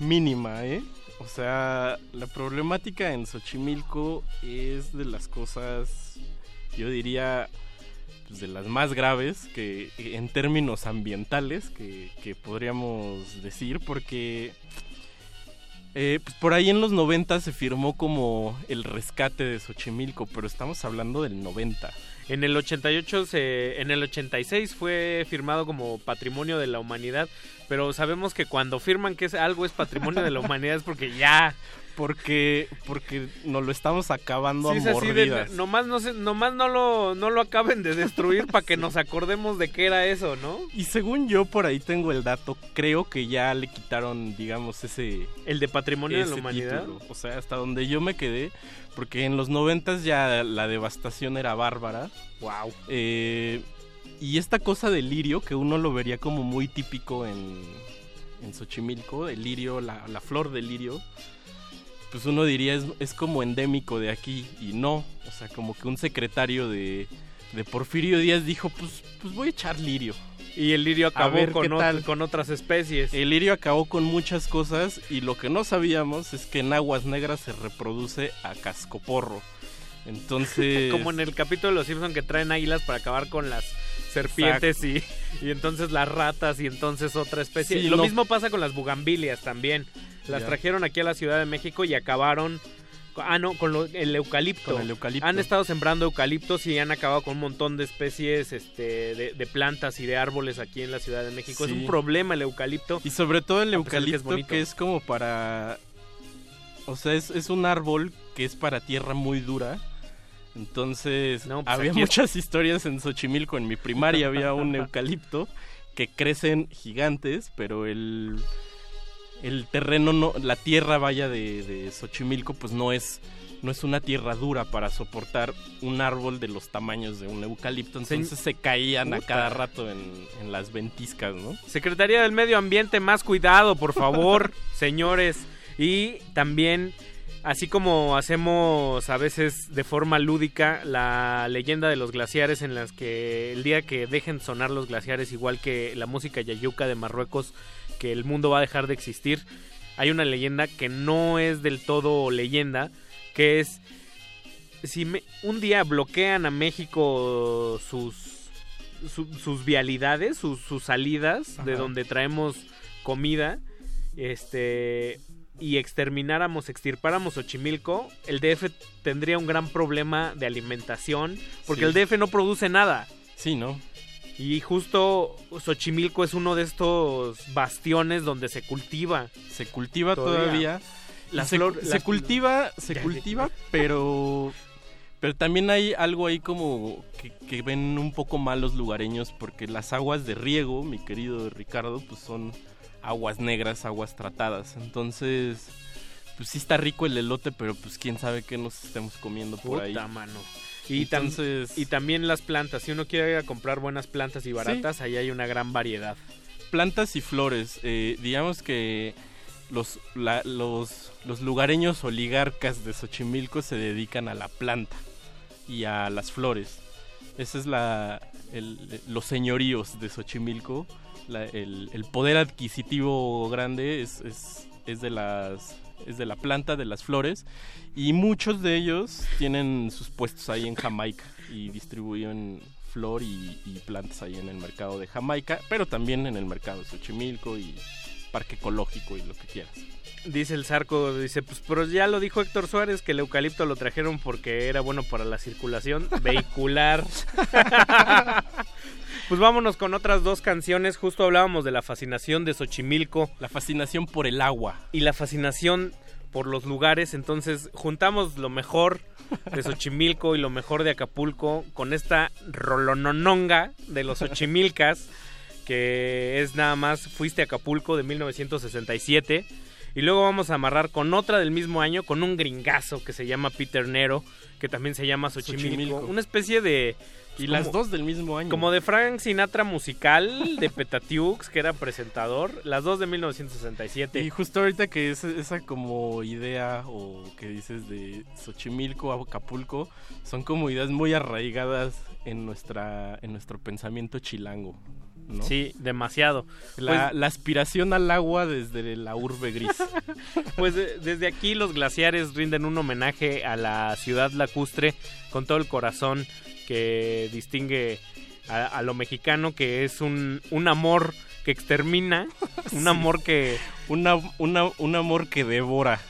mínima, ¿eh? O sea, la problemática en Xochimilco es de las cosas, yo diría, pues, de las más graves que en términos ambientales que, podríamos decir, porque eh, pues, por ahí en los 90 se firmó como el rescate de Xochimilco, pero estamos hablando del 90. En el 88, se, en el 86 fue firmado como Patrimonio de la Humanidad, pero sabemos que cuando firman que es, algo es Patrimonio de la Humanidad es porque ya... Porque, porque nos lo estamos acabando Sí, a así de, mordidas. nomás no, se- nomás no lo, no lo acaben de destruir para que nos acordemos de qué era eso, ¿no? Y según yo por ahí tengo el dato, creo que ya le quitaron, digamos, ese El de Patrimonio de la Humanidad. título. O sea, hasta donde yo me quedé, porque en los noventas ya la devastación era bárbara. Wow. Eh, y esta cosa del lirio, que uno lo vería como muy típico en, en Xochimilco, el lirio, la, la flor del lirio, pues uno diría es, es como endémico de aquí y no. O sea, como que un secretario de, de Porfirio Díaz dijo, pues, pues voy a echar lirio. Y el lirio acabó con, con otras especies. El lirio acabó con muchas cosas y lo que no sabíamos es que en aguas negras se reproduce a cascoporro. Entonces... Como en el capítulo de Los Simpson que traen águilas para acabar con las serpientes y, y entonces las ratas y entonces otra especie. Sí, Lo no- mismo pasa con las bugambilias también. Las trajeron aquí a la Ciudad de México y acabaron... Ah, no, con lo- el eucalipto. Con el eucalipto. Han estado sembrando eucaliptos y han acabado con un montón de especies este, de, de plantas y de árboles aquí en la Ciudad de México. Es un problema el eucalipto. Y sobre todo el de que es eucalipto que es como para... O sea, es, es un árbol que es para tierra muy dura. Entonces, pues había muchas historias en Xochimilco. En mi primaria había un eucalipto que crecen gigantes, pero el, el terreno, no, la tierra vaya de, de Xochimilco, pues no es, no es una tierra dura para soportar un árbol de los tamaños de un eucalipto. Entonces se caían a cada rato en, en las ventiscas, ¿no? Secretaría del Medio Ambiente, más cuidado, por favor, señores. Y también, así como hacemos a veces de forma lúdica la leyenda de los glaciares, en las que el día que dejen sonar los glaciares, igual que la música yayuca de Marruecos, que el mundo va a dejar de existir, hay una leyenda que no es del todo leyenda, que es si me- un día bloquean a México sus su- sus vialidades, sus, sus salidas de donde traemos comida, este y extermináramos, extirpáramos Xochimilco, el DF tendría un gran problema de alimentación, porque Sí. el DF no produce nada. Sí, ¿no? Y justo Xochimilco es uno de estos bastiones donde se cultiva. Se cultiva Todavía. todavía. Las se, flor- se cultiva, se Ya, ya. cultiva, pero pero también hay algo ahí como que, que ven un poco mal los lugareños porque las aguas de riego, mi querido Ricardo, pues son aguas negras, aguas tratadas. Entonces, pues sí está rico el elote, pero pues quién sabe qué nos estemos comiendo por ahí. Puta, mano. Y, tam- Entonces, y también las plantas. Si uno quiere ir a comprar buenas plantas y baratas, ahí hay una gran variedad. plantas y flores. eh, digamos que los, la- los, los lugareños oligarcas de Xochimilco se dedican a la planta y a las flores. Ese es la, el- los señoríos de Xochimilco. La- el, el poder adquisitivo grande es, es, es de las es de la planta, de las flores, y muchos de ellos tienen sus puestos ahí en Jamaica y distribuyen flor y, y plantas ahí en el mercado de Jamaica, pero también en el mercado de Xochimilco y parque ecológico y lo que quieras. Dice el Zarco, dice, pues pero ya lo dijo Héctor Suárez que el eucalipto lo trajeron porque era bueno para la circulación vehicular. pues vámonos con otras dos canciones. Justo hablábamos de la fascinación de Xochimilco. La fascinación por el agua. Y la fascinación por los lugares. Entonces juntamos lo mejor de Xochimilco y lo mejor de Acapulco con esta rolonononga de los Xochimilcas. Que es nada más Fuiste a Acapulco de 1967. Y luego vamos a amarrar con otra del mismo año, con un gringazo que se llama Peter Nero, que también se llama Xochimilco. Xochimilco. Una especie de... Y como- las dos del mismo año. Como de Frank Sinatra musical, de Petatiux, que era presentador. Las dos de 1967. Y justo ahorita que es esa como idea o que dices de Xochimilco a Acapulco son como ideas muy arraigadas en nuestra en nuestro pensamiento chilango. ¿no? Sí, demasiado. La, Pues- la aspiración al agua desde la urbe gris. Pues eh, desde aquí los glaciares rinden un homenaje a la ciudad lacustre con todo el corazón que distingue a, a lo mexicano, que es un, un amor que extermina, un Sí. amor que... Una, una- un amor que devora.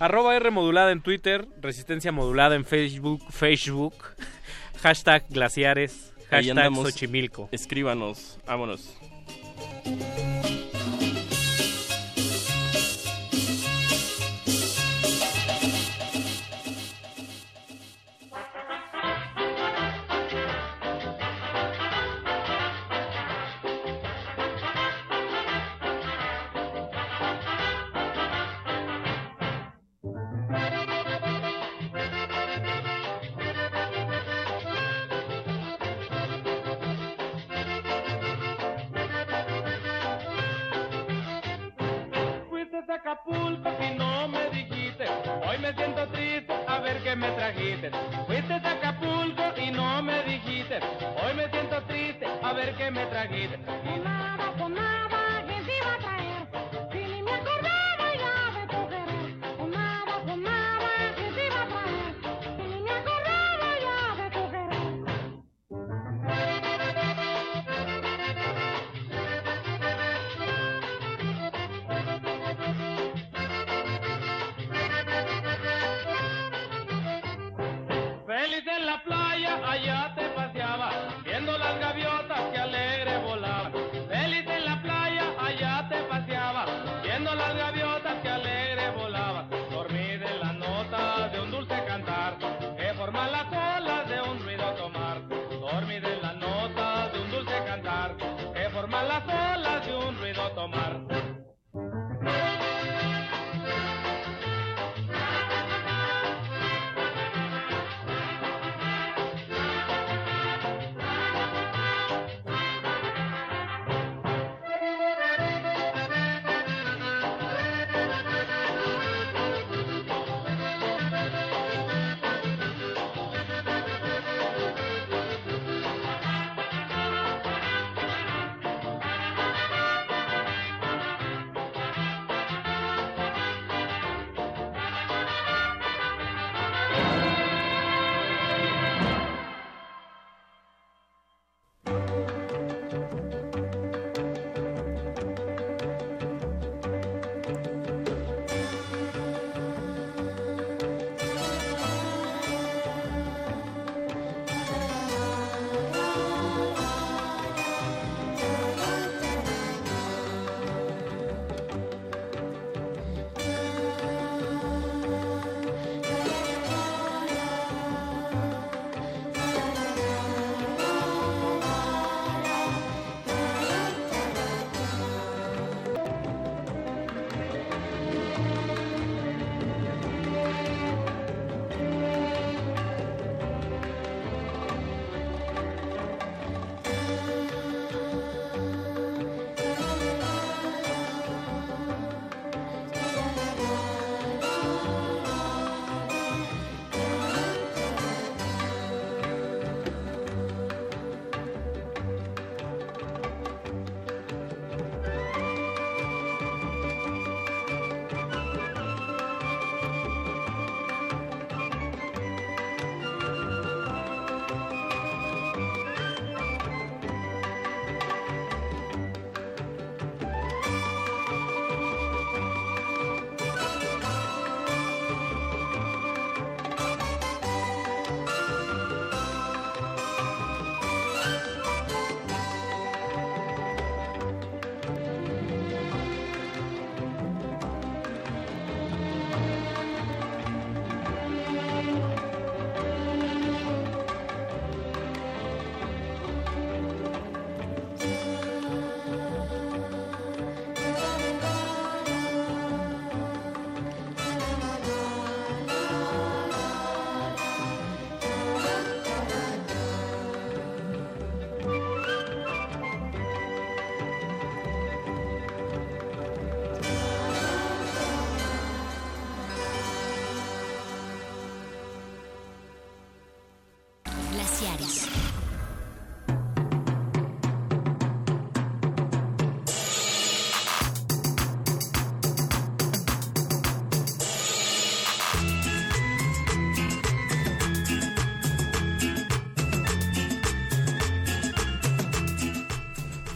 Arroba R modulada en Twitter, resistencia modulada en Facebook, Facebook hashtag glaciares, hashtag. Xochimilco. Escríbanos, vámonos.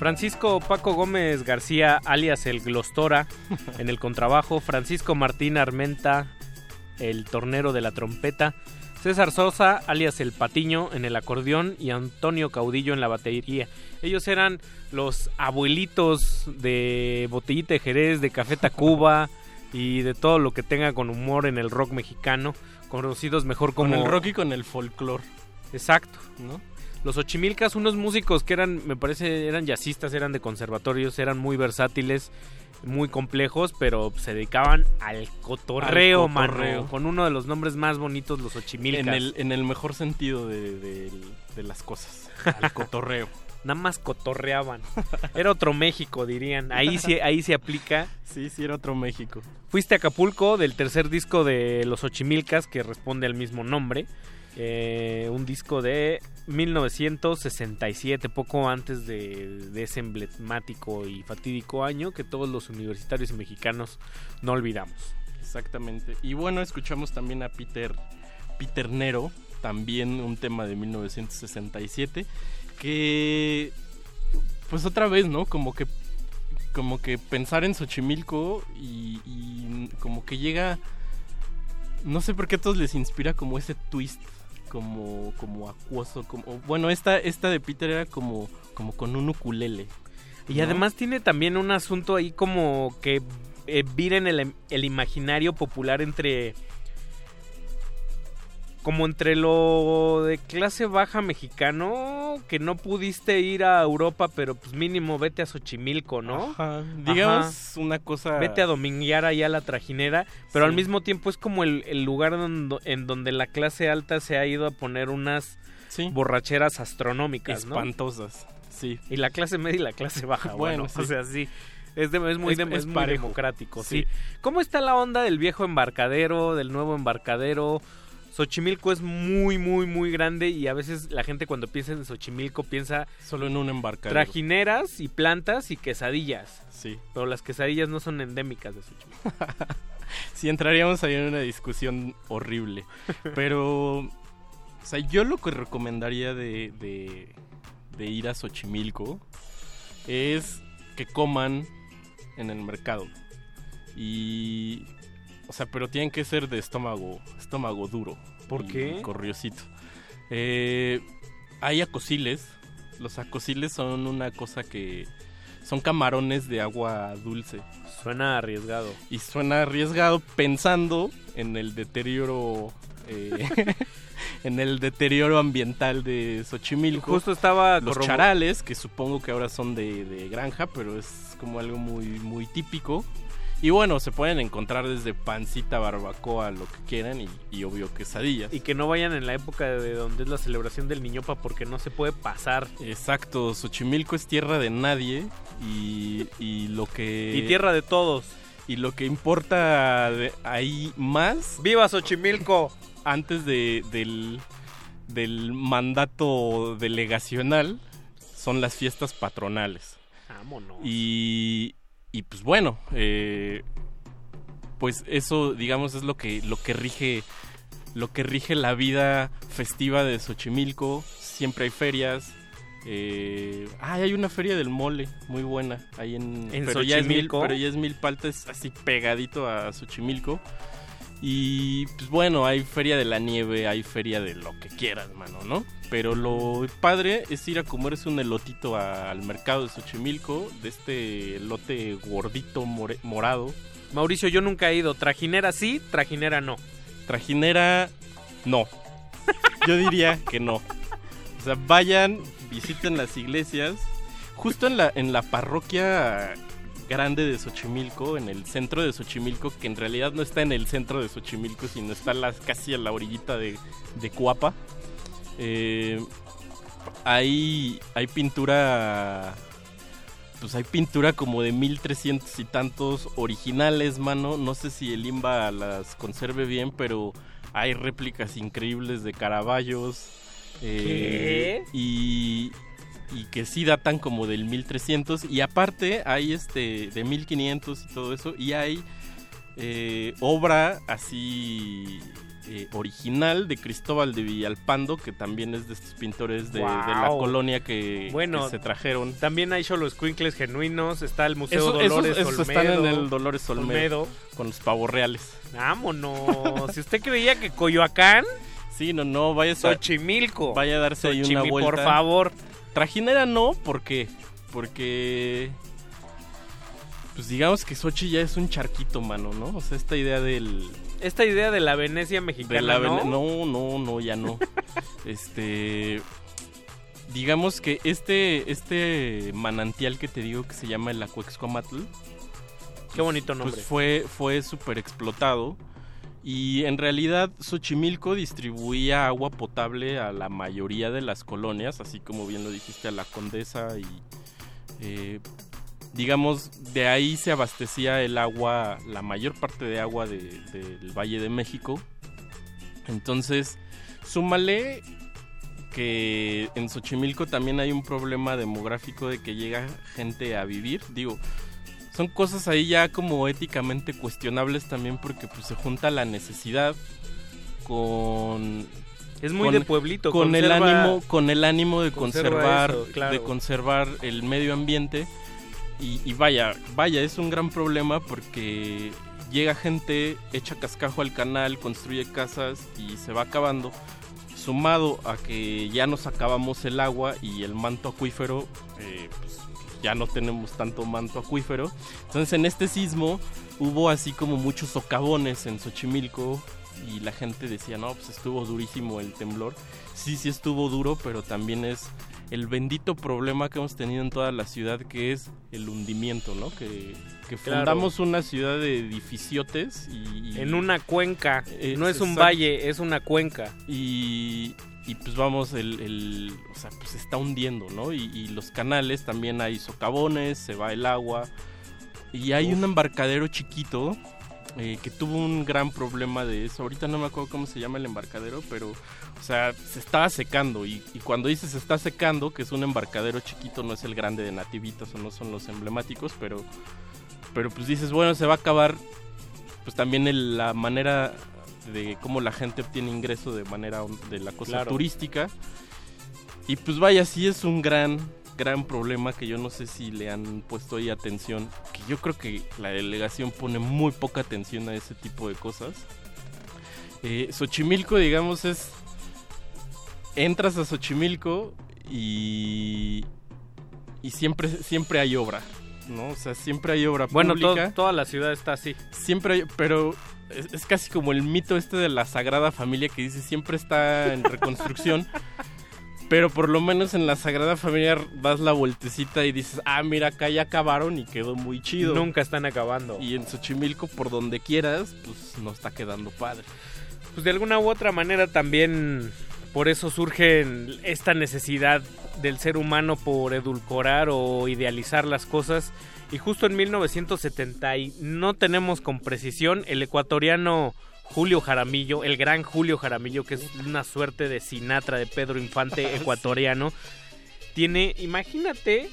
Francisco Paco Gómez García, alias el Glostora, en el contrabajo. Francisco Martín Armenta, el tornero de la trompeta. César Sosa, alias el Patiño, en el acordeón. Y Antonio Caudillo en la batería. Ellos eran los abuelitos de Botellita de Jerez, de Café Tacuba y de todo lo que tenga con humor en el rock mexicano. Conocidos mejor como. Con el rock y con el folclore. Exacto. ¿No? Los Ochimilcas, unos músicos que eran, me parece, eran jazzistas, eran de conservatorios, eran muy versátiles, muy complejos, pero se dedicaban al cotorreo, Al cotorreo. mano, con uno de los nombres más bonitos, los Ochimilcas. En el, en el mejor sentido de, de- de las cosas. Al cotorreo. Nada más cotorreaban. Era otro México, dirían. Ahí sí, ahí se aplica. Sí, sí, era otro México. Fuiste a Acapulco del tercer disco de Los Ochimilcas, que responde al mismo nombre. Eh, un disco de 1967, poco antes de, ese emblemático y fatídico año que todos los universitarios mexicanos no olvidamos. Exactamente. Y bueno, escuchamos también a Peter, Peter Nero, también un tema de 1967, que pues otra vez, ¿no? Como que como que pensar en Xochimilco y, y como que llega no sé por qué a todos les inspira como ese twist como como acuoso como bueno esta esta de Peter era como como con un ukulele Y además tiene también un asunto ahí como que eh, vira en el, el imaginario popular entre... Como entre lo de clase baja mexicano, que no pudiste ir a Europa, pero pues mínimo vete a Xochimilco, ¿no? Ajá, digamos Ajá. una cosa Vete a dominguear allá a la trajinera, pero Sí. al mismo tiempo es como el, el lugar donde, en donde la clase alta se ha ido a poner unas Sí. borracheras astronómicas, ¿no? espantosas sí Y la clase media y la clase baja, bueno, Bueno, sí. o sea, sí. Es, de- es muy, Es- es muy democrático, Sí. sí. ¿Cómo está la onda del viejo embarcadero, del nuevo embarcadero? Xochimilco es muy, muy, muy grande y a veces la gente cuando piensa en Xochimilco piensa solo en un embarcadero trajineras y plantas y quesadillas. Sí. Pero las quesadillas no son endémicas de Xochimilco. Sí, entraríamos ahí en una discusión horrible. Pero, o sea, yo lo que recomendaría de, de, de ir a Xochimilco es que coman en el mercado. Y, o sea, pero tienen que ser de estómago, estómago duro. ¿Por qué? Corriosito. Eh, hay acosiles. Los acosiles son una cosa que son camarones de agua dulce. Suena arriesgado. Y suena arriesgado pensando en el deterioro. eh, en el deterioro ambiental de Xochimilco. Justo estaba Los corrobo- charales, que supongo que ahora son de, de granja, pero es como algo muy, muy típico. Y bueno, se pueden encontrar desde pancita, barbacoa, lo que quieran, y, y obvio quesadillas. Y que no vayan en la época de donde es la celebración del Niñopa porque no se puede pasar. Exacto, Xochimilco es tierra de nadie y, y lo que... Y tierra de todos. Y lo que importa de ahí más... ¡Viva Xochimilco! Antes de, del, del mandato delegacional son las fiestas patronales. Vámonos. Y, y pues bueno, eh, pues eso digamos es lo que, lo que rige lo que rige la vida festiva de Xochimilco. Siempre hay ferias. Eh, ah, hay una feria del mole muy buena ahí en, ¿En pero ya es mil, pero ya es Milpalta, es así pegadito a Xochimilco. Y pues bueno, hay feria de la nieve, hay feria de lo que quieras, mano, ¿no? Pero lo padre es ir a comerse un elotito a- al mercado de Xochimilco, de este elote gordito more- morado. Mauricio, yo nunca he ido. Trajinera sí, trajinera no. Trajinera, no. Yo diría que no. O sea, vayan, visiten las iglesias. Justo en la, en la parroquia grande de Xochimilco, en el centro de Xochimilco, que en realidad no está en el centro de Xochimilco, sino está las, casi a la orillita de, de Cuapa. Eh, hay, hay pintura pues hay pintura como de 1300 y tantos originales, mano. No sé si el IMBA las conserve bien, pero hay réplicas increíbles de Caraballos. eh, y, y que sí datan como del 1300. Y aparte hay este de 1500 y todo eso. Y hay eh, obra así eh, original de Cristóbal de Villalpando, que también es de estos pintores de, de la colonia que, Bueno, que se trajeron. También hay los Quinkles genuinos, está el Museo Eso- Dolores esos Olmedo. están en el Dolores Olmedo, con los pavos reales. Vámonos. si usted creía que Coyoacán, Sí, no, no, vaya a Xochimilco. Vaya a darse ahí una vuelta. por favor. Trajinera no, ¿por qué? Porque pues digamos que Sochi ya es un charquito, mano, ¿no? O sea, esta idea del Esta idea de la Venecia de mexicana, la ¿no? Vene- no, no, no, ya no. este digamos que este este manantial que te digo que se llama el Acuexcomatl Qué bonito nombre. pues fue fue súper explotado y en realidad Xochimilco distribuía agua potable a la mayoría de las colonias, así como bien lo dijiste a la Condesa y eh, digamos de ahí se abastecía el agua, la mayor parte de agua de- del Valle de México. Entonces, súmale que en Xochimilco también hay un problema demográfico de que llega gente a vivir, digo, son cosas ahí ya como éticamente cuestionables también porque pues se junta la necesidad con Es muy con- de pueblito, con el ánimo con el ánimo de conserva conservar eso, claro. de conservar el medio ambiente y, vaya vaya es un gran problema porque llega gente echa cascajo al canal construye casas y se va acabando sumado a que ya nos acabamos el agua y el manto acuífero eh, pues, ya no tenemos tanto manto acuífero entonces en este sismo hubo así como muchos socavones en Xochimilco y la gente decía, no, pues estuvo durísimo el temblor. Sí, sí estuvo duro, pero también es el bendito problema que hemos tenido en toda la ciudad, que es el hundimiento, ¿no? Que, que Claro. fundamos una ciudad de edificiotes y... y- En una cuenca. Eh, no es un exacto. valle, es una cuenca. y, y pues vamos, el, el- o sea, pues se está hundiendo, ¿no? Y, y los canales también hay socavones, se va el agua. Y hay un embarcadero chiquito eh, que tuvo un gran problema de eso. Ahorita no me acuerdo cómo se llama el embarcadero, pero, sea, se estaba secando. Y, y cuando dices se está secando, que es un embarcadero chiquito, no es el grande de Nativitas o no son los emblemáticos, pero, pero pues dices, bueno, se va a acabar. Pues también el- la manera de cómo la gente obtiene ingreso de manera de la cosa Claro. turística. Y pues vaya, sí es un gran, gran problema que yo no sé si le han puesto ahí atención. Que yo creo que la delegación pone muy poca atención a ese tipo de cosas. Eh, Xochimilco, digamos, es... Entras a Xochimilco y... Y siempre, siempre hay obra, ¿no? O sea, siempre hay obra Bueno, to- pública. toda la ciudad está así. Siempre hay, pero es, es casi como el mito este de la Sagrada Familia que dice siempre está en reconstrucción. pero por lo menos en la Sagrada Familia das la vueltecita y dices, ah, mira, acá ya acabaron y quedó muy chido. Nunca están acabando. Y en Xochimilco, por donde quieras, pues no está quedando padre. Pues de alguna u otra manera también por eso surge esta necesidad del ser humano por edulcorar o idealizar las cosas. Y justo en 1970, y no tenemos con precisión, el ecuatoriano Julio Jaramillo, el gran Julio Jaramillo, que es una suerte de Sinatra de Pedro Infante ecuatoriano, tiene, imagínate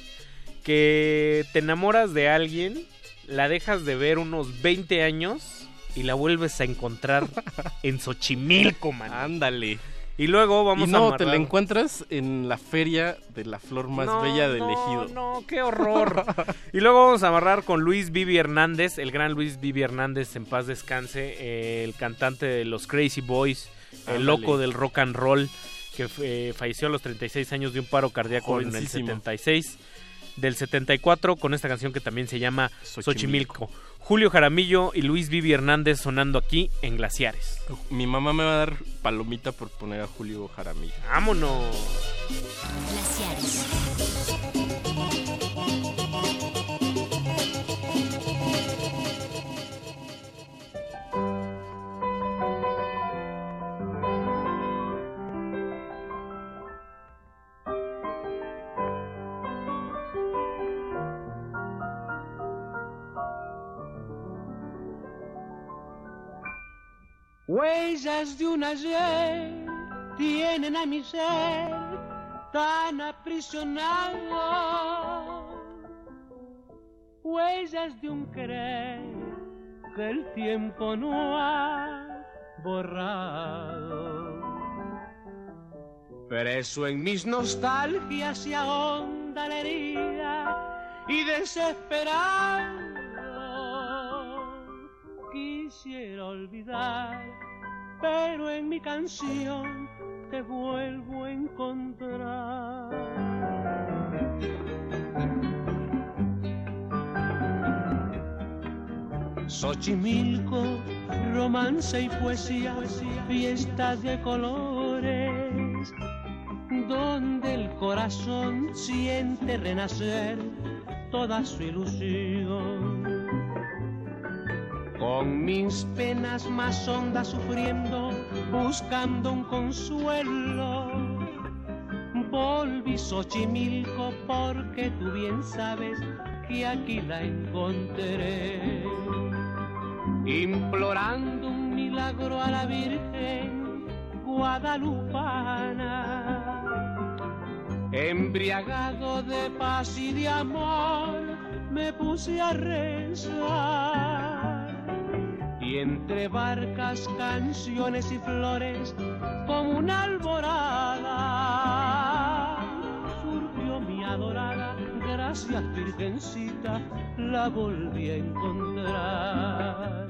que te enamoras de alguien, la dejas de ver unos 20 años y la vuelves a encontrar en Xochimilco, man. Ándale. Y luego vamos y no, a te la encuentras en la feria de la flor más No, bella del no, ejido. No, qué horror. y luego vamos a amarrar con Luis Vivi Hernández, el gran Luis Vivi Hernández, en paz descanse, eh, el cantante de los Crazy Boys, el loco del rock and roll, que eh, falleció a los 36 años de un paro cardíaco en el Jovencísimo. 76. Del 74, con esta canción que también se llama Xochimilco. Xochimilco. Julio Jaramillo y Luis Vivi Hernández sonando aquí en Glaciares. Mi mamá me va a dar palomita por poner a Julio Jaramillo. ¡Vámonos! Huellas de un ayer tienen a mi ser tan aprisionado. Huellas de un querer que el tiempo no ha borrado. Preso en mis nostalgias se ahonda la herida y desesperado quisiera olvidar, pero en mi canción te vuelvo a encontrar. Xochimilco, romance y poesía, fiestas de colores, donde el corazón siente renacer toda su ilusión. Con mis penas más hondas sufriendo, buscando un consuelo, volví Xochimilco porque tú bien sabes que aquí la encontré implorando un milagro a la Virgen guadalupana. Embriagado de paz y de amor, me puse a rezar. Y entre barcas, canciones y flores, como una alborada, surgió mi adorada, gracias Virgencita, la volví a encontrar.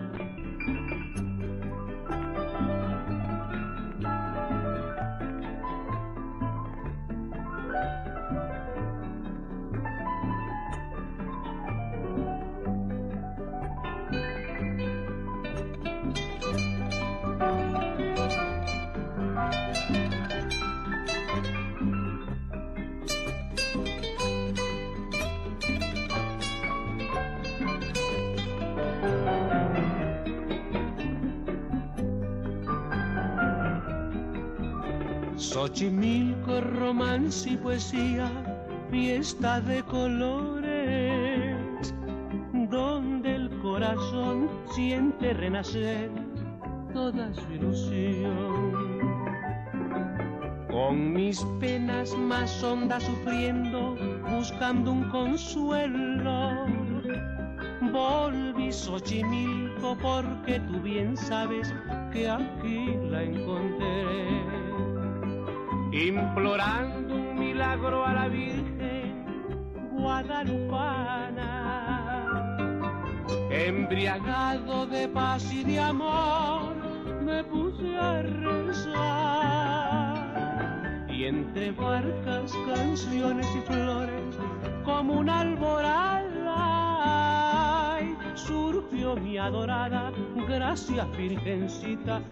Xochimilco, romance y poesía, fiesta de colores, donde el corazón siente renacer toda su ilusión. Con mis penas más hondas sufriendo, buscando un consuelo, volví Xochimilco porque tú bien sabes que aquí la encontré implorando un milagro a la Virgen guadalupana. Embriagado de paz y de amor, me puse a rezar. Y entre barcas, canciones y flores, como una alborada, surgió mi adorada, gracias Virgencita,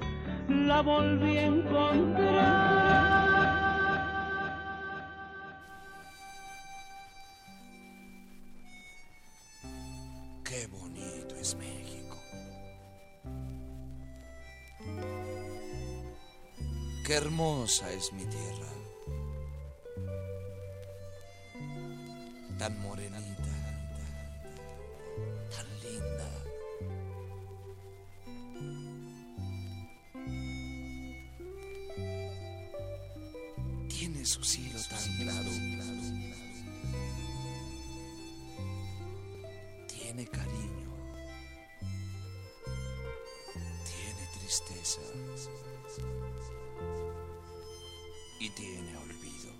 la volví a encontrar. Qué hermosa es mi tierra. Tan morenita, tan linda. Tiene su cielo tan claro. Tiene cariño. Y tiene olvido.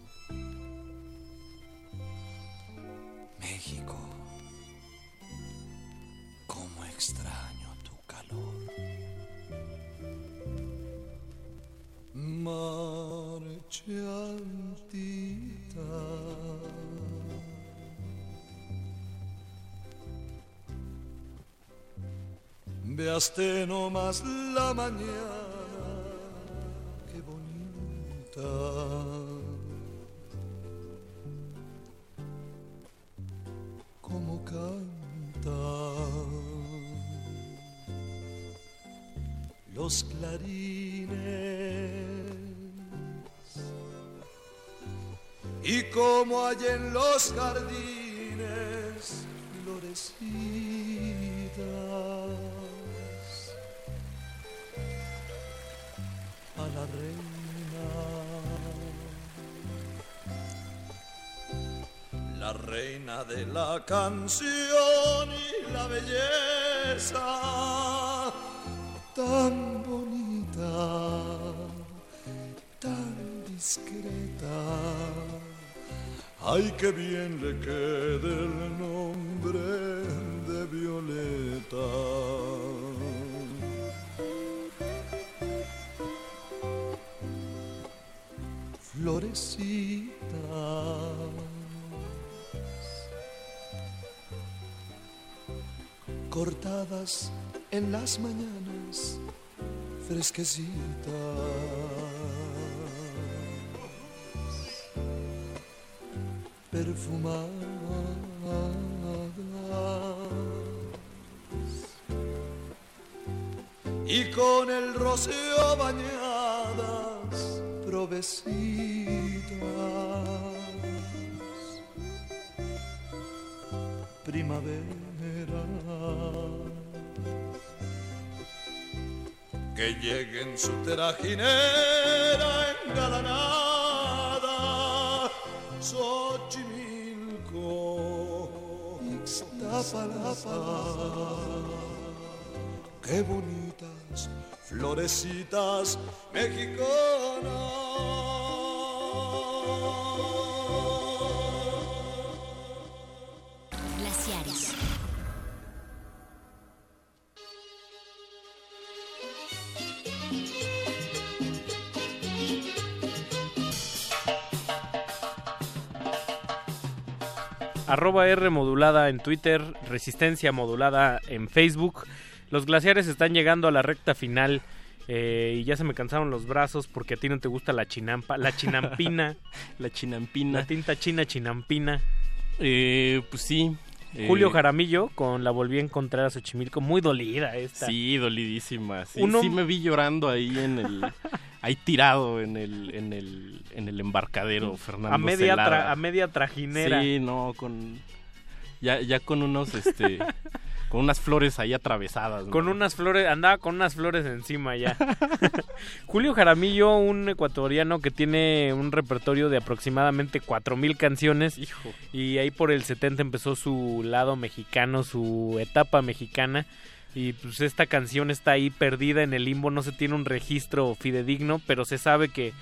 México. Cómo extraño tu calor. Marchantita. Veaste nomás la mañana, bonita. Cómo canta los clarines. Y como hay en los jardines florecidas reina de la canción y la belleza tan bonita, tan discreta. Ay, que bien le quede el nombre de Violeta. florecita cortadas en las mañanas fresquecitas. perfumadas. Y con el rocío bañadas provecidas primavera que llegue en su trajinera engalanada Xochimilco Ixtapalapa. Qué bonitas florecitas mexicanas Arroba R modulada en Twitter, Resistencia modulada en Facebook. Los glaciares están llegando a la recta final eh, y ya se me cansaron los brazos porque a ti no te gusta la chinampa, la chinampina, La chinampina. la tinta china chinampina. Eh, pues sí. Eh, Julio Jaramillo con la volví a encontrar a Xochimilco, muy dolida esta. Sí, dolidísima. Sí, Uno- sí me vi llorando ahí en el... ahí tirado en el, en el, en el embarcadero, Fernando a media tra- a media trajinera. Sí, no, con... Ya, ya con unos, este... con unas flores ahí atravesadas. ¿no? Con unas flores, andaba con unas flores encima ya. Julio Jaramillo, un ecuatoriano que tiene un repertorio de aproximadamente 4000 canciones. Hijo. Y ahí por el 70 empezó su lado mexicano, su etapa mexicana. Y pues esta canción está ahí perdida en el limbo, no se tiene un registro fidedigno, pero se sabe que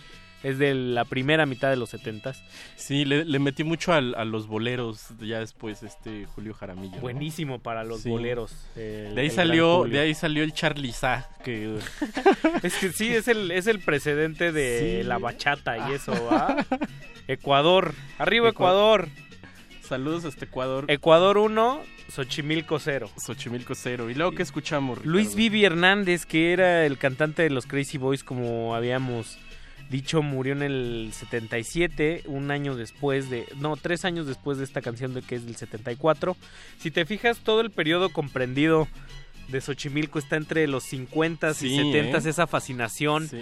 es de la primera mitad de los 70 Sí, le, le metí mucho al- a los boleros ya después, este Julio Jaramillo. ¿no? Buenísimo para los Sí. boleros. el- De ahí salió, de ahí salió el Charliza, que Es que sí, es el, es el precedente de Sí. la bachata y eso, ¿va? Ecuador. Arriba Ecua- Ecuador. saludos a este Ecuador. Ecuador 1, Xochimilco 0. Xochimilco cero. ¿Y luego qué escuchamos, Ricardo? Luis Vivi Hernández, que era el cantante de los Crazy Boys, como habíamos dicho, murió en el 77, un año después de... No, tres años después de esta canción de que es del 74. Si te fijas, todo el periodo comprendido de Xochimilco está entre los 50 Sí, y 70, ¿eh? esa fascinación. Sí.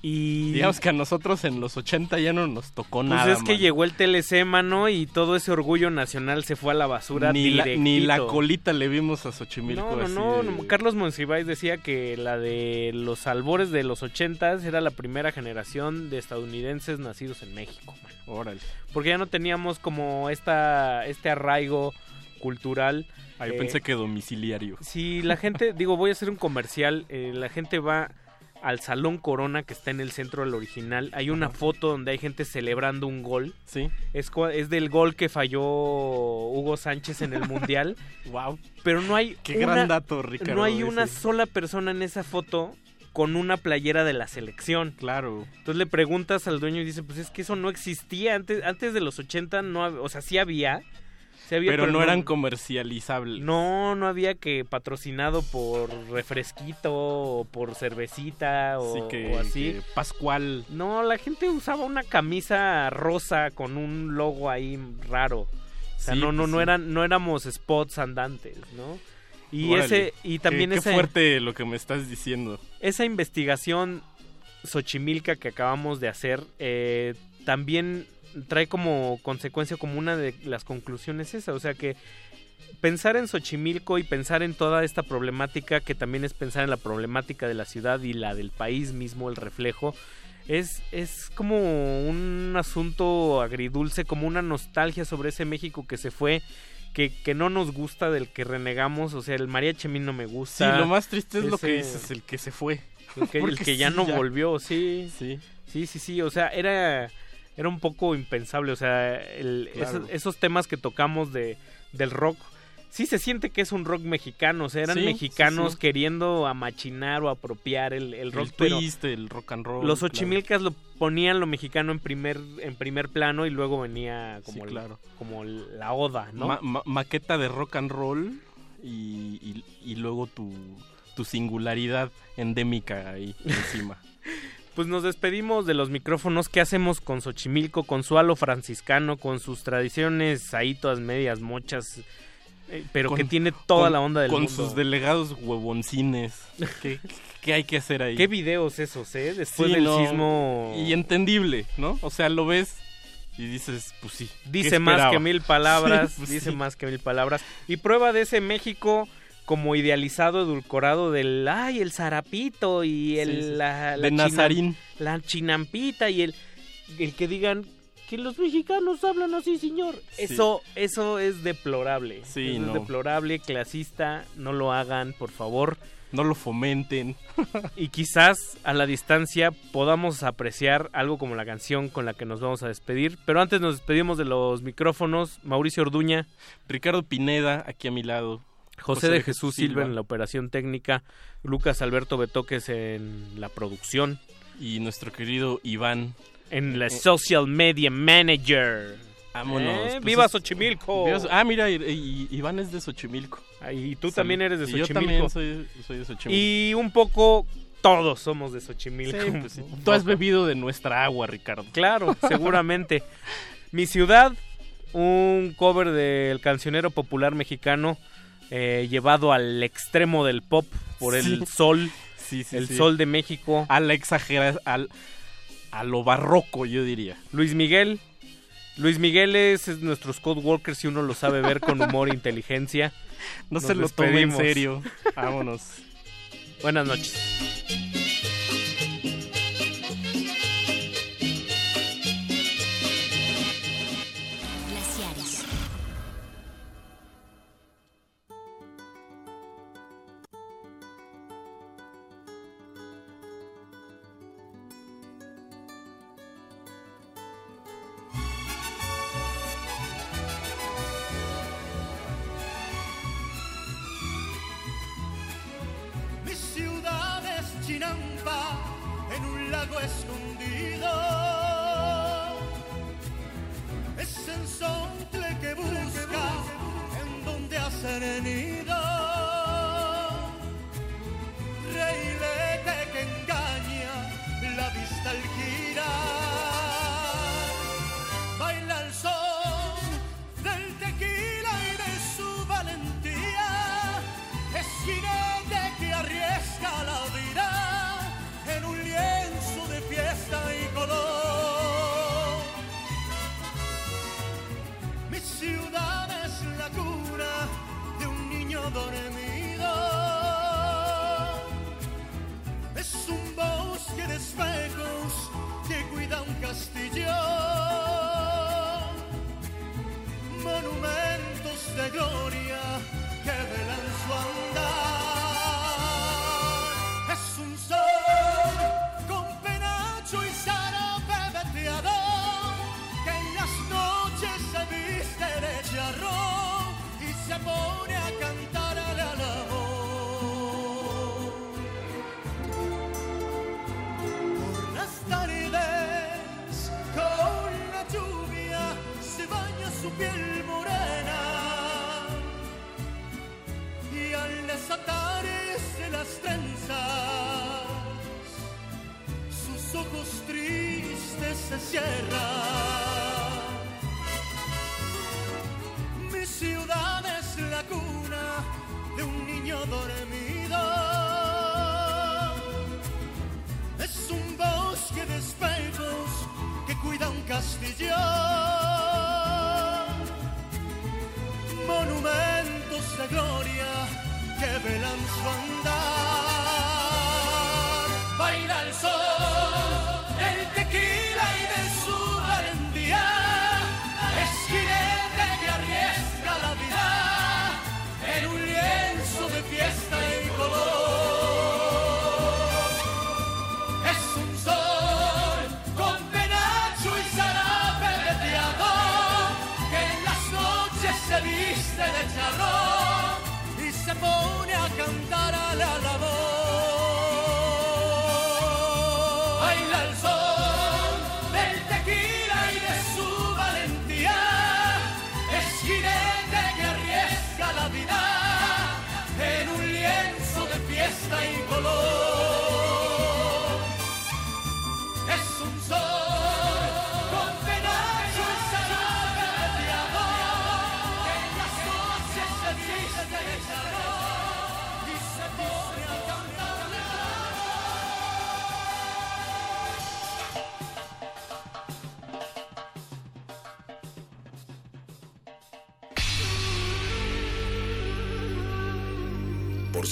Y... Digamos que a nosotros en los 80 ya no nos tocó Pues nada. es que man. llegó el TLC, mano, y todo ese orgullo nacional se fue a la basura ni la, ni la colita le vimos a Xochimilco. No, no, así no, de- Carlos Monsiváis decía que la de los albores de los ochentas era la primera generación de estadounidenses nacidos en México, man. Órale. Porque ya no teníamos como esta, este arraigo cultural. Ah, yo Eh, pensé que domiciliario. Si la gente, digo, voy a hacer un comercial, eh, la gente va al Salón Corona que está en el centro del original. Hay una foto donde hay gente celebrando un gol. Sí. Es, es del gol que falló Hugo Sánchez en el Mundial. wow. Pero no hay Qué una- gran dato, Ricardo. no hay ese. una sola persona en esa foto con una playera de la selección. Claro. Entonces le preguntas al dueño y dice, pues es que eso no existía antes antes de los 80 no o sea, sí había, sí había, Pero, no eran comercializables. no, no había que patrocinado por refresquito o por cervecita o, Así que, o así. que Pascual. No, la gente usaba una camisa rosa con un logo ahí raro. O sea, Sí, no, no, pues no sí. eran, no éramos spots andantes, ¿no? Y Órale. ese, y también qué, qué ese, fuerte lo que me estás diciendo. esa investigación Xochimilca que acabamos de hacer eh, también trae como consecuencia como una de las conclusiones esa, o sea que pensar en Xochimilco y pensar en toda esta problemática que también es pensar en la problemática de la ciudad y la del país mismo, el reflejo, es, es como un asunto agridulce, como una nostalgia sobre ese México que se fue, que, que no nos gusta, del que renegamos, o sea, el mariachi a mí no me Sí, gusta. lo más triste es lo que dices, el que se fue. el que, el que ya sí, no ya. volvió, sí. Sí. Sí, sí, sí, o sea, era era un poco impensable. O sea, el- Claro. esos, esos temas que tocamos de, del rock, sí se siente que es un rock mexicano. O sea, eran Sí, mexicanos sí, sí. queriendo amachinar o apropiar el, el rock. el pero twist, el rock and roll. los claro. ochimilcas lo ponían lo mexicano en primer, en primer plano y luego venía como, Sí, el- claro. como el- la oda, ¿no? Ma- ma- maqueta de rock and roll y, y- y luego tu, tu singularidad endémica ahí encima. Pues nos despedimos de los micrófonos. ¿Qué hacemos con Xochimilco, con su halo franciscano, con sus tradiciones ahí todas medias mochas? eh, pero que Con- tiene toda con- la onda del Con mundo. sus delegados huevoncines. ¿Qué, qué hay que hacer ahí? ¿Qué videos esos, eh? Después Sí, del no, sismo... Y entendible, ¿no? O sea, lo ves y dices, pues sí. ¿qué Dice más que mil palabras, Sí, pues dice sí. más que mil palabras. Y prueba de ese México como idealizado, edulcorado del, ay, el zarapito y el, Sí, sí. la, De chinam- Nazarín. la chinampita y el, el que digan que los mexicanos hablan así, señor. Sí. Eso, eso es deplorable. Sí, Eso no. es deplorable, clasista, no lo hagan, por favor. No lo fomenten. Y quizás a la distancia podamos apreciar algo como la canción con la que nos vamos a despedir. Pero antes nos despedimos de los micrófonos. Mauricio Orduña, Ricardo Pineda, aquí a mi lado. José, de Jesús Silva en la operación técnica, Lucas Alberto Betoques en la producción, Y nuestro querido Iván. en la Eh, social media manager. Vámonos. Eh, pues ¡Viva Xochimilco! Viva Ah, mira, y, y- Iván es de Xochimilco. Ah, Y tú también eres de Y Yo Xochimilco. también soy, soy de Xochimilco. Y un poco todos somos de Xochimilco. Sí, pues. Tú has bebido de nuestra agua, Ricardo. Claro, seguramente. Mi ciudad, un cover del cancionero popular mexicano eh, llevado al extremo del pop por el Sí. sol, Sí, sí, el sol de México. A la exageración, al, a lo barroco, yo diría. Luis Miguel. Luis Miguel es, es nuestro Scott Walker si uno lo sabe ver con humor e inteligencia. No Nos se lo tome en serio. Vámonos. Buenas noches.